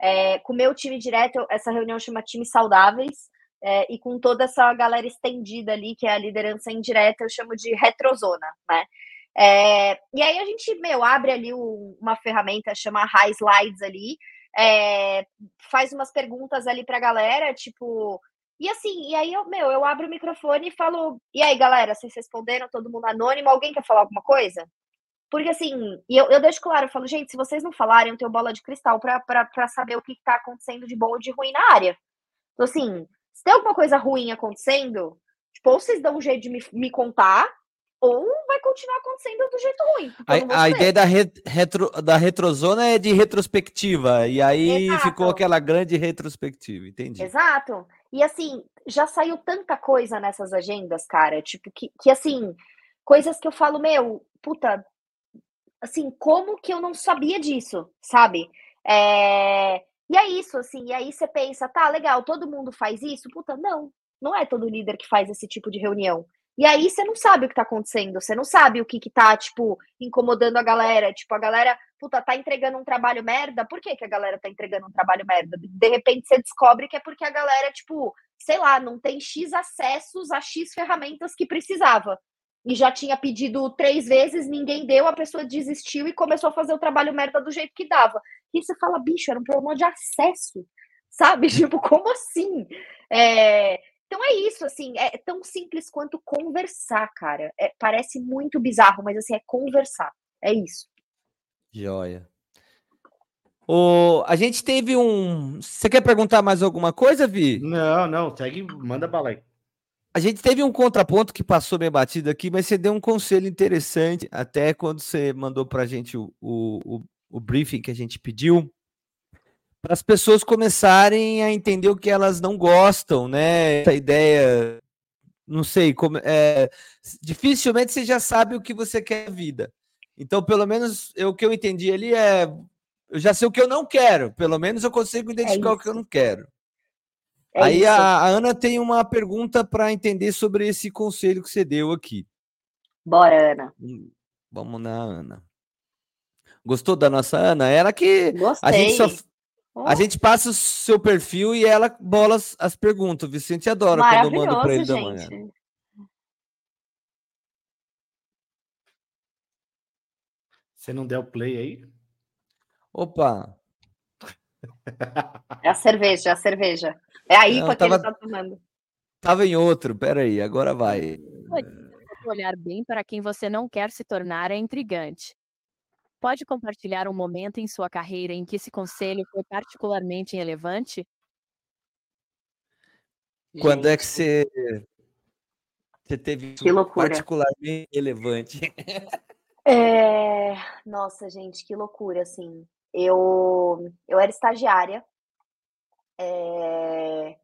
é, com o meu time direto, essa reunião chama Time Saudáveis, é, e com toda essa galera estendida ali, que é a liderança indireta, eu chamo de retrozona, né? É, e aí a gente, meu, abre ali uma ferramenta, chama High Slides ali, é, faz umas perguntas ali pra galera, tipo, e assim, e aí eu, meu, eu abro o microfone e falo, e aí, galera, vocês responderam, todo mundo anônimo, alguém quer falar alguma coisa? Porque assim, e eu, eu deixo claro, eu falo, gente, se vocês não falarem, eu tenho bola de cristal para saber o que está acontecendo de bom ou de ruim na área. Então, assim, se tem alguma coisa ruim acontecendo, tipo, ou vocês dão um jeito de me, me contar, ou vai continuar acontecendo do jeito ruim. A, a ideia da, retro, da retrozona é de retrospectiva, e aí Exato. ficou aquela grande retrospectiva, entendi. Exato. E assim, já saiu tanta coisa nessas agendas, cara, tipo, que, que assim, coisas que eu falo, meu, puta, assim, como que eu não sabia disso, sabe? É... E é isso, assim, e aí você pensa, tá, legal, todo mundo faz isso? Puta, não, não é todo líder que faz esse tipo de reunião. E aí você não sabe o que tá acontecendo, você não sabe o que que tá, tipo, incomodando a galera. Tipo, a galera, puta, tá entregando um trabalho merda. Por que que a galera tá entregando um trabalho merda? De repente você descobre que é porque a galera, tipo, sei lá, não tem X acessos a X ferramentas que precisava. E já tinha pedido três vezes, ninguém deu, a pessoa desistiu e começou a fazer o trabalho merda do jeito que dava. E você fala, bicho, era um problema de acesso, sabe? Tipo, como assim? É, então é isso, assim, é tão simples quanto conversar, cara. É, parece muito bizarro, mas assim, é conversar. É isso. Joia. O, a gente teve um. Você quer perguntar mais alguma coisa, Vi? Não, não, segue, manda bala aí. a gente teve um contraponto que passou bem batido aqui, mas você deu um conselho interessante, até quando você mandou para a gente o, o, o, briefing que a gente pediu, para as pessoas começarem a entender o que elas não gostam, né? Essa ideia, não sei, como, é, dificilmente você já sabe o que você quer na vida. Então, pelo menos eu, o que eu entendi ali é, eu já sei o que eu não quero, pelo menos eu consigo identificar é o que eu não quero. É Aí a, a, Ana tem uma pergunta para entender sobre esse conselho que você deu aqui. Bora, Ana. Hum, vamos na Ana. Gostou da nossa Ana? Ela que Gostei. a gente só a gente passa o seu perfil e ela bola as, as perguntas. O Vicente adora quando eu mando para ele gente. da manhã. Você não deu play aí? Opa! É a cerveja, é a cerveja. É a IPA que ele está tomando. Tava em outro, peraí, agora vai. Olhar bem para quem você não quer se tornar é intrigante. Pode compartilhar um momento em sua carreira em que esse conselho foi particularmente relevante? Quando é que você, você teve que loucura. particularmente relevante? É... Nossa, gente, que loucura, assim. Eu, eu era estagiária é...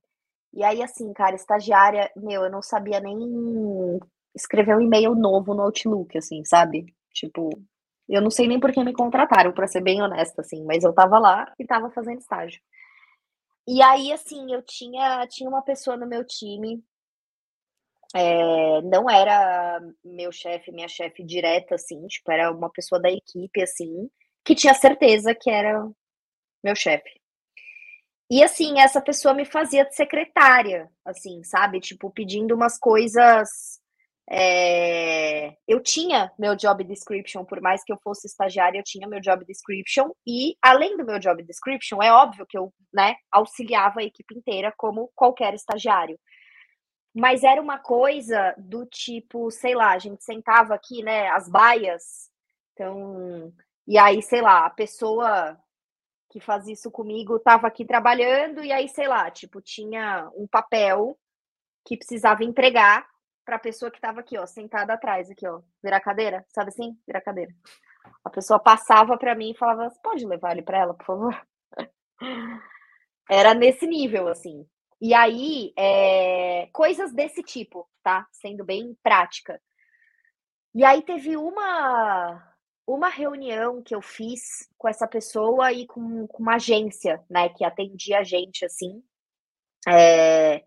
E aí, assim, cara, estagiária, meu, eu não sabia nem escrever um e-mail novo no Outlook, assim, sabe? Tipo, eu não sei nem por que me contrataram, para ser bem honesta, assim, mas eu tava lá e tava fazendo estágio. E aí, assim, eu tinha, tinha uma pessoa no meu time, é, não era meu chefe, minha chefe direta, assim, tipo, era uma pessoa da equipe, assim, que tinha certeza que era meu chefe. E assim, essa pessoa me fazia de secretária, assim, sabe? Tipo, pedindo umas coisas. É... Eu tinha meu job description, por mais que eu fosse estagiária, eu tinha meu job description, e além do meu job description, é óbvio que eu né, auxiliava a equipe inteira como qualquer estagiário. Mas era uma coisa do tipo, sei lá, a gente sentava aqui, né, as baias, então, e aí, sei lá, a pessoa que faz isso comigo estava aqui trabalhando e aí, sei lá, tipo, tinha um papel que precisava entregar para a pessoa que estava aqui, ó, sentada atrás, aqui, ó, virar cadeira, sabe assim? Virar cadeira. A pessoa passava para mim e falava: "Pode levar ele para ela, por favor?" Era nesse nível assim. E aí, é... coisas desse tipo, tá? Sendo bem prática. E aí teve uma uma reunião que eu fiz com essa pessoa e com, com uma agência, né, que atendia a gente, assim. É,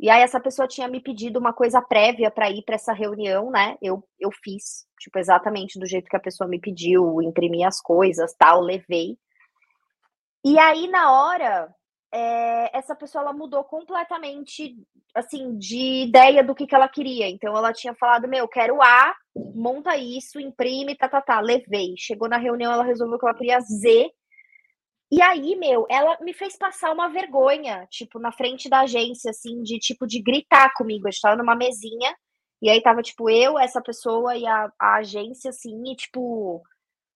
e aí essa pessoa tinha me pedido uma coisa prévia para ir para essa reunião, né? Eu, eu fiz, tipo, exatamente do jeito que a pessoa me pediu, imprimi as coisas, tal, levei. E aí, na hora, é, essa pessoa ela mudou completamente assim de ideia do que, que ela queria. Então ela tinha falado: Meu, quero A, monta isso, imprime, tá, tá, tá. Levei. Chegou na reunião, ela resolveu que ela queria Z. E aí, meu, ela me fez passar uma vergonha, tipo, na frente da agência, assim, de tipo, de gritar comigo. A gente tava numa mesinha, e aí tava, tipo, eu, essa pessoa e a, a agência, assim, e tipo,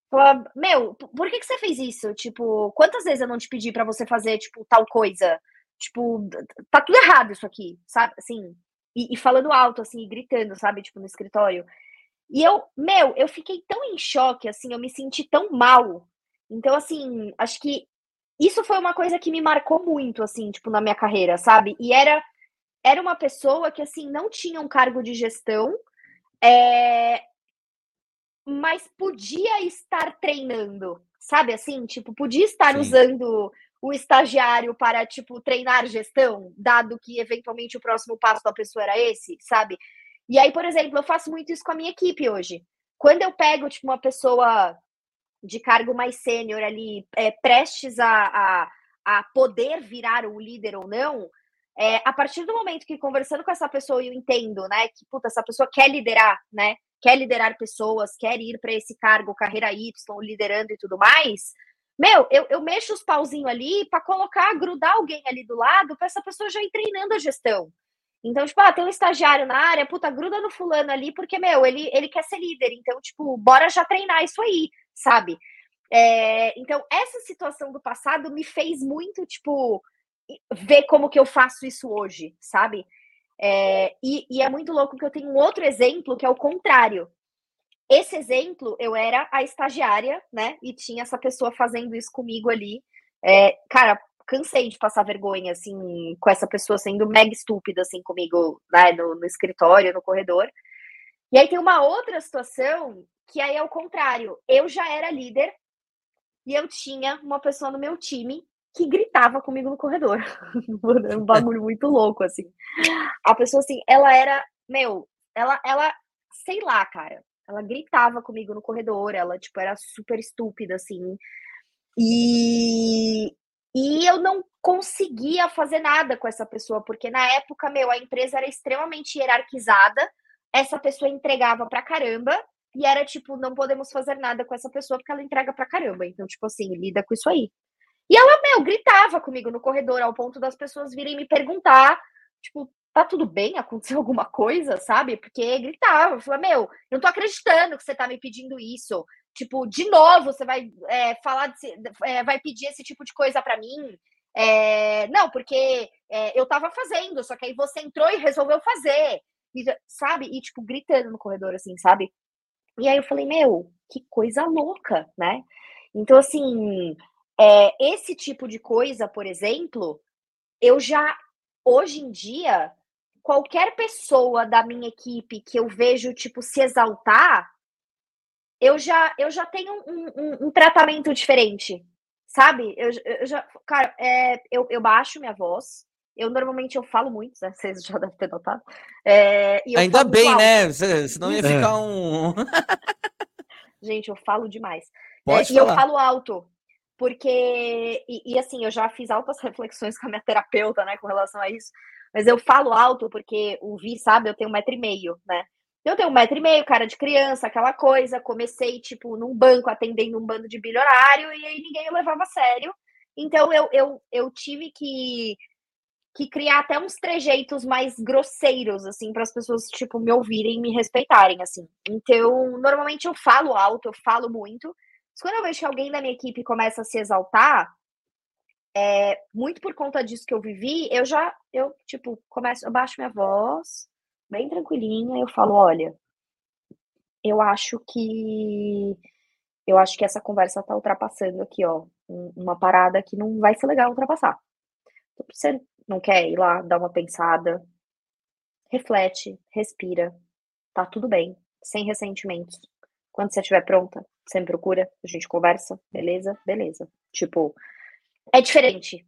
Falar, meu, por que, que você fez isso? Tipo, quantas vezes eu não te pedi para você fazer, tipo, tal coisa? Tipo, tá tudo errado isso aqui, sabe? Assim, e, e falando alto, assim, gritando, sabe? Tipo, no escritório. E eu, meu, eu fiquei tão em choque, assim, eu me senti tão mal. Então, assim, acho que isso foi uma coisa que me marcou muito, assim, tipo, na minha carreira, sabe? E era, era uma pessoa que, assim, não tinha um cargo de gestão, é, mas podia estar treinando, sabe assim? Tipo, podia estar Sim. usando o estagiário para, tipo, treinar gestão, dado que eventualmente o próximo passo da pessoa era esse, sabe? E aí, por exemplo, eu faço muito isso com a minha equipe hoje. Quando eu pego, tipo, uma pessoa de cargo mais sênior ali, é, prestes a, a, a poder virar o líder ou não, é, a partir do momento que conversando com essa pessoa eu entendo, né, que puta, essa pessoa quer liderar, né, quer liderar pessoas, quer ir para esse cargo, carreira Y, liderando e tudo mais, meu, eu, eu mexo os pauzinhos ali para colocar, grudar alguém ali do lado para essa pessoa já ir treinando a gestão. Então, tipo, ah, tem um estagiário na área, puta, gruda no fulano ali, porque, meu, ele, ele quer ser líder. Então, tipo, bora já treinar isso aí, sabe? É, então, essa situação do passado me fez muito, tipo, ver como que eu faço isso hoje, sabe? É, e, e é muito louco que eu tenho um outro exemplo que é o contrário. Esse exemplo, eu era a estagiária, né? E tinha essa pessoa fazendo isso comigo ali. É, cara, cansei de passar vergonha, assim, com essa pessoa sendo mega estúpida, assim, comigo, né? No, no escritório, no corredor. E aí tem uma outra situação que aí é o contrário. Eu já era líder e eu tinha uma pessoa no meu time que gritava comigo no corredor. um bagulho muito louco, assim. A pessoa, assim, ela era, meu, ela, ela, sei lá, cara. Ela gritava comigo no corredor, ela, tipo, era super estúpida, assim. E, e eu não conseguia fazer nada com essa pessoa, porque na época, meu, a empresa era extremamente hierarquizada, essa pessoa entregava pra caramba, e era tipo, não podemos fazer nada com essa pessoa porque ela entrega pra caramba. Então, tipo assim, lida com isso aí. E ela, meu, gritava comigo no corredor, ao ponto das pessoas virem me perguntar, tipo, tá tudo bem? Aconteceu alguma coisa, sabe? Porque gritava. Eu falei, meu, eu não tô acreditando que você tá me pedindo isso. Tipo, de novo, você vai é, falar, de, é, vai pedir esse tipo de coisa para mim? É, não, porque é, eu tava fazendo, só que aí você entrou e resolveu fazer. E, sabe? E, tipo, gritando no corredor, assim, sabe? E aí eu falei, meu, que coisa louca, né? Então, assim, é, esse tipo de coisa, por exemplo, eu já, hoje em dia, qualquer pessoa da minha equipe que eu vejo, tipo, se exaltar, eu já, eu já tenho um, um, um tratamento diferente, sabe? Eu, eu já, cara, é, eu, eu baixo minha voz, eu normalmente eu falo muito, né? Vocês já devem ter notado. É, Ainda bem, né? Senão ia ficar é. um. Gente, eu falo demais. É, e eu falo alto porque e, e, assim eu já fiz altas reflexões com a minha terapeuta, né, com relação a isso. Mas eu falo alto porque o Vi sabe, eu tenho um metro e meio, né? Eu tenho um metro e meio, cara de criança, aquela coisa. Comecei tipo num banco atendendo um bando de bilionário e aí ninguém levava a sério. Então eu, eu, eu tive que que criar até uns trejeitos mais grosseiros, assim, para as pessoas, tipo, me ouvirem e me respeitarem, assim. Então, normalmente eu falo alto, eu falo muito, mas quando eu vejo que alguém da minha equipe começa a se exaltar, é, muito por conta disso que eu vivi, eu já, eu, tipo, começo, eu baixo minha voz, bem tranquilinha, eu falo, olha, eu acho que eu acho que essa conversa tá ultrapassando aqui, ó, uma parada que não vai ser legal ultrapassar. Você não quer ir lá dar uma pensada? Reflete, respira, tá tudo bem, sem ressentimentos. Quando você estiver pronta, você me procura, a gente conversa, beleza? Beleza. Tipo, é diferente.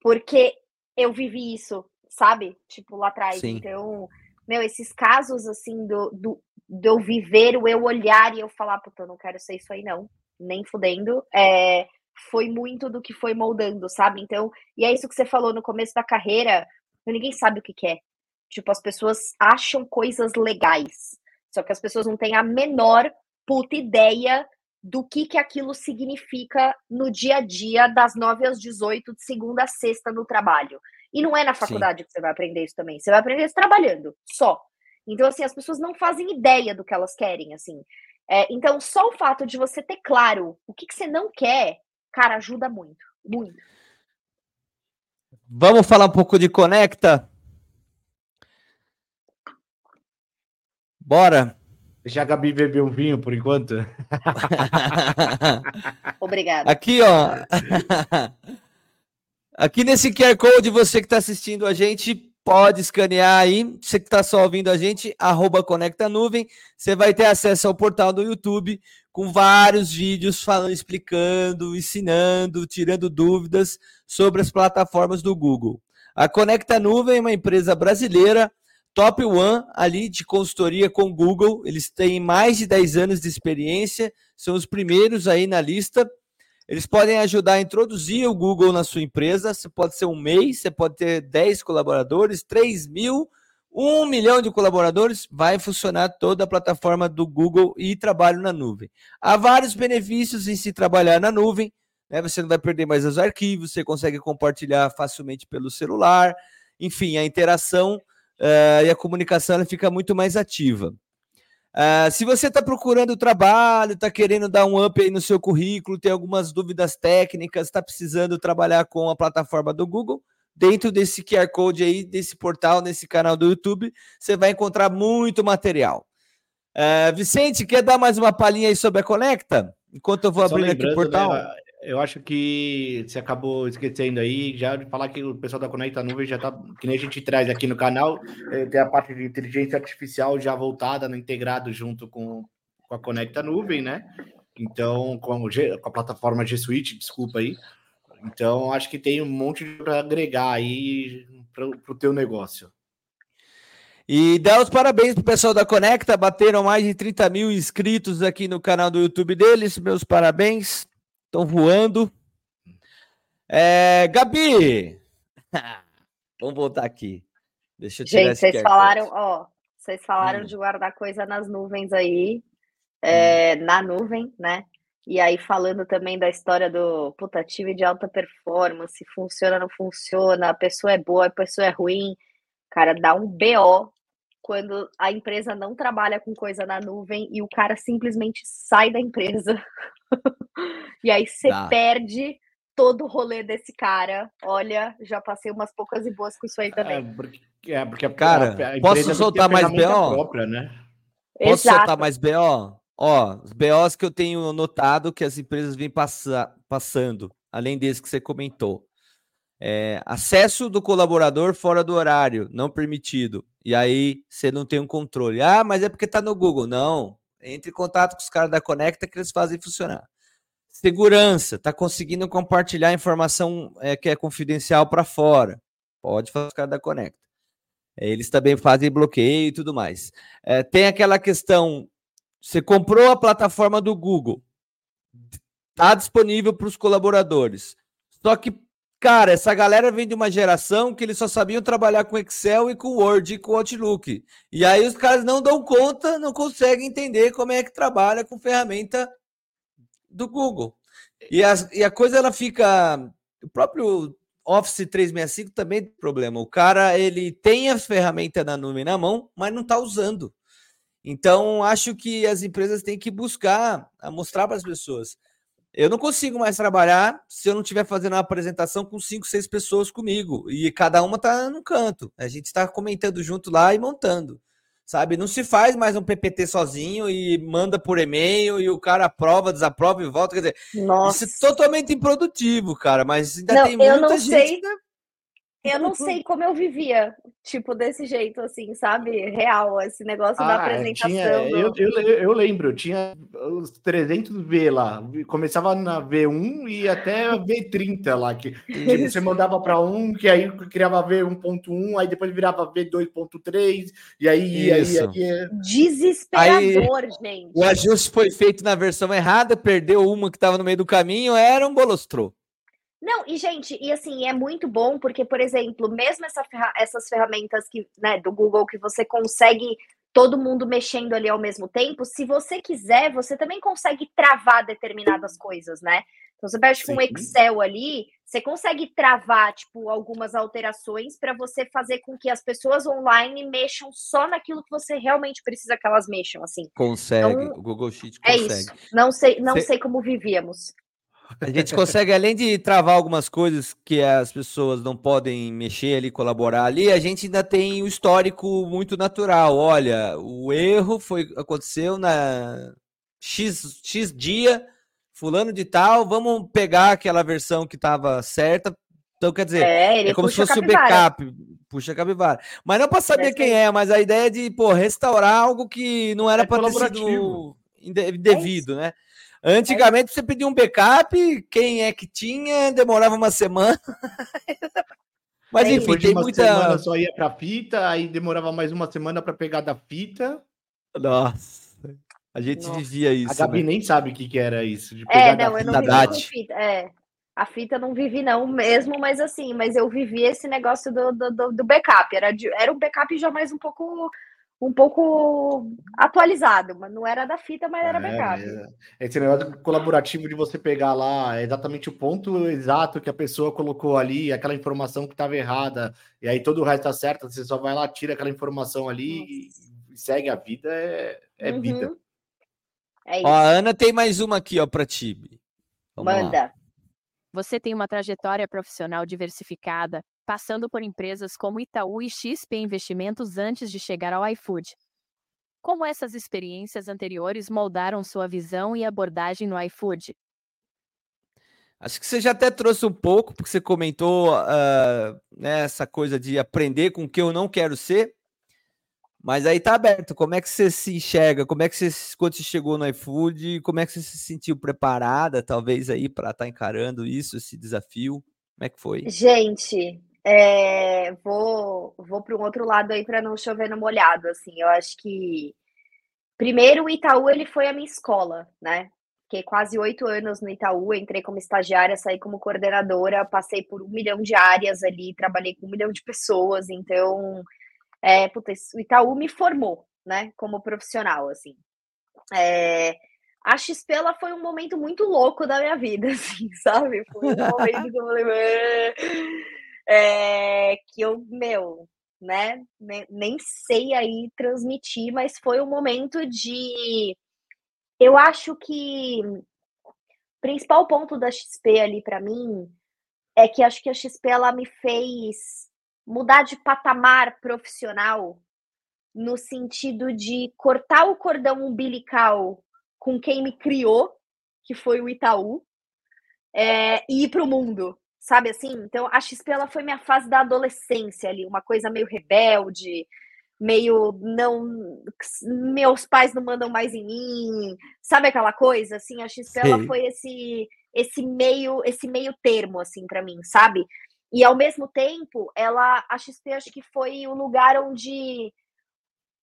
Porque eu vivi isso, sabe? Tipo, lá atrás. Sim. Então, meu, esses casos, assim, do, do, do eu viver, o eu olhar e eu falar, puta, eu não quero ser isso aí, não. Nem fudendo. É, foi muito do que foi moldando, sabe? Então, e é isso que você falou no começo da carreira, ninguém sabe o que quer. É. Tipo, as pessoas acham coisas legais. Só que as pessoas não têm a menor puta ideia do que, que aquilo significa no dia a dia, das 9 às 18, de segunda a sexta no trabalho. E não é na faculdade Sim. que você vai aprender isso também. Você vai aprender isso trabalhando, só. Então, assim, as pessoas não fazem ideia do que elas querem, assim. É, então, só o fato de você ter claro o que, que você não quer, cara, ajuda muito. Muito. Vamos falar um pouco de Conecta? Bora. Deixa a Gabi beber um vinho por enquanto. Obrigada. Aqui, ó. Aqui nesse QR Code, você que está assistindo a gente, pode escanear aí. Você que está só ouvindo a gente, arroba Conecta Nuvem. Você vai ter acesso ao portal do YouTube com vários vídeos falando, explicando, ensinando, tirando dúvidas sobre as plataformas do Google. A Conecta Nuvem é uma empresa brasileira top one ali de consultoria com Google. Eles têm mais de 10 anos de experiência, são os primeiros aí na lista. Eles podem ajudar a introduzir o Google na sua empresa. Você pode ser um mês, você pode ter 10 colaboradores, 3 mil, 1 milhão de colaboradores. Vai funcionar toda a plataforma do Google e trabalho na nuvem. Há vários benefícios em se trabalhar na nuvem. Né? Você não vai perder mais os arquivos, você consegue compartilhar facilmente pelo celular. Enfim, a interação uh, e a comunicação ela fica muito mais ativa. Uh, se você está procurando trabalho, está querendo dar um up aí no seu currículo, tem algumas dúvidas técnicas, está precisando trabalhar com a plataforma do Google, dentro desse QR Code aí, desse portal, nesse canal do YouTube, você vai encontrar muito material. Uh, Vicente, quer dar mais uma palhinha aí sobre a Conecta? Enquanto eu vou abrir aqui o portal. Né, eu acho que você acabou esquecendo aí já de falar que o pessoal da Conecta Nuvem já tá, que nem a gente traz aqui no canal, é, tem a parte de inteligência artificial já voltada, no integrado junto com, com a Conecta Nuvem, né? Então, com, com a plataforma G Suite, desculpa aí. Então, acho que tem um monte para agregar aí para o teu negócio. E dá os parabéns pro pessoal da Conecta, bateram mais de 30 mil inscritos aqui no canal do YouTube deles. Meus parabéns, estão voando. É, Gabi, vamos voltar aqui. Deixa eu tirar Gente, vocês falaram, ó, vocês falaram hum. de guardar coisa nas nuvens aí, é, hum. na nuvem, né? E aí, falando também da história do puta, time de alta performance, funciona, não funciona, a pessoa é boa, a pessoa é ruim. Cara, dá um BO quando a empresa não trabalha com coisa na nuvem e o cara simplesmente sai da empresa. e aí você perde todo o rolê desse cara. Olha, já passei umas poucas e boas com isso aí também. É, porque, é, porque cara, a, a posso soltar mais BO? Própria, né? Posso Exato. soltar mais BO? Ó, os BOs que eu tenho notado que as empresas vêm passa, passando, além desse que você comentou. É, acesso do colaborador fora do horário, não permitido. E aí você não tem um controle. Ah, mas é porque está no Google. Não. Entre em contato com os caras da Conecta que eles fazem funcionar. Segurança, está conseguindo compartilhar informação é, que é confidencial para fora. Pode fazer os caras da Conecta. Eles também fazem bloqueio e tudo mais. É, tem aquela questão você comprou a plataforma do Google, está disponível para os colaboradores. Só que, cara, essa galera vem de uma geração que eles só sabiam trabalhar com Excel e com Word e com Outlook. E aí os caras não dão conta, não conseguem entender como é que trabalha com ferramenta do Google. E a, e a coisa ela fica. O próprio Office 365 também tem problema. O cara ele tem a ferramenta na nuvem na mão, mas não está usando. Então, acho que as empresas têm que buscar mostrar para as pessoas. Eu não consigo mais trabalhar se eu não estiver fazendo uma apresentação com cinco, seis pessoas comigo. E cada uma está no canto. A gente está comentando junto lá e montando. Sabe? Não se faz mais um PPT sozinho e manda por e-mail e o cara aprova, desaprova e volta. Quer dizer, Nossa. isso é totalmente improdutivo, cara. Mas ainda não, tem muita gente. Sei. Eu não sei como eu vivia, tipo, desse jeito, assim, sabe? Real, esse negócio ah, da apresentação. Tinha, do... eu, eu, eu, lembro, tinha os 300V lá. Começava na V1 e até V30 lá. Que tipo, você mandava para um, que aí criava V1.1, aí depois virava V2.3, e aí ia. Ia, ia, Desesperador, aí, gente. O ajuste foi feito na versão errada, perdeu uma que estava no meio do caminho, era um bolostrô. Não, e gente, e assim, é muito bom porque, por exemplo, mesmo essa essas ferramentas que, né, do Google que você consegue todo mundo mexendo ali ao mesmo tempo, se você quiser, você também consegue travar determinadas coisas, né? Então você mexe com o Excel ali, você consegue travar, tipo, algumas alterações para você fazer com que as pessoas online mexam só naquilo que você realmente precisa que elas mexam, assim. Consegue, então, o Google Sheet consegue. É isso. Não sei, não sei como vivíamos. A gente consegue, além de travar algumas coisas que as pessoas não podem mexer ali, colaborar ali, a gente ainda tem o histórico muito natural. Olha, o erro foi aconteceu na X, X dia, fulano de tal, vamos pegar aquela versão que estava certa. Então, quer dizer, é, é como se fosse o backup, puxa a capivara. Mas não para saber quem é, mas a ideia de, pô, restaurar algo que não era é para ter sido indevido, é né? Antigamente você pedia um backup, quem é que tinha, demorava uma semana. Mas é, enfim, tem muita. Semana só ia para fita, aí demorava mais uma semana para pegar da fita. Nossa, a gente Nossa. vivia isso. A Gabi né? nem sabe o que, que era isso. De é, não, eu não vivi fita. É, a fita não vivi não mesmo, mas assim, mas eu vivi esse negócio do, do, do backup. Era, de, era um backup já mais um pouco um pouco atualizado, mas não era da fita, mas era é, backup. É. Esse negócio colaborativo de você pegar lá exatamente o ponto exato que a pessoa colocou ali, aquela informação que estava errada, e aí todo o resto está certo, você só vai lá, tira aquela informação ali e segue a vida, é, é uhum. vida. É ó, a Ana tem mais uma aqui, ó, para ti. Vamos Manda. Lá. Você tem uma trajetória profissional diversificada passando por empresas como Itaú e XP Investimentos antes de chegar ao iFood. Como essas experiências anteriores moldaram sua visão e abordagem no iFood? Acho que você já até trouxe um pouco, porque você comentou uh, né, essa coisa de aprender com o que eu não quero ser. Mas aí tá aberto. Como é que você se enxerga? Como é que você, quando você chegou no iFood, como é que você se sentiu preparada, talvez, aí, para estar tá encarando isso, esse desafio? Como é que foi? Gente, é, vou, vou para um outro lado aí para não chover no molhado. Assim, eu acho que primeiro o Itaú ele foi a minha escola, né? Fiquei quase oito anos no Itaú, entrei como estagiária, saí como coordenadora, passei por um milhão de áreas ali, trabalhei com um milhão de pessoas, então é, putz, o Itaú me formou, né, como profissional, assim. É, a XP, ela foi um momento muito louco da minha vida, assim, sabe? Foi um momento que eu falei, é, que eu, meu, né, nem sei aí transmitir, mas foi um momento de, eu acho que o principal ponto da XP ali para mim é que acho que a XP ela me fez mudar de patamar profissional no sentido de cortar o cordão umbilical com quem me criou, que foi o Itaú, é, e ir para o mundo, sabe assim? Então, a XP ela foi minha fase da adolescência ali, uma coisa meio rebelde, meio não. Meus pais não mandam mais em mim, sabe aquela coisa? Assim, a XP ela foi esse esse meio esse meio termo assim para mim, sabe? E ao mesmo tempo, ela a XP acho que foi o lugar onde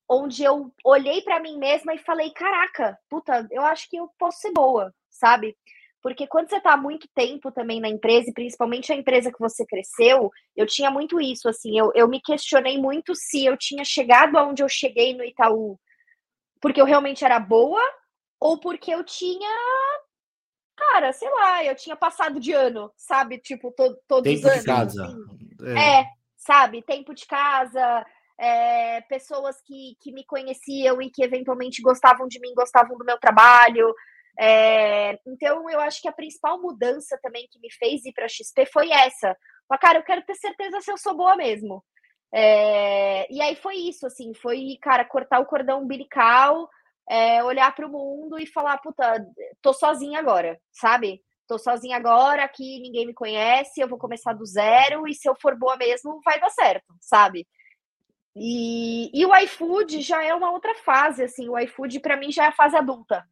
onde eu olhei para mim mesma e falei, caraca, puta, eu acho que eu posso ser boa, sabe? Porque quando você está muito tempo também na empresa, e principalmente a empresa que você cresceu, eu tinha muito isso, assim, eu, eu me questionei muito se eu tinha chegado aonde eu cheguei no Itaú porque eu realmente era boa ou porque eu tinha cara, sei lá, eu tinha passado de ano, sabe? Tipo, to, todos Tempo os anos. de casa. Assim. É. é. sabe? Tempo de casa, é, pessoas que, que me conheciam e que eventualmente gostavam de mim, gostavam do meu trabalho. É, então, eu acho que a principal mudança também que me fez ir para a XP foi essa. Cara, eu quero ter certeza se eu sou boa mesmo. É, e aí foi isso, assim, foi, cara, cortar o cordão umbilical, é, olhar para o mundo e falar, puta, tô sozinha agora, sabe? Tô sozinha agora, aqui ninguém me conhece, eu vou começar do zero e se eu for boa mesmo, vai dar certo, sabe? E, e o iFood já é uma outra fase, assim, o iFood para mim já é a fase adulta.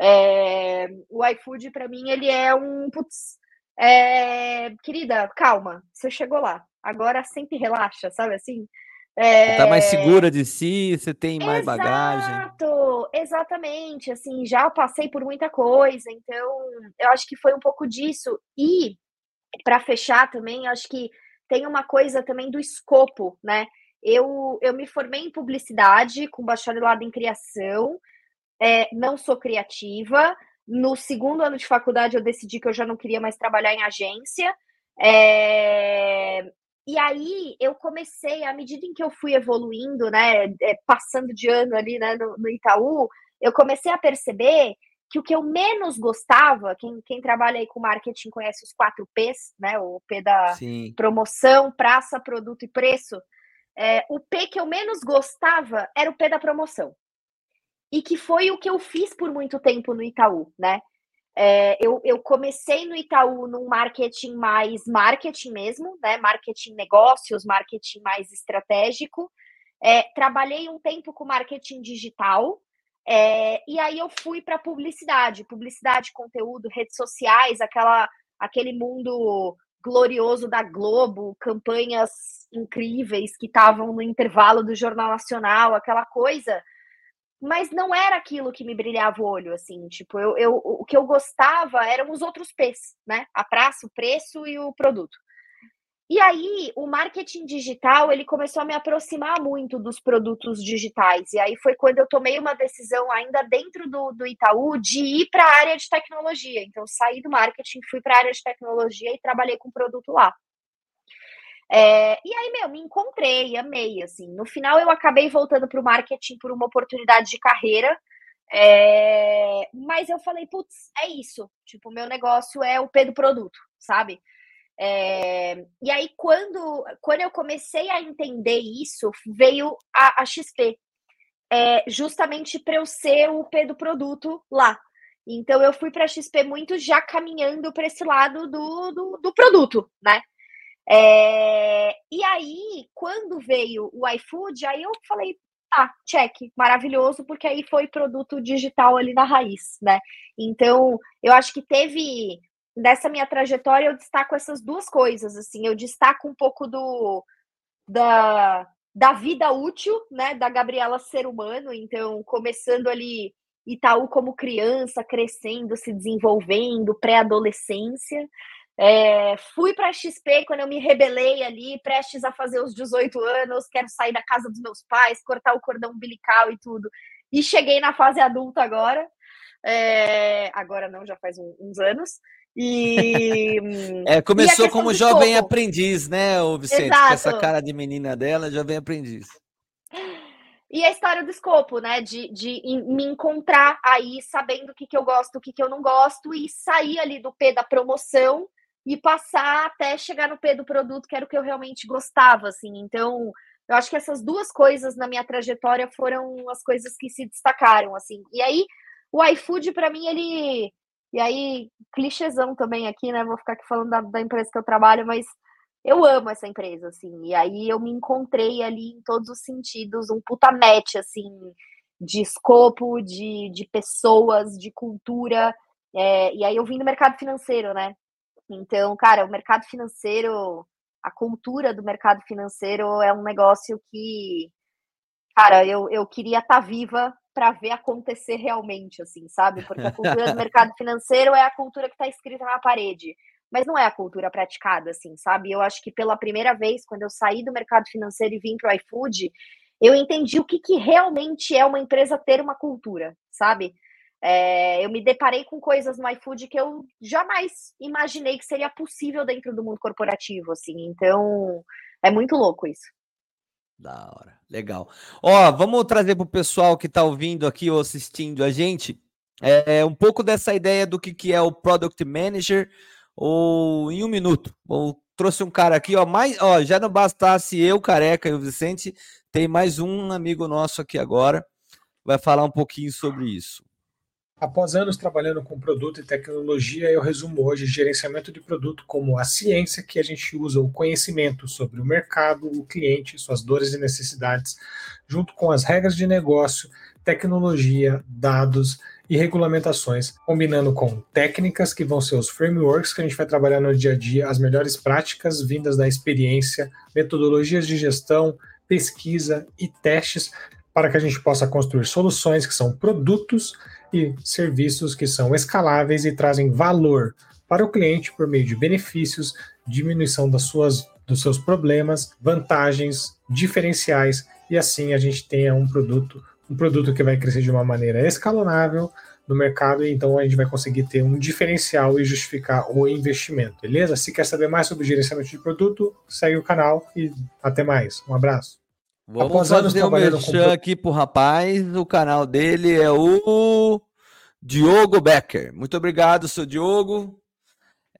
É, o iFood para mim ele é um putz, é, querida, calma, você chegou lá. Agora sempre relaxa, sabe assim? É... Tá mais segura de si, você tem mais Exato, bagagem. Exato, exatamente. Assim, já passei por muita coisa, então eu acho que foi um pouco disso. E para fechar também, acho que tem uma coisa também do escopo, né? Eu, eu me formei em publicidade com bacharelado em criação, é, não sou criativa. No segundo ano de faculdade, eu decidi que eu já não queria mais trabalhar em agência. É, e aí eu comecei, à medida em que eu fui evoluindo, né, é, passando de ano ali né, no, no Itaú, eu comecei a perceber que o que eu menos gostava, quem, quem trabalha aí com marketing conhece os quatro P's, né? O P da Sim. promoção, praça, produto e preço. É, o P que eu menos gostava era o P da promoção. E que foi o que eu fiz por muito tempo no Itaú, né? É, eu, eu, comecei no Itaú num marketing mais marketing mesmo, né? Marketing negócios, marketing mais estratégico. É, trabalhei um tempo com marketing digital. É, e aí eu fui para publicidade, publicidade, conteúdo, redes sociais, aquela, aquele mundo glorioso da Globo, campanhas incríveis que estavam no intervalo do Jornal Nacional, aquela coisa mas não era aquilo que me brilhava o olho, assim, tipo, eu, eu, o que eu gostava eram os outros P's, né? A praça, o preço e o produto. E aí, o marketing digital, ele começou a me aproximar muito dos produtos digitais. E aí foi quando eu tomei uma decisão ainda dentro do, do Itaú de ir para a área de tecnologia. Então, saí do marketing, fui para a área de tecnologia e trabalhei com produto lá. É, e aí, meu, me encontrei, amei, assim. No final, eu acabei voltando para o marketing por uma oportunidade de carreira. É, mas eu falei, putz, é isso. Tipo, meu negócio é o P do produto, sabe? É, e aí, quando, quando eu comecei a entender isso, veio a, a XP, é, justamente para eu ser o P do produto lá. Então, eu fui para a XP muito já caminhando para esse lado do, do, do produto, né? É, e aí, quando veio o iFood, aí eu falei, tá, check, maravilhoso, porque aí foi produto digital ali na raiz, né? Então, eu acho que teve dessa minha trajetória eu destaco essas duas coisas, assim, eu destaco um pouco do da, da vida útil, né, da Gabriela ser humano, então começando ali Itaú como criança, crescendo, se desenvolvendo, pré-adolescência. É, fui para a XP quando eu me rebelei ali, prestes a fazer os 18 anos, quero sair da casa dos meus pais, cortar o cordão umbilical e tudo. E cheguei na fase adulta agora. É, agora não, já faz um, uns anos. E. É, começou e como jovem escopo. aprendiz, né, o Vicente? Exato. Com essa cara de menina dela, jovem aprendiz. E a história do escopo, né? De, de me encontrar aí, sabendo o que, que eu gosto, o que, que eu não gosto, e sair ali do P da promoção e passar até chegar no P do produto, que era o que eu realmente gostava, assim. Então, eu acho que essas duas coisas na minha trajetória foram as coisas que se destacaram, assim. E aí, o iFood, para mim, ele e aí, clichêzão também aqui, né? Vou ficar aqui falando da, da, empresa que eu trabalho, mas eu amo essa empresa, assim. E aí eu me encontrei ali em todos os sentidos, um puta match, assim, de escopo, de, de pessoas, de cultura. É, e aí eu vim do mercado financeiro, né? Então, cara, o mercado financeiro, a cultura do mercado financeiro é um negócio que, cara, eu, eu queria estar tá viva para ver acontecer realmente, assim, sabe? Porque a cultura do mercado financeiro é a cultura que está escrita na parede, mas não é a cultura praticada, assim, sabe? Eu acho que pela primeira vez, quando eu saí do mercado financeiro e vim para o iFood, eu entendi o que, que realmente é uma empresa ter uma cultura, sabe? É, eu me deparei com coisas no iFood que eu jamais imaginei que seria possível dentro do mundo corporativo, assim. Então, é muito louco isso. Da hora. Legal. Ó, vamos trazer para o pessoal que está ouvindo aqui ou assistindo a gente é, um pouco dessa ideia do que, que é o Product Manager ou em um minuto. Eu trouxe um cara aqui, ó, mais, ó, já não bastasse eu, Careca e o Vicente, tem mais um amigo nosso aqui agora, vai falar um pouquinho sobre isso. Após anos trabalhando com produto e tecnologia, eu resumo hoje gerenciamento de produto como a ciência que a gente usa, o conhecimento sobre o mercado, o cliente, suas dores e necessidades, junto com as regras de negócio, tecnologia, dados e regulamentações, combinando com técnicas que vão ser os frameworks que a gente vai trabalhar no dia a dia, as melhores práticas vindas da experiência, metodologias de gestão, pesquisa e testes para que a gente possa construir soluções que são produtos e serviços que são escaláveis e trazem valor para o cliente por meio de benefícios, diminuição das suas, dos seus problemas, vantagens, diferenciais e assim a gente tenha um produto, um produto que vai crescer de uma maneira escalonável no mercado e então a gente vai conseguir ter um diferencial e justificar o investimento, beleza? Se quer saber mais sobre gerenciamento de produto, segue o canal e até mais. Um abraço. Vamos Após fazer o merchan com... aqui pro rapaz. O canal dele é o Diogo Becker. Muito obrigado, seu Diogo.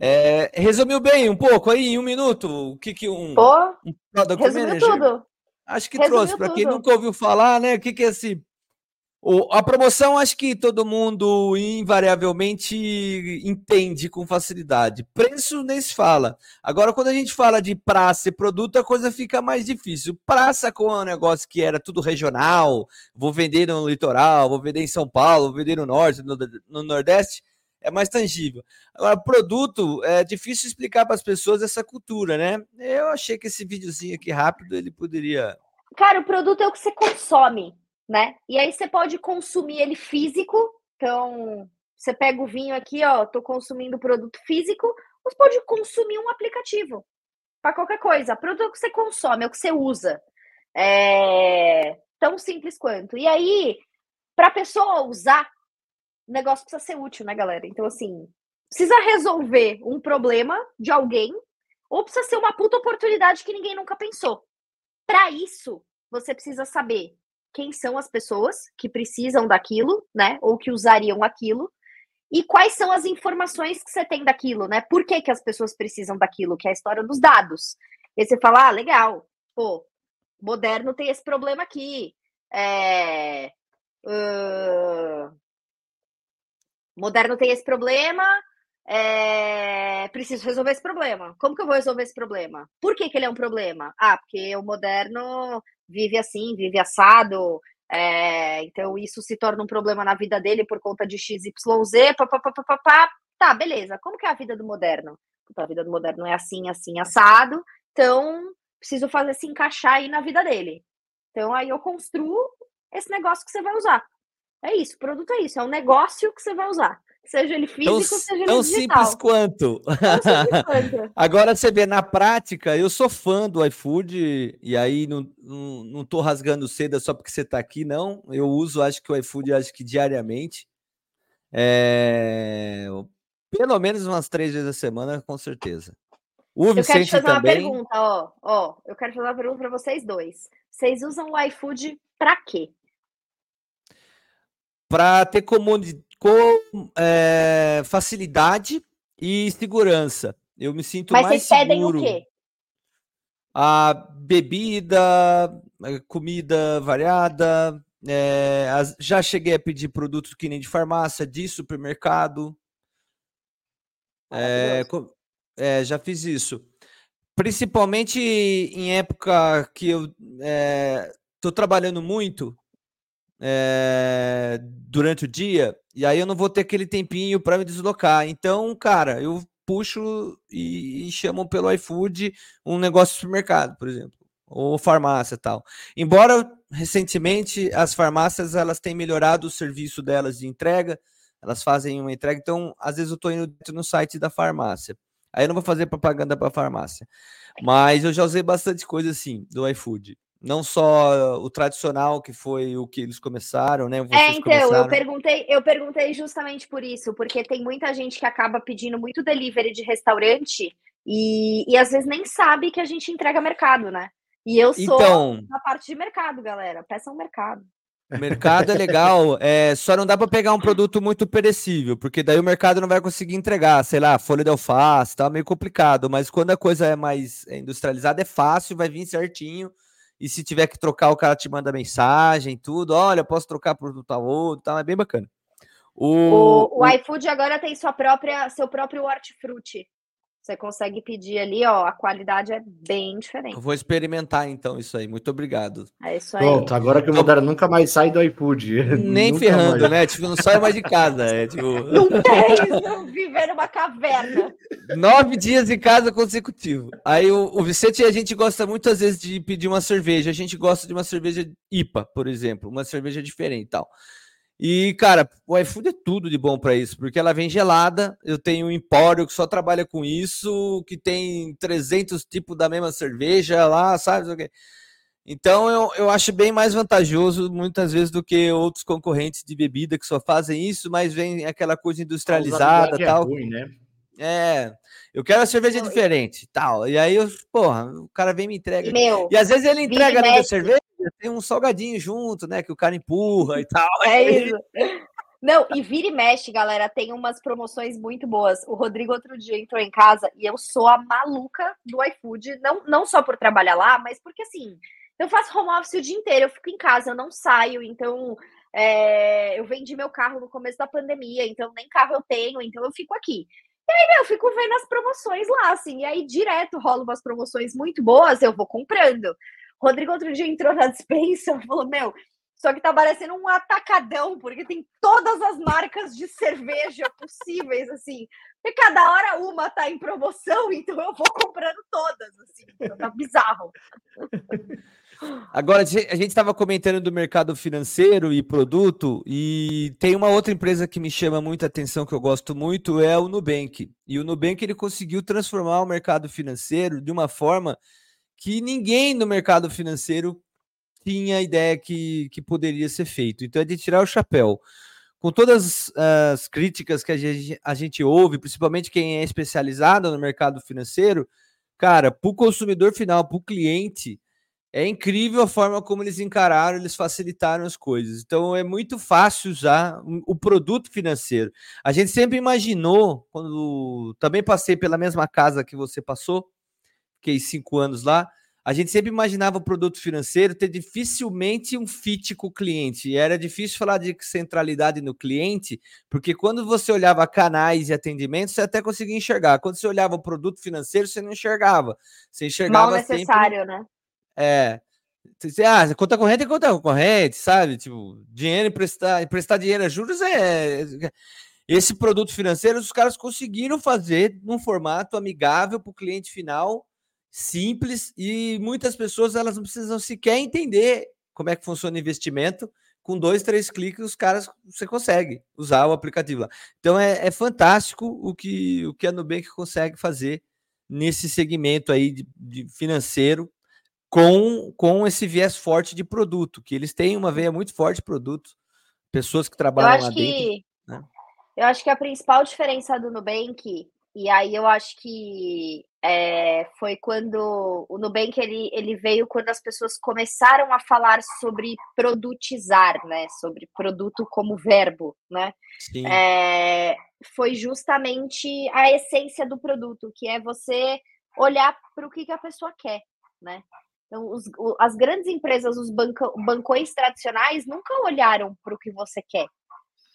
É, resumiu bem um pouco aí, em um minuto, o que, que um, Pô, um Product resumiu Manager... tudo. Acho que resumiu trouxe, para quem nunca ouviu falar, né? O que, que é esse o, a promoção, acho que todo mundo invariavelmente entende com facilidade. Preço nem se fala. Agora, quando a gente fala de praça e produto, a coisa fica mais difícil. Praça com um negócio que era tudo regional, vou vender no litoral, vou vender em São Paulo, vou vender no norte, no, no nordeste, é mais tangível. Agora, produto, é difícil explicar para as pessoas essa cultura, né? Eu achei que esse videozinho aqui rápido, ele poderia... Cara, o produto é o que você consome né? E aí você pode consumir ele físico, então você pega o vinho aqui, ó, tô consumindo produto físico, você pode consumir um aplicativo para qualquer coisa. Produto que você consome, é o que você usa. É tão simples quanto. E aí, para a pessoa usar, o negócio precisa ser útil, né, galera? Então, assim, precisa resolver um problema de alguém ou precisa ser uma puta oportunidade que ninguém nunca pensou. Para isso, você precisa saber quem são as pessoas que precisam daquilo, né? Ou que usariam aquilo. e quais são as informações que você tem daquilo, né? Por que, que as pessoas precisam daquilo, que é a história dos dados. E você fala, ah, legal, pô, moderno tem esse problema aqui. É, uh, moderno tem esse problema, é, preciso resolver esse problema. Como que eu vou resolver esse problema? Por que, que ele é um problema? Ah, porque o moderno vive assim, vive assado, é, então isso se torna um problema na vida dele por conta de XYZ, papapá. Tá, beleza. Como que é a vida do moderno? a vida do moderno é assim, assim, assado, então preciso fazer se encaixar aí na vida dele. Então aí eu construo esse negócio que você vai usar. É isso, o produto é isso, é um negócio que você vai usar. Seja ele físico, tão, seja ele tão digital. Simples quanto. Tão simples quanto. Agora você vê na prática, eu sou fã do iFood, e aí não, não, não tô rasgando seda só porque você está aqui, não. Eu uso, acho que o iFood, acho que diariamente. É, pelo menos umas três vezes a semana, com certeza. O eu Vicente quero te fazer também. uma pergunta, ó, ó. Eu quero fazer uma pergunta para vocês dois. Vocês usam o iFood para quê? Para ter comuni com é, facilidade e segurança. Eu me sinto Mas mais seguro. Mas vocês pedem o quê? A bebida, comida variada. É, já cheguei a pedir produtos que nem de farmácia, de supermercado. É, é, já fiz isso. Principalmente em época que eu estou trabalhando muito, é, durante o dia, e aí eu não vou ter aquele tempinho para me deslocar. Então, cara, eu puxo e, e chamo pelo iFood um negócio de supermercado, por exemplo, ou farmácia tal. Embora recentemente as farmácias elas têm melhorado o serviço delas de entrega, elas fazem uma entrega, então às vezes eu estou indo no site da farmácia. Aí eu não vou fazer propaganda para farmácia. Mas eu já usei bastante coisa assim do iFood não só o tradicional que foi o que eles começaram, né? Vocês é, então, começaram. eu perguntei, eu perguntei justamente por isso, porque tem muita gente que acaba pedindo muito delivery de restaurante e, e às vezes nem sabe que a gente entrega mercado, né? E eu sou então, na parte de mercado, galera. Peça um mercado. Mercado é legal, é, só não dá para pegar um produto muito perecível, porque daí o mercado não vai conseguir entregar, sei lá, folha de alface, tá meio complicado, mas quando a coisa é mais industrializada é fácil, vai vir certinho e se tiver que trocar, o cara te manda mensagem, tudo. Olha, posso trocar produto tal outro, tá? É bem bacana. O, o, o iFood agora tem sua própria, seu próprio hortifruti. Você consegue pedir ali, ó, a qualidade é bem diferente. vou experimentar então isso aí. Muito obrigado. É isso aí. Pronto, agora que mudaram, nunca mais sai do iFood. Nem ferrando, mais. né? Tipo, não sai mais de casa. É, tipo... Não tem, não viver numa caverna. Nove dias em casa consecutivo. Aí o, o Vicente, a gente gosta muitas vezes de pedir uma cerveja. A gente gosta de uma cerveja IPA, por exemplo, uma cerveja diferente e tal. E, cara, o iFood é tudo de bom para isso, porque ela vem gelada. Eu tenho um empório que só trabalha com isso, que tem 300 tipos da mesma cerveja lá, sabe? Então, eu, eu acho bem mais vantajoso, muitas vezes, do que outros concorrentes de bebida que só fazem isso, mas vem aquela coisa industrializada é tal. É, ruim, né? é, eu quero a cerveja diferente, tal. E aí, eu, porra, o cara vem e me entrega. Meu, e às vezes ele entrega a cerveja tem um salgadinho junto, né? Que o cara empurra e tal. É isso. Não, e vira e mexe, galera, tem umas promoções muito boas. O Rodrigo outro dia entrou em casa e eu sou a maluca do iFood, não, não só por trabalhar lá, mas porque assim, eu faço home office o dia inteiro, eu fico em casa, eu não saio, então é, eu vendi meu carro no começo da pandemia, então nem carro eu tenho, então eu fico aqui. E aí, meu, eu fico vendo as promoções lá, assim, e aí direto rola umas promoções muito boas, eu vou comprando. Rodrigo outro dia entrou na dispensa e falou: Meu, só que tá parecendo um atacadão, porque tem todas as marcas de cerveja possíveis, assim. E cada hora uma tá em promoção, então eu vou comprando todas, assim. Então tá bizarro. Agora, a gente estava comentando do mercado financeiro e produto, e tem uma outra empresa que me chama muita atenção, que eu gosto muito, é o Nubank. E o Nubank ele conseguiu transformar o mercado financeiro de uma forma que ninguém no mercado financeiro tinha ideia que, que poderia ser feito. Então é de tirar o chapéu. Com todas as críticas que a gente, a gente ouve, principalmente quem é especializado no mercado financeiro, cara, para o consumidor final, para o cliente, É incrível a forma como eles encararam, eles facilitaram as coisas. Então é muito fácil usar o produto financeiro. A gente sempre imaginou, quando também passei pela mesma casa que você passou, fiquei cinco anos lá, a gente sempre imaginava o produto financeiro ter dificilmente um fit com o cliente. E era difícil falar de centralidade no cliente, porque quando você olhava canais e atendimentos, você até conseguia enxergar. Quando você olhava o produto financeiro, você não enxergava. Você enxergava Mal necessário, sempre... né? É. Ah, conta corrente é conta corrente, sabe? Tipo, dinheiro emprestar, emprestar dinheiro a juros é. Esse produto financeiro, os caras conseguiram fazer num formato amigável para o cliente final, simples, e muitas pessoas elas não precisam sequer entender como é que funciona o investimento. Com dois, três cliques, os caras você consegue usar o aplicativo lá. Então é, é fantástico o que, o que a Nubank consegue fazer nesse segmento aí de, de financeiro com, com esse viés forte de produto, que eles têm uma veia muito forte de produto. Pessoas que trabalham lá que, dentro. Né? Eu acho que a principal diferença do Nubank, e aí eu acho que é, foi quando o Nubank ele, ele veio quando as pessoas começaram a falar sobre produtizar, né? Sobre produto como verbo, né? É, foi justamente a essência do produto, que é você olhar para o que, que a pessoa quer, né? Então, os, as grandes empresas, os banco, bancões tradicionais, nunca olharam para o que você quer.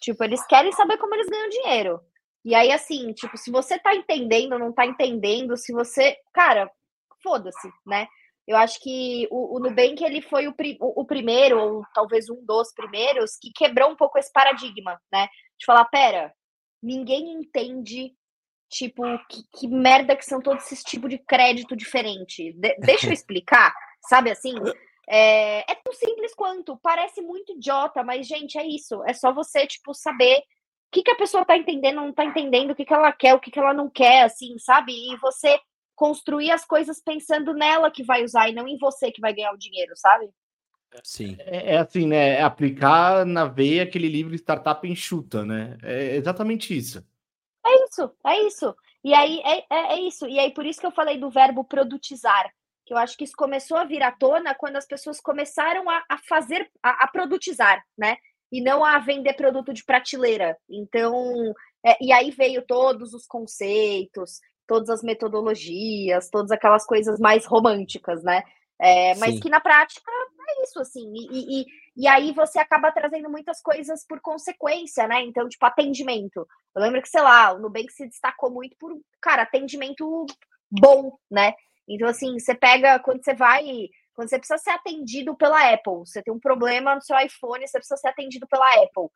Tipo, eles querem saber como eles ganham dinheiro. E aí, assim, tipo, se você tá entendendo, não tá entendendo, se você. Cara, foda-se, né? Eu acho que o, o Nubank ele foi o, o, o, primeiro, ou talvez um dos primeiros, que quebrou um pouco esse paradigma, né? De falar, pera, ninguém entende Tipo, que, que, merda que são todos esses tipos de crédito diferente. De, deixa eu explicar, sabe assim? É, é tão simples quanto, parece muito idiota, mas, gente, é isso. É só você, tipo, saber que, que a pessoa tá entendendo, não tá entendendo, o que, que ela quer, o que, que ela não quer, assim, sabe? E você construir as coisas pensando nela que vai usar e não em você que vai ganhar o dinheiro, sabe? Sim. É, é assim, né? É aplicar na veia aquele livro Startup Enxuta, né? É exatamente isso. É isso, é isso. E aí é, é, é, isso. E aí, por isso que eu falei do verbo produtizar. Que eu acho que isso começou a vir à tona quando as pessoas começaram a, a fazer, a, a, produtizar, né? E não a vender produto de prateleira. Então, é, e aí veio todos os conceitos, todas as metodologias, todas aquelas coisas mais românticas, né? É, mas que na prática é isso, assim. E, e, e aí você acaba trazendo muitas coisas por consequência, né? Então, tipo, atendimento. Eu lembro que, sei lá, o Nubank se destacou muito por, cara, atendimento bom, né? Então, assim, você pega, quando você vai, quando você precisa ser atendido pela Apple, você tem um problema no seu iPhone, você precisa ser atendido pela Apple.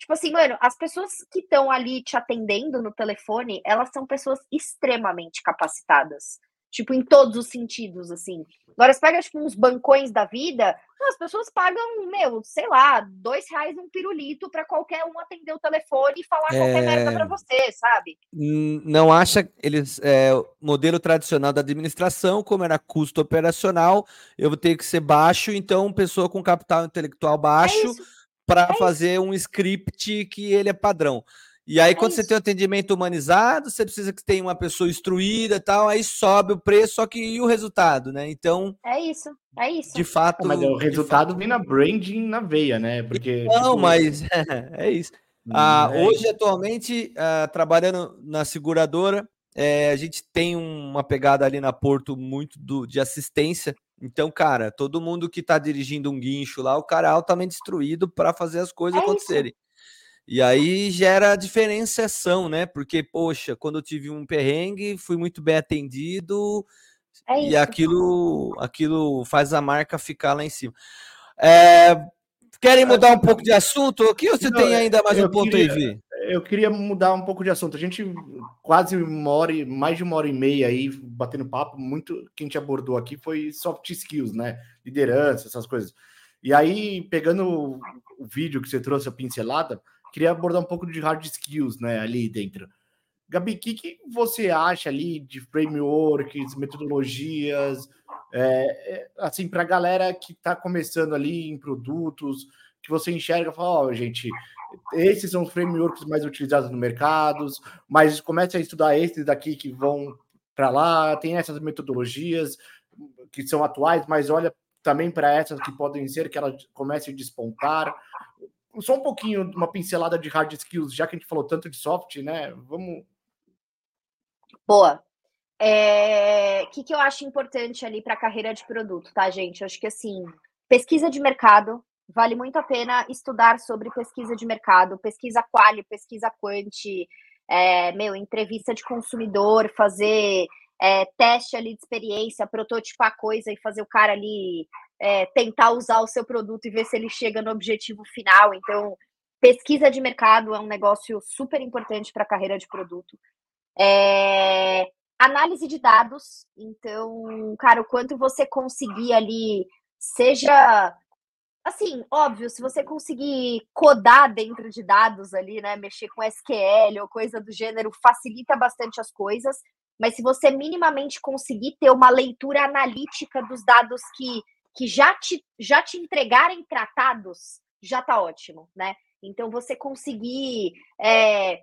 Tipo assim, mano, as pessoas que estão ali te atendendo no telefone, elas são pessoas extremamente capacitadas. Tipo, em todos os sentidos, assim. Agora, você pega, tipo, uns bancões da vida, as pessoas pagam, meu, sei lá, dois reais um pirulito para qualquer um atender o telefone e falar é... qualquer merda para você, sabe? Não acha eles é, modelo tradicional da administração, como era custo operacional, eu vou ter que ser baixo, então pessoa com capital intelectual é baixo é para fazer isso. um script que ele é padrão. E aí, é quando isso. você tem um atendimento humanizado, você precisa que tenha uma pessoa instruída e tal, aí sobe o preço, só que e o resultado, né? Então. É isso, é isso. De fato. Mas o resultado vem na branding na veia, né? Porque. Não, tipo... mas é isso. Hum, ah, é hoje, isso. atualmente, ah, trabalhando na seguradora, é, a gente tem uma pegada ali na Porto muito do, de assistência. Então, cara, todo mundo que está dirigindo um guincho lá, o cara é altamente instruído para fazer as coisas é acontecerem. Isso. E aí gera diferenciação, né? Porque, poxa, quando eu tive um perrengue, fui muito bem atendido é e aquilo, aquilo faz a marca ficar lá em cima. É, querem mudar um pouco de assunto? O que você Não, tem ainda mais um ponto queria, aí, Vi? Eu queria mudar um pouco de assunto. A gente quase uma hora, mais de uma hora e meia aí batendo papo. Muito que a gente abordou aqui foi soft skills, né? Liderança, essas coisas. E aí, pegando o vídeo que você trouxe a pincelada, queria abordar um pouco de hard skills, né, ali dentro. Gabi, o que, que você acha ali de frameworks, metodologias, é, é, assim, para a galera que está começando ali em produtos, que você enxerga e fala, ó, oh, gente, esses são os frameworks mais utilizados no mercado, mas comece a estudar esses daqui que vão para lá, tem essas metodologias que são atuais, mas olha também para essas que podem ser que elas comecem a despontar? Só um pouquinho, uma pincelada de hard skills, já que a gente falou tanto de soft, né? Vamos. Boa. O é... que, que eu acho importante ali para a carreira de produto, tá, gente? Eu acho que assim, pesquisa de mercado, vale muito a pena estudar sobre pesquisa de mercado, pesquisa quali, pesquisa quanti, é, meu, entrevista de consumidor, fazer é, teste ali de experiência, prototipar coisa e fazer o cara ali é, tentar usar o seu produto e ver se ele chega no objetivo final. Então, pesquisa de mercado é um negócio super importante para a carreira de produto. É, análise de dados, então, cara, o quanto você conseguir ali, seja assim, óbvio, se você conseguir codar dentro de dados ali, né, mexer com SQL ou coisa do gênero, facilita bastante as coisas. Mas se você minimamente conseguir ter uma leitura analítica dos dados que, que já, te, já te entregarem tratados, já tá ótimo, né? Então você conseguir é,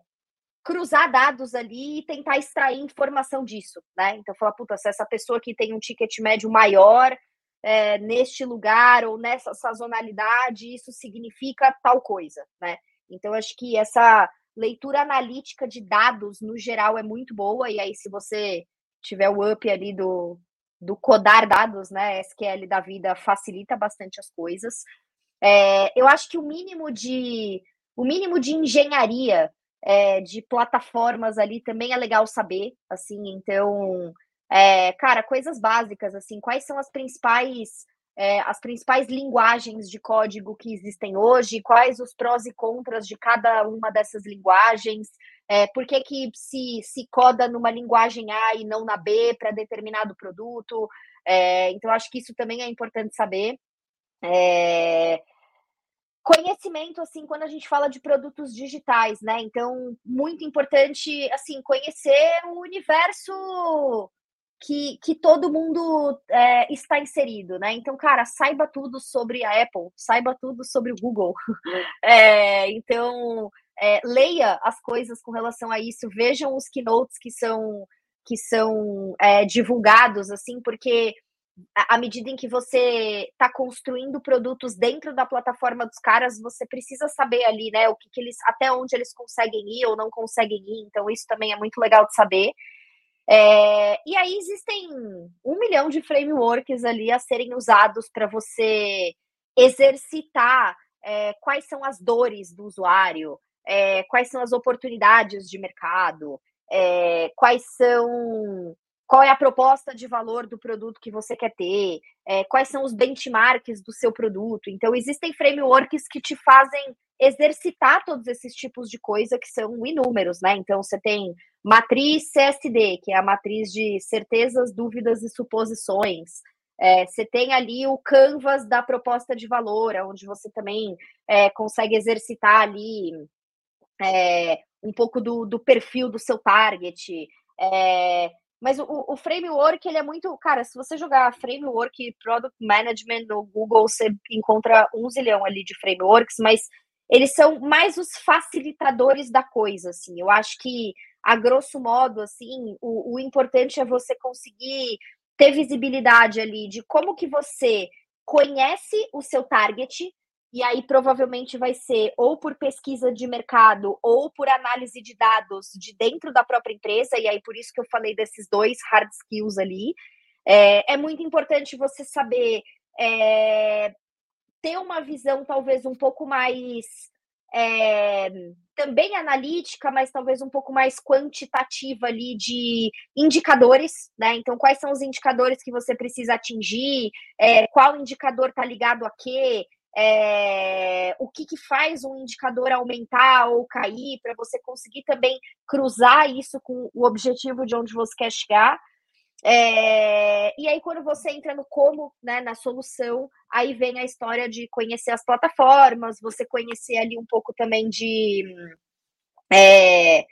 cruzar dados ali e tentar extrair informação disso, né? Então falar, puta, se essa pessoa que tem um ticket médio maior é, neste lugar ou nessa sazonalidade, isso significa tal coisa, né? Então acho que essa leitura analítica de dados, no geral, é muito boa. E aí, se você tiver o up ali do, do codar dados, né? SQL da vida facilita bastante as coisas. É, eu acho que o mínimo de o mínimo de engenharia é, de plataformas ali também é legal saber, assim, então, é, cara, coisas básicas, assim, quais são as principais é, as principais linguagens de código que existem hoje, quais os prós e contras de cada uma dessas linguagens, é, por que, que se, se coda numa linguagem A e não na B para determinado produto. É, então, acho que isso também é importante saber. É, conhecimento, assim, quando a gente fala de produtos digitais, né? Então, muito importante, assim, conhecer o universo que, que todo mundo é, está inserido, né? Então, cara, saiba tudo sobre a Apple, saiba tudo sobre o Google. É, então, é, leia as coisas com relação a isso, vejam os keynotes que são que são é, divulgados, assim, porque à medida em que você está construindo produtos dentro da plataforma dos caras, você precisa saber ali, né, o que, que eles, até onde eles conseguem ir ou não conseguem ir. Então, isso também é muito legal de saber. É, e aí existem um milhão de frameworks ali a serem usados para você exercitar é, quais são as dores do usuário, é, quais são as oportunidades de mercado, é, quais são qual é a proposta de valor do produto que você quer ter, é, quais são os benchmarks do seu produto. Então, existem frameworks que te fazem exercitar todos esses tipos de coisa que são inúmeros, né? Então, você tem matriz CSD, que é a matriz de certezas, dúvidas e suposições. É, você tem ali o canvas da proposta de valor, onde você também é, consegue exercitar ali é, um pouco do, do, perfil do seu target. É, mas o, o, framework, ele é muito. Cara, se você jogar framework Product Management no Google, você encontra um zilhão ali de frameworks, mas eles são mais os facilitadores da coisa, assim. Eu acho que, a grosso modo, assim, o, o importante é você conseguir ter visibilidade ali de como que você conhece o seu target, e aí provavelmente vai ser ou por pesquisa de mercado ou por análise de dados de dentro da própria empresa, e aí por isso que eu falei desses dois hard skills ali. É, é muito importante você saber é, ter uma visão talvez um pouco mais é, também analítica, mas talvez um pouco mais quantitativa ali de indicadores, né? Então, quais são os indicadores que você precisa atingir? É, qual indicador está ligado a quê? É, o que, que faz um indicador aumentar ou cair para você conseguir também cruzar isso com o objetivo de onde você quer chegar. É, e aí, quando você entra no como, né, na solução, aí vem a história de conhecer as plataformas, você conhecer ali um pouco também de. É,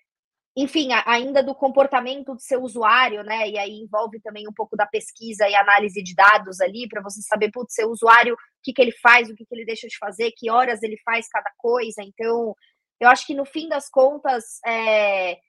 enfim, ainda do comportamento do seu usuário, né? E aí envolve também um pouco da pesquisa e análise de dados ali, para você saber, putz, seu usuário, o que, que ele faz, o que, que ele deixa de fazer, que horas ele faz cada coisa. Então, eu acho que no fim das contas, é,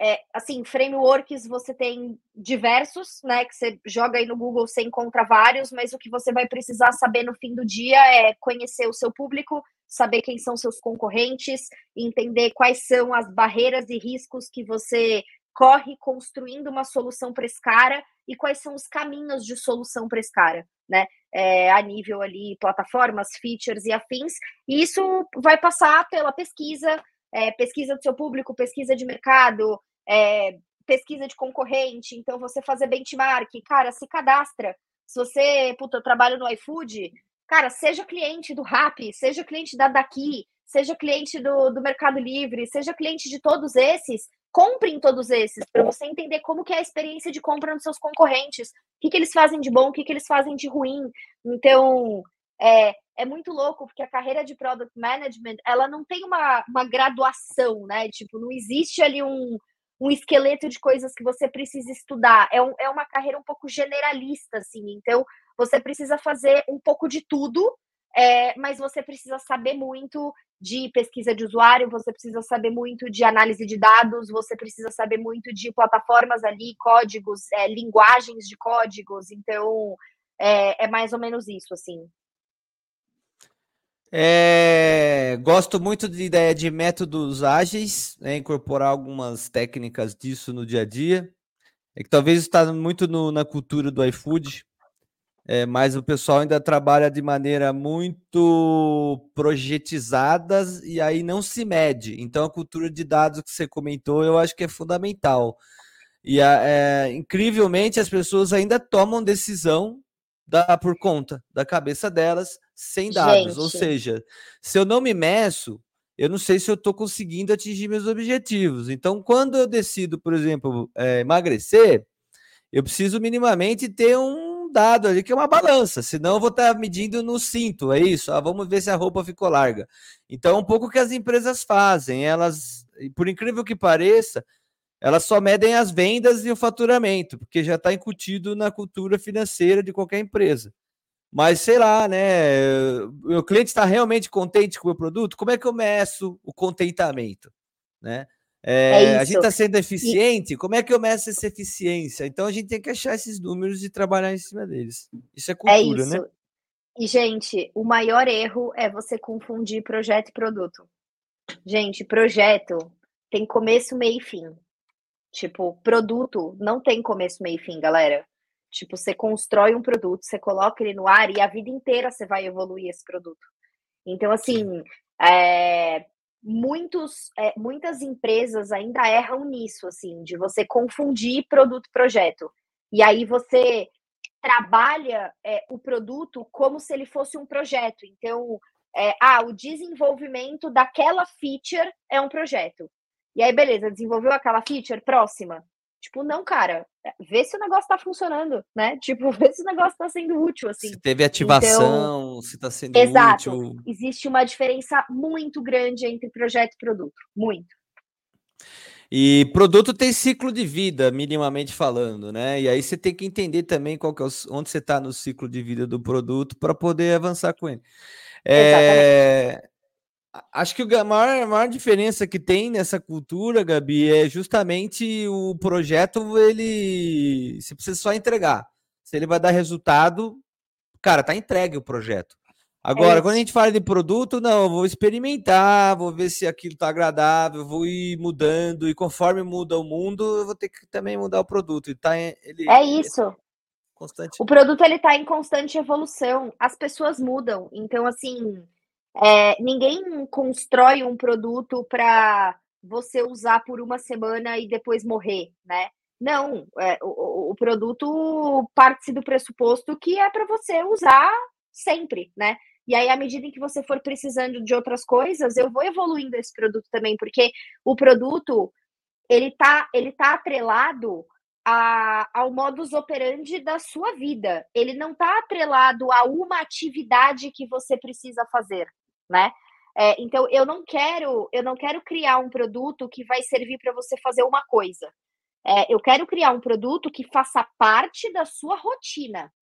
é, assim, frameworks você tem diversos, né? Que você joga aí no Google, você encontra vários, mas o que você vai precisar saber no fim do dia é conhecer o seu público, saber quem são seus concorrentes, entender quais são as barreiras e riscos que você corre construindo uma solução para esse cara e quais são os caminhos de solução para esse cara, né? É, a nível ali, plataformas, features e afins. E isso vai passar pela pesquisa, é, pesquisa do seu público, pesquisa de mercado, é, pesquisa de concorrente, então você fazer benchmark, cara, se cadastra. Se você, puta, eu trabalho no iFood, cara, seja cliente do Rappi, seja cliente da Daqui, seja cliente do, do Mercado Livre, seja cliente de todos esses, compre em todos esses, para você entender como que é a experiência de compra nos seus concorrentes, o que, que eles fazem de bom, o que, que eles fazem de ruim. Então, é, é muito louco, porque a carreira de Product Management, ela não tem uma, uma graduação, né? Tipo, não existe ali um, um esqueleto de coisas que você precisa estudar. É, um, é uma carreira um pouco generalista, assim. Então, você precisa fazer um pouco de tudo, é, mas você precisa saber muito de pesquisa de usuário, você precisa saber muito de análise de dados, você precisa saber muito de plataformas ali, códigos, é, linguagens de códigos. Então, é, é mais ou menos isso, assim. É, gosto muito de ideia de métodos ágeis, né, incorporar algumas técnicas disso no dia a dia. É que talvez está muito no, na cultura do iFood, é, mas o pessoal ainda trabalha de maneira muito projetizada e aí não se mede. Então a cultura de dados que você comentou, eu acho que é fundamental. E é, incrivelmente as pessoas ainda tomam decisão da, por conta da cabeça delas sem dados. Gente. Ou seja, se eu não me meço, eu não sei se eu estou conseguindo atingir meus objetivos. Então, quando eu decido, por exemplo, é, emagrecer, eu preciso minimamente ter um dado ali que é uma balança, senão eu vou estar tá medindo no cinto, é isso? Ah, vamos ver se a roupa ficou larga. Então, é um pouco que as empresas fazem, elas, por incrível que pareça, elas só medem as vendas e o faturamento, porque já está incutido na cultura financeira de qualquer empresa. Mas sei lá, né? O cliente está realmente contente com o produto? Como é que eu meço o contentamento? Né? É, é a gente está sendo eficiente? E... Como é que eu meço essa eficiência? Então a gente tem que achar esses números e trabalhar em cima deles. Isso é, é cultura, é isso. né? E, gente, o maior erro é você confundir projeto e produto. Gente, projeto tem começo, meio e fim. Tipo, produto não tem começo, meio e fim, galera. Tipo, você constrói um produto, você coloca ele no ar e a vida inteira você vai evoluir esse produto. Então, assim, é, muitos, é, muitas empresas ainda erram nisso, assim, de você confundir produto e projeto. E aí você trabalha é, o produto como se ele fosse um projeto. Então, é, ah, o desenvolvimento daquela feature é um projeto. E aí, beleza, desenvolveu aquela feature, próxima. Tipo, não, cara, vê se o negócio tá funcionando, né? Tipo, vê se o negócio tá sendo útil, assim. Se teve ativação, então, se tá sendo exato, útil. Existe uma diferença muito grande entre projeto e produto, muito. E produto tem ciclo de vida, minimamente falando, né? E aí você tem que entender também qual que é o, onde você está no ciclo de vida do produto para poder avançar com ele. É, Acho que a maior, a maior diferença que tem nessa cultura, Gabi, é justamente o projeto, ele. Você precisa só entregar. Se ele vai dar resultado, cara, tá entregue o projeto. Agora, é quando a gente fala de produto, não, eu vou experimentar, vou ver se aquilo tá agradável, vou ir mudando, e conforme muda o mundo, eu vou ter que também mudar o produto. E tá, ele, é isso. Ele, constante. O produto ele tá em constante evolução. As pessoas mudam. Então, assim é, ninguém constrói um produto para você usar por uma semana e depois morrer, né? Não, é, o, o, produto parte do pressuposto que é para você usar sempre, né? E aí, à medida em que você for precisando de outras coisas, eu vou evoluindo esse produto também, porque o produto ele tá, ele tá atrelado a, ao modus operandi da sua vida. Ele não tá atrelado a uma atividade que você precisa fazer né? É, então eu não quero, eu não quero criar um produto que vai servir para você fazer uma coisa. É, eu quero criar um produto que faça parte da sua rotina.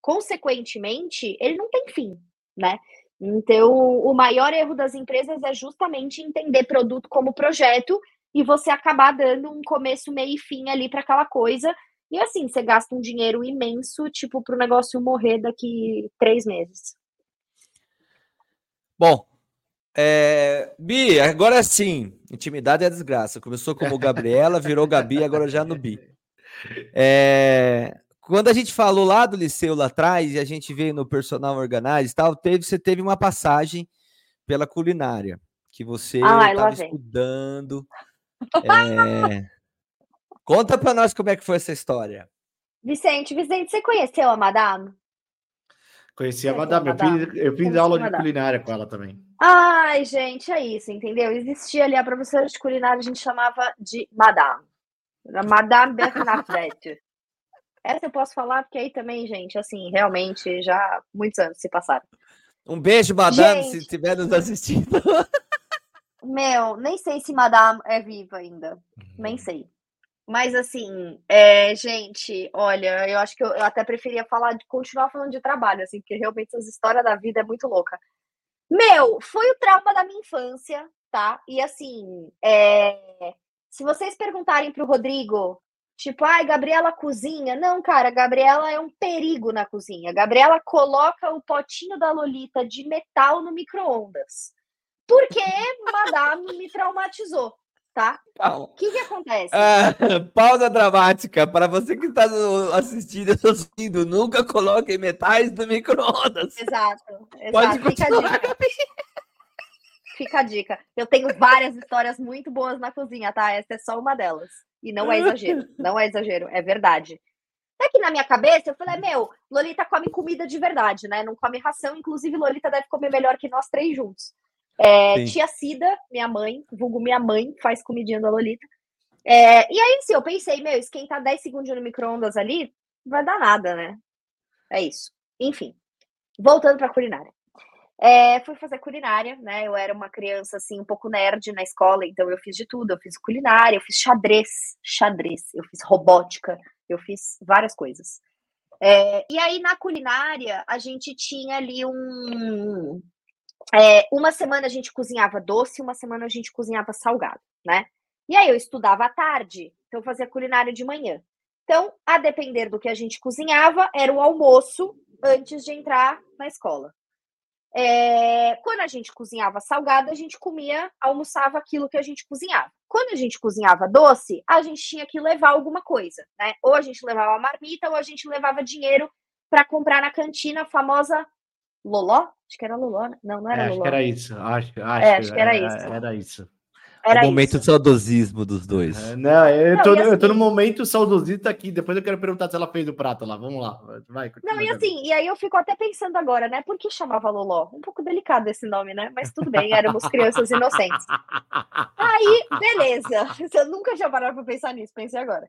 Consequentemente, ele não tem fim, né? Então, o maior erro das empresas é justamente entender produto como projeto e você acabar dando um começo, meio e fim ali para aquela coisa. E assim, você gasta um dinheiro imenso, tipo, para o negócio morrer daqui três meses. Bom, é, Bi, agora sim, intimidade é desgraça. Começou como Gabriela, virou Gabi, agora já no Bi. É, quando a gente falou lá do liceu lá atrás e a gente veio no personal organize e tal, teve, você teve uma passagem pela culinária que você estava estudando. É... Conta para nós como é que foi essa história. Vicente, Vicente, você conheceu a Madame? Conheci a Madame, eu fiz, eu fiz aula de culinária com ela também. Ai, gente, é isso, entendeu? Existia ali a professora de culinária, a gente chamava de Madame. Madame Bernadette. Essa eu posso falar, porque aí também, gente, assim, realmente já muitos anos se passaram. Um beijo, Madame, gente, se estiver nos assistindo. Meu, nem sei se Madame é viva ainda. Nem sei. Mas assim, é, gente, olha, eu acho que eu, eu, até preferia falar de continuar falando de trabalho, assim, porque realmente essa história da vida é muito louca. Meu, foi o trauma da minha infância, tá? E assim, é, se vocês perguntarem pro Rodrigo, tipo, ai, Gabriela cozinha. Não, cara, Gabriela é um perigo na cozinha. Gabriela coloca o potinho da Lolita de metal no micro-ondas. Porque Madame me traumatizou tá? O que que acontece? Ah, pausa dramática. Para você que está assistindo, assistindo, nunca coloque metais no micro-ondas. Exato, exato. Pode continuar. Fica a, Fica a dica. Eu tenho várias histórias muito boas na cozinha, tá? Essa é só uma delas. E não é exagero. Não é exagero, é verdade. É que na minha cabeça eu falei, meu, Lolita come comida de verdade, né? Não come ração. Inclusive, Lolita deve comer melhor que nós três juntos. É, tia Cida, minha mãe, vulgo minha mãe, faz comidinha da Lolita. É, e aí, sim, eu pensei, meu, esquentar 10 segundos no micro-ondas ali, vai dar nada, né? É isso. Enfim, voltando pra culinária. É, fui fazer culinária, né? Eu era uma criança, assim, um pouco nerd na escola, então eu fiz de tudo. Eu fiz culinária, eu fiz xadrez, xadrez, eu fiz robótica, eu fiz várias coisas. É, e aí, na culinária, a gente tinha ali um, é, uma semana a gente cozinhava doce, uma semana a gente cozinhava salgado, né? E aí eu estudava à tarde, então fazia culinária de manhã. Então, a depender do que a gente cozinhava, era o almoço antes de entrar na escola. É, quando a gente cozinhava salgado, a gente comia, almoçava aquilo que a gente cozinhava. Quando a gente cozinhava doce, a gente tinha que levar alguma coisa, né? Ou a gente levava marmita, ou a gente levava dinheiro para comprar na cantina a famosa Loló? Acho que era Loló, né? Não, não era é, Loló. Acho que era isso. Acho, acho, é, acho que era, era isso. Era isso. Era o momento isso. saudosismo dos dois. É, não, eu, não, tô, assim, eu tô no momento saudosista aqui. Depois eu quero perguntar se ela fez o prato lá. Vamos lá. Vai, não, e assim, e aí eu fico até pensando agora, né? Por que chamava Loló? Um pouco delicado esse nome, né? Mas tudo bem, éramos crianças inocentes. Aí, beleza. Eu nunca tinha parado pra pensar nisso, pensei agora.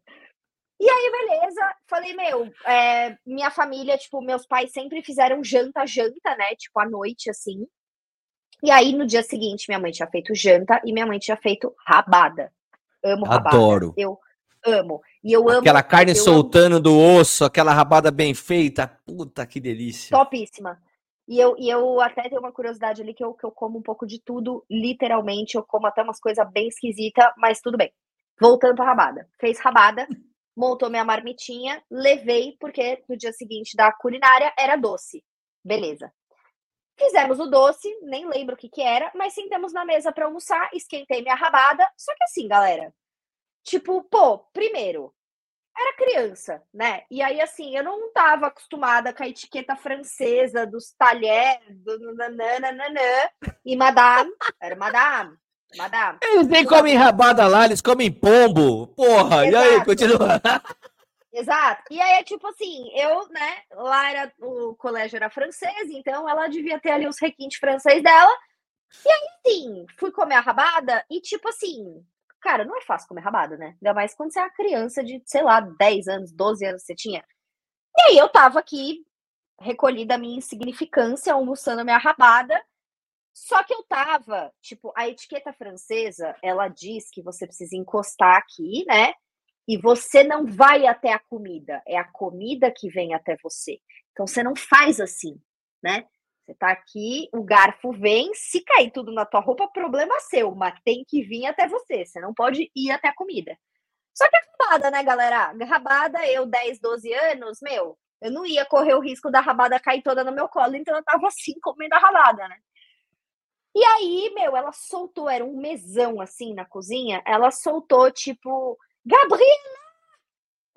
E aí, beleza, falei, meu, é, minha família, tipo, meus pais sempre fizeram janta, janta, né? Tipo, à noite, assim. E aí, no dia seguinte, minha mãe tinha feito janta e minha mãe tinha feito rabada. Amo rabada. Adoro. Eu amo. E eu amo. Aquela carne soltando amo. do osso, aquela rabada bem feita. Puta, que delícia. Topíssima. E eu, e eu até tenho uma curiosidade ali que eu, que eu como um pouco de tudo, literalmente. Eu como até umas coisas bem esquisitas, mas tudo bem. Voltando pra rabada. Fez rabada montou minha marmitinha, levei, porque no dia seguinte da culinária era doce. Beleza. Fizemos o doce, nem lembro o que que era, mas sentamos na mesa para almoçar, esquentei minha rabada. Só que assim, galera, tipo, pô, primeiro, era criança, né? E aí, assim, eu não tava acostumada com a etiqueta francesa dos talheres, do nananana, e madame, era madame, Madame. Eles nem comem rabada lá, eles comem pombo. Porra, Exato. e aí, continua. Exato. E aí é tipo assim, eu, né, lá era, o colégio era francês, então ela devia ter ali os requintes francês dela. E aí, sim, fui comer a rabada e tipo assim, cara, não é fácil comer rabada, né? Ainda mais quando você é uma criança de, sei lá, 10 anos, 12 anos você tinha. E aí eu tava aqui, recolhida a minha insignificância, almoçando a minha rabada, só que eu tava, tipo, a etiqueta francesa, ela diz que você precisa encostar aqui, né? E você não vai até a comida, é a comida que vem até você. Então você não faz assim, né? Você tá aqui, o garfo vem, se cair tudo na tua roupa, problema seu, mas tem que vir até você. Você não pode ir até a comida. Só que é rabada, né, galera? Rabada, eu 10, 12 anos, meu, eu não ia correr o risco da rabada cair toda no meu colo, então eu tava assim comendo a rabada, né? E aí, meu, ela soltou, era um mesão assim na cozinha, ela soltou tipo, Gabriela,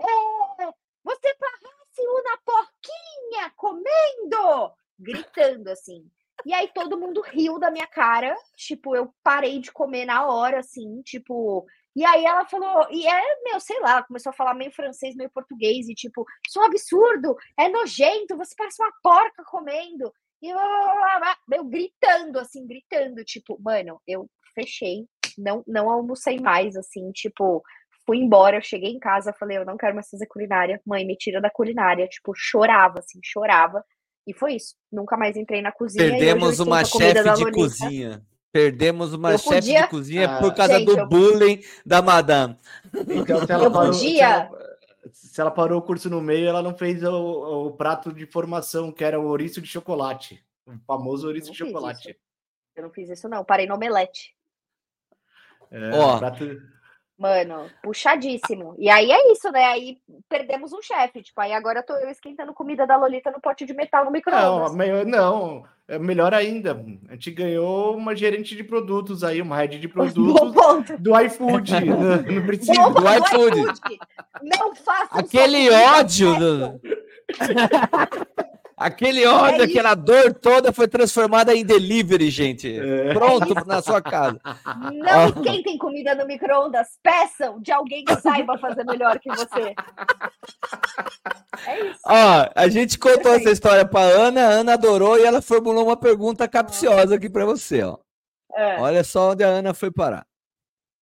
é, você parece uma porquinha comendo, gritando assim. E aí todo mundo riu da minha cara, tipo, eu parei de comer na hora, assim, tipo. E aí ela falou, e é, meu, sei lá, começou a falar meio francês, meio português, e tipo, isso é um absurdo, é nojento, você parece uma porca comendo. E eu, eu gritando, assim, gritando, tipo, mano, eu fechei, não, não almocei mais, assim, tipo, fui embora, cheguei em casa, falei, eu não quero mais fazer culinária, mãe, me tira da culinária, tipo, chorava, assim, chorava. E foi isso. Nunca mais entrei na cozinha. Perdemos uma chefe de cozinha. Perdemos uma chefe podia... de cozinha ah, por causa gente, do eu... bullying da madame. Então, se ela, parou, podia... se, ela, se ela, parou, o curso no meio, ela não fez o, o, prato de formação, que era o ouriço de chocolate. O famoso ouriço de chocolate. Isso. Eu não fiz isso, não. Parei no omelete. É, Ó, prato... Mano, puxadíssimo. E aí é isso, né? Aí perdemos um chefe. Tipo, aí agora tô eu esquentando comida da Lolita no pote de metal no micro-ondas. Não, não, é melhor ainda. A gente ganhou uma gerente de produtos aí, uma rede de produtos do iFood. não, não precisa. do, do iFood. iFood. Não faça Aquele ódio. Do... Aquele ódio, é aquela dor toda foi transformada em delivery, gente. É. Pronto na sua casa. Não esquentem comida no micro-ondas. Peçam de alguém que saiba fazer melhor que você. É isso. Ó, a gente contou Perfeito. essa história para Ana, a Ana adorou e ela formulou uma pergunta capciosa aqui para você, ó. É. Olha só onde a Ana foi parar.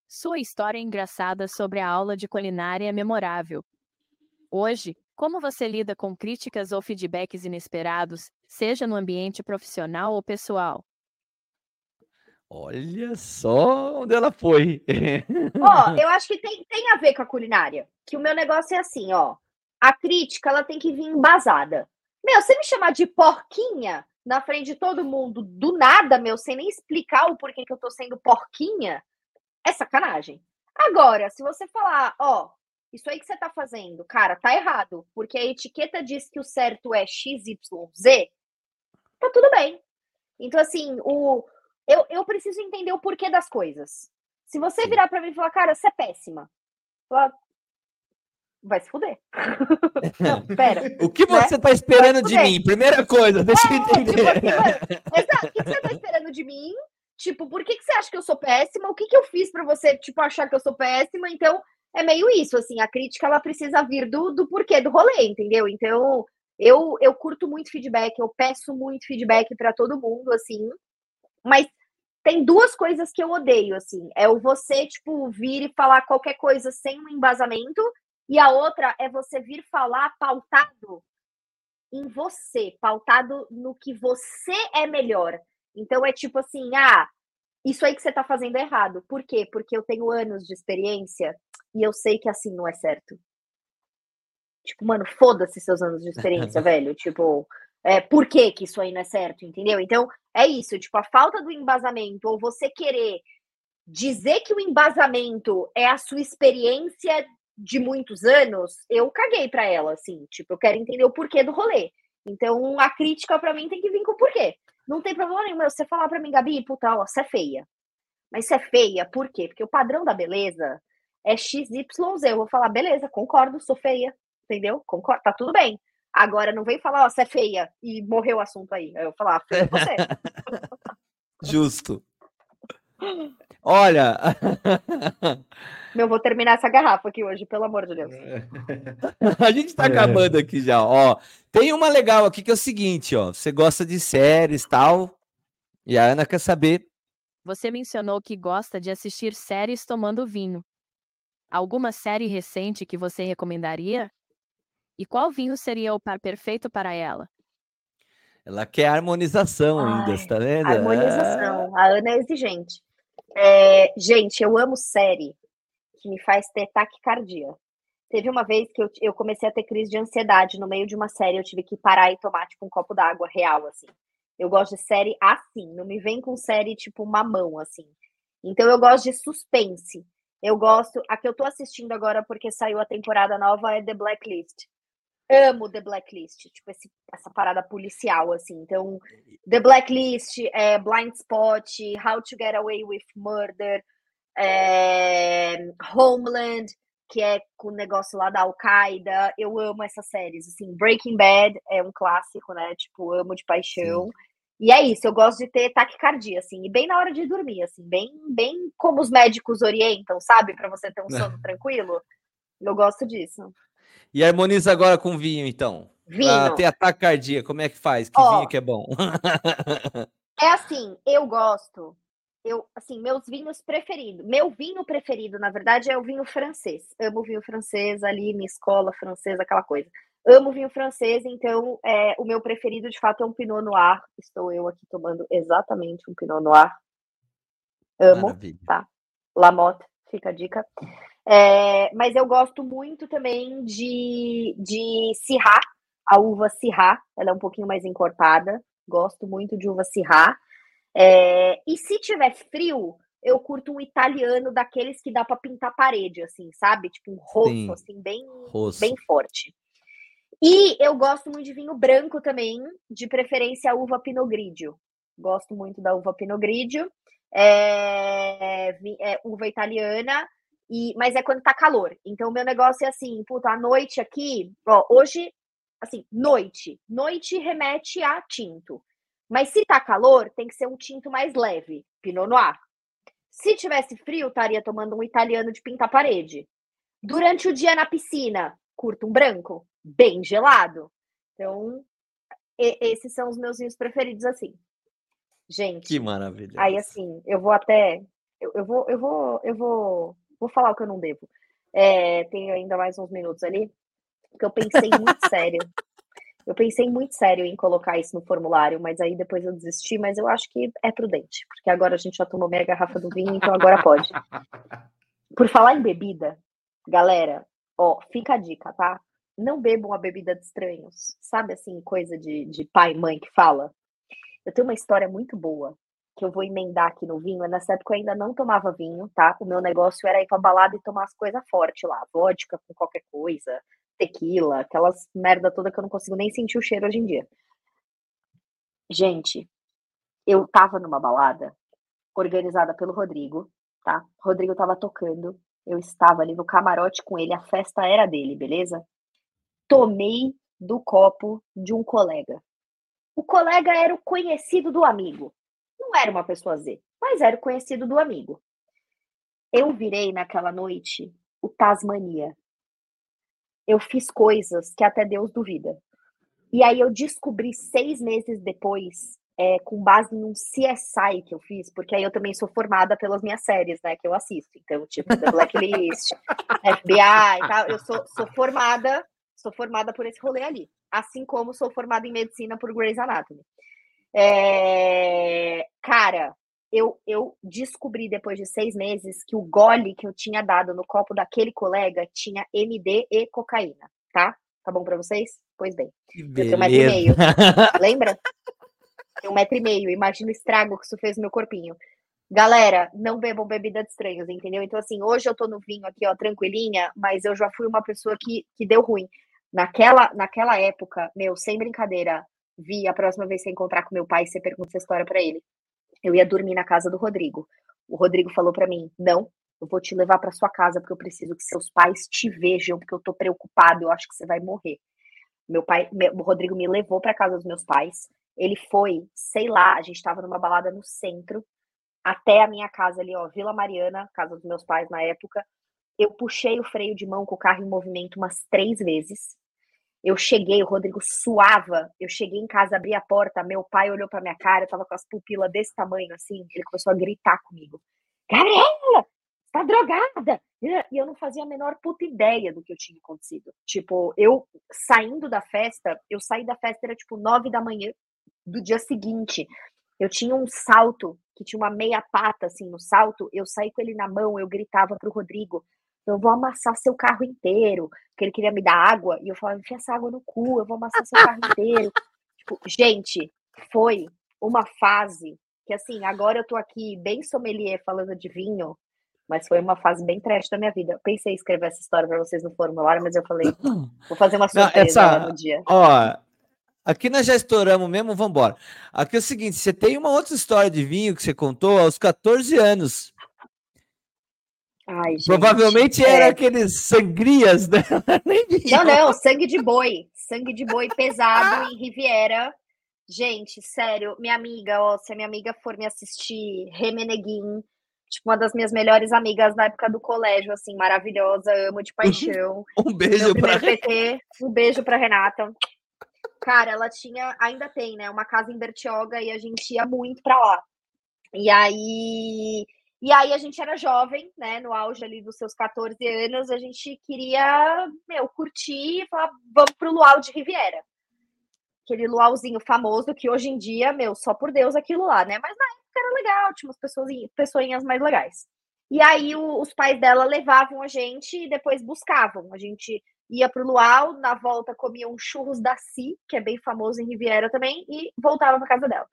Sua história engraçada sobre a aula de culinária é memorável. Hoje, como você lida com críticas ou feedbacks inesperados, seja no ambiente profissional ou pessoal? Olha só onde ela foi. Ó, eu acho que tem, tem a ver com a culinária. Que o meu negócio é assim, ó. A crítica, ela tem que vir embasada. Meu, você me chamar de porquinha na frente de todo mundo, do nada, meu, sem nem explicar o porquê que eu tô sendo porquinha, é sacanagem. Agora, se você falar, ó, isso aí que você está fazendo, cara, tá errado, porque a etiqueta diz que o certo é XYZ, tá tudo bem. Então, assim, o, eu, eu preciso entender o porquê das coisas. Se você virar para mim e falar, cara, você é péssima, falar, vai se fuder. Não, pera. o que né? você né? tá esperando de mim? Primeira coisa, deixa eu é, entender. Tipo assim, exato, o que você tá esperando de mim? Tipo, por que, que você acha que eu sou péssima? O que, que eu fiz para você, tipo, achar que eu sou péssima? Então, é meio isso, assim, a crítica ela precisa vir do, do porquê do rolê, entendeu? Então, eu, eu curto muito feedback, eu peço muito feedback para todo mundo, assim, mas tem duas coisas que eu odeio, assim, é o você, tipo, vir e falar qualquer coisa sem um embasamento, e a outra é você vir falar pautado em você, pautado no que você é melhor. Então é tipo assim, ah, isso aí que você está fazendo é errado. Por quê? Porque eu tenho anos de experiência e eu sei que assim não é certo. Tipo, mano, foda-se seus anos de experiência, velho. Tipo, é, por que, que isso aí não é certo, entendeu? Então, é isso, tipo, a falta do embasamento, ou você querer dizer que o embasamento é a sua experiência de muitos anos, eu caguei para ela, assim, tipo, eu quero entender o porquê do rolê. Então, a crítica para mim tem que vir com o porquê. Não tem problema nenhum você falar para mim, Gabi, puta, ó, você é feia. Mas você é feia, por quê? Porque o padrão da beleza é XYZ. Eu vou falar, beleza, concordo, sou feia. Entendeu? Concordo, tá tudo bem. Agora não vem falar, ó, você é feia e morreu o assunto aí. Eu vou falar, ah, feia você. Justo. Olha. Meu, vou terminar essa garrafa aqui hoje, pelo amor de Deus. A gente tá acabando aqui já, ó. Tem uma legal aqui que é o seguinte, ó. Você gosta de séries tal. E a Ana quer saber. Você mencionou que gosta de assistir séries tomando vinho. Alguma série recente que você recomendaria? E qual vinho seria o par perfeito para ela? Ela quer harmonização Ai, ainda, tá vendo? Harmonização. A Ana é exigente. É, gente, eu amo série que me faz ter taquicardia. Teve uma vez que eu, eu comecei a ter crise de ansiedade no meio de uma série, eu tive que parar e tomar tipo um copo d'água real, assim. Eu gosto de série assim, não me vem com série tipo mamão, assim. Então eu gosto de suspense. Eu gosto. A que eu tô assistindo agora porque saiu a temporada nova é The Blacklist. Amo The Blacklist, tipo esse, essa parada policial, assim. Então, The Blacklist, é, Blind Spot, How to Get Away with Murder, é, Homeland, que é com o negócio lá da Al-Qaeda. Eu amo essas séries, assim. Breaking Bad é um clássico, né? Tipo, amo de paixão. Sim. E é isso, eu gosto de ter taquicardia, assim, e bem na hora de dormir, assim, bem, bem como os médicos orientam, sabe? para você ter um sono tranquilo. Eu gosto disso. E harmoniza agora com vinho, então. Vinho. Pra ter ataque cardíaco, como é que faz? Que Ó, vinho que é bom? é assim, eu gosto. Eu, assim, meus vinhos preferidos. Meu vinho preferido, na verdade, é o vinho francês. Amo vinho francês ali, minha escola francesa, aquela coisa. Amo vinho francês, então é, o meu preferido de fato é um Pinot Noir. Estou eu aqui tomando exatamente um Pinot Noir. Amo, Maravilha. tá? Lamotte, fica a dica. É, mas eu gosto muito também de, de Syrah, a uva Syrah, ela é um pouquinho mais encorpada. Gosto muito de uva Syrah. É, e se tiver frio, eu curto um italiano daqueles que dá para pintar parede, assim, sabe? Tipo um rosto, Sim. assim, bem, rosto. bem forte. E eu gosto muito de vinho branco também, de preferência a uva Pinot Grigio. Gosto muito da uva Pinot Grigio. É, é, uva italiana, e, mas é quando tá calor. Então, o meu negócio é assim, puta, à noite aqui, ó, hoje, assim, noite. Noite remete a tinto. Mas se tá calor, tem que ser um tinto mais leve, Pinot Noir. Se tivesse frio, estaria tomando um italiano de pintar parede. Durante o dia na piscina, curto um branco bem gelado. Então, esses são os meus vinhos preferidos, assim. Gente. Que maravilha. Aí, assim, eu vou até. Eu, eu, vou, eu vou, eu vou. Vou falar o que eu não devo. É, tenho ainda mais uns minutos ali, porque eu pensei muito sério. Eu pensei muito sério em colocar isso no formulário, mas aí depois eu desisti, mas eu acho que é prudente, porque agora a gente já tomou meia garrafa do vinho, então agora pode. Por falar em bebida, galera, ó, fica a dica, tá? Não bebam a bebida de estranhos. Sabe assim, coisa de, de pai e mãe que fala? Eu tenho uma história muito boa que eu vou emendar aqui no vinho. Nessa época eu ainda não tomava vinho, tá? O meu negócio era ir pra balada e tomar as coisas fortes lá. Vodka com qualquer coisa, tequila, aquelas merda toda que eu não consigo nem sentir o cheiro hoje em dia. Gente, eu tava numa balada organizada pelo Rodrigo, tá? Rodrigo tava tocando, eu estava ali no camarote com ele, a festa era dele, beleza? Tomei do copo de um colega. O colega era o conhecido do amigo. Não era uma pessoa Z, mas era o conhecido do amigo. Eu virei naquela noite o Tasmania. Eu fiz coisas que até Deus duvida. E aí eu descobri seis meses depois, é, com base num CSI que eu fiz, porque aí eu também sou formada pelas minhas séries, né, que eu assisto. Então, tipo, The Blacklist, FBI e tal. Eu sou, sou formada Sou formada por esse rolê ali. Assim como sou formada em medicina por Grey's Anatomy. É... Cara, eu, eu descobri depois de seis meses que o gole que eu tinha dado no copo daquele colega tinha MD e cocaína, tá? Tá bom para vocês? Pois bem. Eu tenho um metro e meio. Lembra? Tem um metro e meio. Imagina o estrago que isso fez no meu corpinho. Galera, não bebam bebida de estranhos, entendeu? Então, assim, hoje eu tô no vinho aqui, ó, tranquilinha, mas eu já fui uma pessoa que, que deu ruim. Naquela, naquela época, meu, sem brincadeira, vi a próxima vez que você encontrar com meu pai, você pergunta essa história para ele. Eu ia dormir na casa do Rodrigo. O Rodrigo falou para mim: "Não, eu vou te levar para sua casa porque eu preciso que seus pais te vejam, porque eu tô preocupado, eu acho que você vai morrer". Meu pai, meu, o Rodrigo me levou para casa dos meus pais. Ele foi, sei lá, a gente estava numa balada no centro, até a minha casa ali, ó, Vila Mariana, casa dos meus pais na época. Eu puxei o freio de mão com o carro em movimento umas três vezes. Eu cheguei, o Rodrigo suava. Eu cheguei em casa, abri a porta, meu pai olhou para minha cara, eu tava com as pupilas desse tamanho assim. Ele começou a gritar comigo: Gabriela, tá drogada! E eu não fazia a menor puta ideia do que eu tinha acontecido. Tipo, eu saindo da festa, eu saí da festa, era tipo nove da manhã do dia seguinte. Eu tinha um salto que tinha uma meia pata assim no salto. Eu saí com ele na mão, eu gritava pro Rodrigo: eu vou amassar seu carro inteiro, porque ele queria me dar água, e eu falava, enfia essa água no cu, eu vou amassar seu carro inteiro. Tipo, gente, foi uma fase que, assim, agora eu tô aqui bem sommelier falando de vinho, mas foi uma fase bem trash da minha vida. Eu pensei em escrever essa história para vocês no formulário, mas eu falei, vou fazer uma surpresa Não, essa- no dia. Ó, aqui nós já estouramos mesmo, vamos embora. Aqui é o seguinte, você tem uma outra história de vinho que você contou aos 14 anos. Ai, Provavelmente é. era aqueles sangrias? Nem vinho. Não, não, sangue de boi. Sangue de boi pesado em Riviera. Gente, sério, minha amiga, ó, se a minha amiga for me assistir, Remeneguin, tipo, uma das minhas melhores amigas da época do colégio, assim, maravilhosa, amo de paixão. Um beijo pra PT, um beijo pra Renata. Cara, ela tinha, ainda tem, né, uma casa em Bertioga e a gente ia muito pra lá. E aí, e aí a gente era jovem, né, no auge ali dos seus 14 anos, a gente queria, meu, curtir e falar, vamos pro luau de Riviera. Aquele luauzinho famoso que hoje em dia, meu, só por Deus aquilo lá, né? Mas na época era legal, tinha umas pessoas, pessoinhas mais legais. E aí o- os pais dela levavam a gente e depois buscavam. A gente ia pro luau, na volta comia um churros da Si, que é bem famoso em Riviera também, e voltava pra casa dela.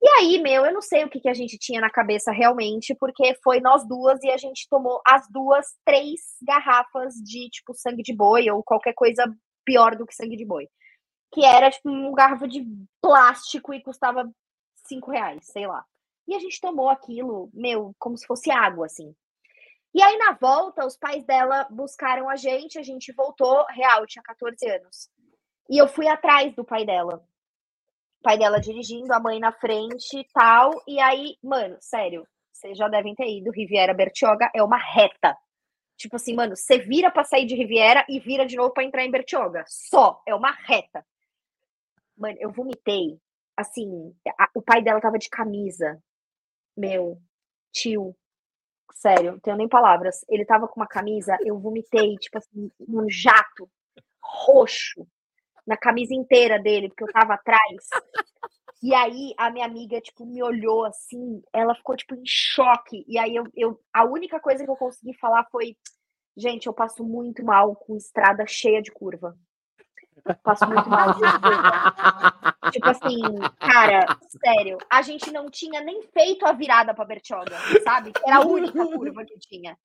E aí, meu, eu não sei o que, que a gente tinha na cabeça realmente, porque foi nós duas e a gente tomou as duas três garrafas de, tipo, sangue de boi ou qualquer coisa pior do que sangue de boi. Que era, tipo, um garrafa de plástico e custava cinco reais, sei lá. E a gente tomou aquilo, meu, como se fosse água, assim. E aí, na volta, os pais dela buscaram a gente, a gente voltou, real, tinha 14 anos. E eu fui atrás do pai dela. O pai dela dirigindo, a mãe na frente e tal. E aí, mano, sério, vocês já devem ter ido, Riviera Bertioga é uma reta. Tipo assim, mano, você vira pra sair de Riviera e vira de novo pra entrar em Bertioga. Só, é uma reta. Mano, eu vomitei. Assim, a- o pai dela tava de camisa. Meu, tio, sério, não tenho nem palavras. Ele tava com uma camisa, eu vomitei, tipo assim, num jato roxo na camisa inteira dele, porque eu tava atrás. E aí a minha amiga, tipo, me olhou assim, ela ficou, tipo, em choque. E aí eu, eu a única coisa que eu consegui falar foi: gente, eu passo muito mal com estrada cheia de curva. Passo muito mal. Tipo assim, cara, sério, a gente não tinha nem feito a virada pra Bertioga, sabe? Era a única curva que tinha.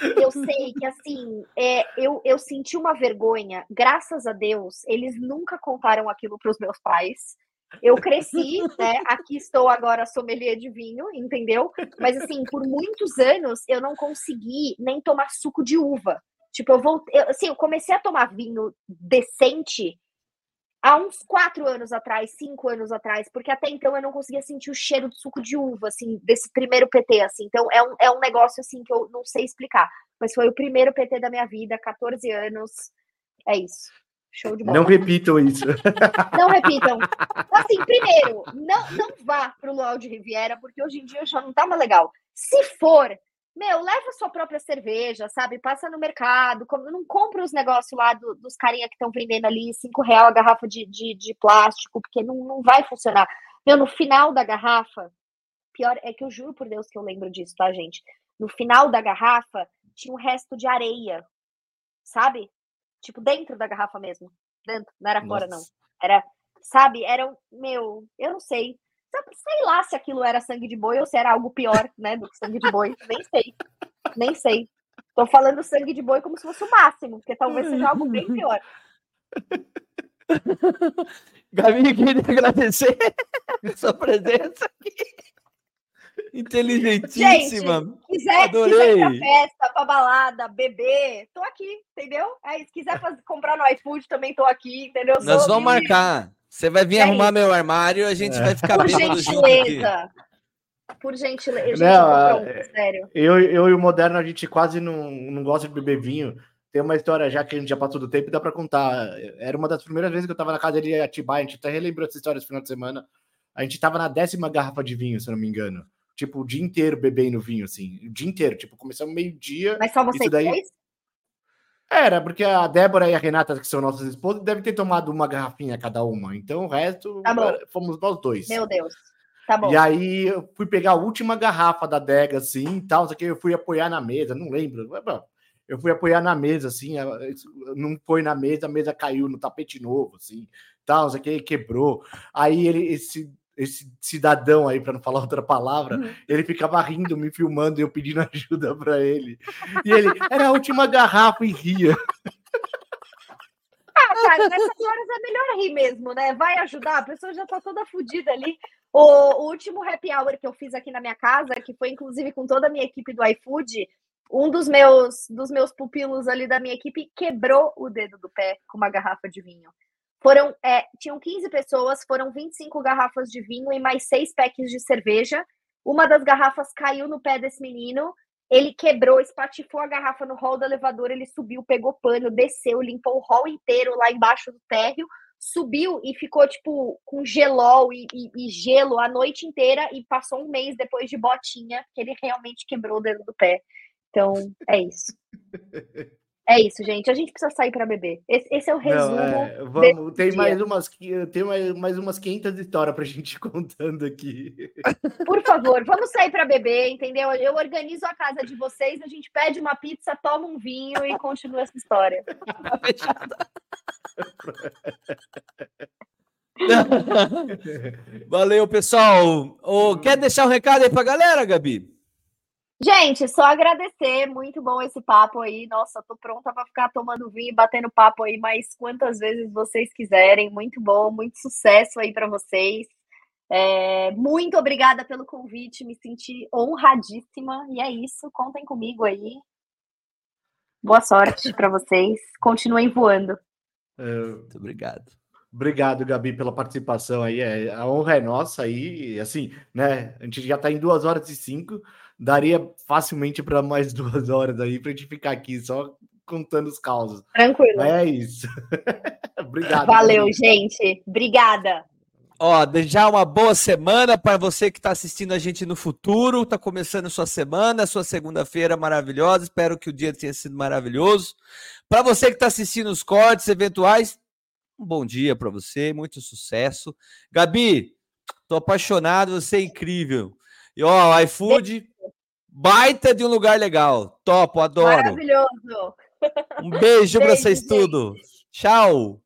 Eu sei que, assim, é, eu, eu senti uma vergonha. Graças a Deus, eles nunca contaram aquilo para os meus pais. Eu cresci, né? Aqui estou agora sommelier de vinho, entendeu? Mas, assim, por muitos anos, eu não consegui nem tomar suco de uva. Tipo, eu voltei... eu, Assim, eu comecei a tomar vinho decente há uns quatro anos atrás, cinco anos atrás, porque até então eu não conseguia sentir o cheiro de suco de uva, assim, desse primeiro PT, assim. Então é um, é um negócio, assim, que eu não sei explicar. Mas foi o primeiro PT da minha vida, 14 anos. É isso. Show de bola. Não repitam isso. Não repitam. Assim, primeiro, não, não vá pro Luau de Riviera, porque hoje em dia já não tá mais legal. Se for, meu, leva sua própria cerveja, sabe? Passa no mercado, não compra os negócios lá do- dos carinha que estão vendendo ali, cinco real a garrafa de, de, de plástico, porque não, não vai funcionar. Meu, no final da garrafa, pior é que eu juro por Deus que eu lembro disso, tá, gente? No final da garrafa tinha um resto de areia, sabe? Tipo, dentro da garrafa mesmo. Dentro, não era fora, não. Nossa. Era, sabe, era meu, eu não sei. Sei lá se aquilo era sangue de boi ou se era algo pior, né, do que sangue de boi. Nem sei. Nem sei. Tô falando sangue de boi como se fosse o máximo, porque talvez seja algo bem pior. Gabi, queria agradecer a sua presença aqui. Inteligentíssima. Quiser, Adorei. quiser ir pra festa, pra balada, beber, tô aqui, entendeu? Aí, se quiser fazer, comprar no iFood, também tô aqui, entendeu? Nós Sou vamos livre. marcar. Você vai vir É arrumar isso. meu armário, a gente vai ficar Por bêbado junto aqui. gentileza. Por gentileza. Gente, Não, eu ah, tô pronta, sério. Eu, eu e o Moderno, a gente quase não, não gosta de beber vinho. Tem uma história já que a gente já passou do tempo e dá pra contar. Era uma das primeiras vezes que eu tava na casa dele em Atibaia. A gente até relembrou essa história esse final de semana. A gente tava na décima garrafa de vinho, se eu não me engano. Tipo, o dia inteiro bebendo vinho, assim. O dia inteiro. Tipo, começamos meio-dia. Mas só vocês daí- três? Era, porque a Débora e a Renata, que são nossas esposas, devem ter tomado uma garrafinha cada uma. Então o resto Tá fomos nós dois. Meu Deus. Tá bom. E aí eu fui pegar a última garrafa da Dega, assim, e tal, só que eu fui apoiar na mesa, não lembro. Eu fui apoiar na mesa, assim, não foi na mesa, a mesa caiu no tapete novo, assim, tal, isso aqui quebrou. Aí ele, esse, esse cidadão aí, para não falar outra palavra, uhum. ele ficava rindo, me filmando e eu pedindo ajuda para ele. E ele, era a última garrafa e ria. Ah, cara, nessas horas é melhor rir mesmo, né? Vai ajudar, a pessoa já tá toda fodida ali. O, o, último happy hour que eu fiz aqui na minha casa, que foi inclusive com toda a minha equipe do iFood, um dos meus dos meus pupilos ali da minha equipe quebrou o dedo do pé com uma garrafa de vinho. Foram, é, tinham 15 pessoas, foram 25 garrafas de vinho e mais seis packs de cerveja. Uma das garrafas caiu no pé desse menino, ele quebrou, espatifou a garrafa no hall do elevador, ele subiu, pegou pano, desceu, limpou o hall inteiro lá embaixo do térreo, subiu e ficou, tipo, com gelol e, e, e gelo a noite inteira e passou um mês depois de botinha, que ele realmente quebrou o dedo do pé. Então, é isso. É isso, gente. A gente precisa sair para beber. Esse, esse, é o resumo. Não, é, vamos, tem mais umas tem mais, mais umas 500 histórias para a gente contando aqui. Por favor, vamos sair para beber, entendeu? Eu organizo a casa de vocês, a gente pede uma pizza, toma um vinho e continua essa história. Valeu, pessoal. Oh, quer deixar um recado aí para a galera, Gabi? Gente, só agradecer, muito bom esse papo aí. Nossa, tô pronta para ficar tomando vinho e batendo papo aí mais quantas vezes vocês quiserem. Muito bom, muito sucesso aí para vocês. É, muito obrigada pelo convite, me senti honradíssima. E é isso, contem comigo aí. Boa sorte para vocês. Continuem voando. É, muito obrigado. Obrigado, Gabi, pela participação aí. É, a honra é nossa aí. Assim, né? A gente já está em duas horas e cinco daria facilmente para mais duas horas aí para a gente ficar aqui só contando os causos. Tranquilo. É isso. Obrigado. Valeu, gente. Obrigada. Ó, desejar uma boa semana para você que está assistindo a gente no futuro. Está começando sua semana, sua segunda-feira maravilhosa. Espero que o dia tenha sido maravilhoso. Para você que está assistindo os cortes eventuais, um bom dia para você, muito sucesso. Gabi, tô apaixonado, você é incrível. E ó, iFood, Baita de um lugar legal. Topo, adoro. Maravilhoso. Um beijo, beijo para vocês gente. tudo. Tchau.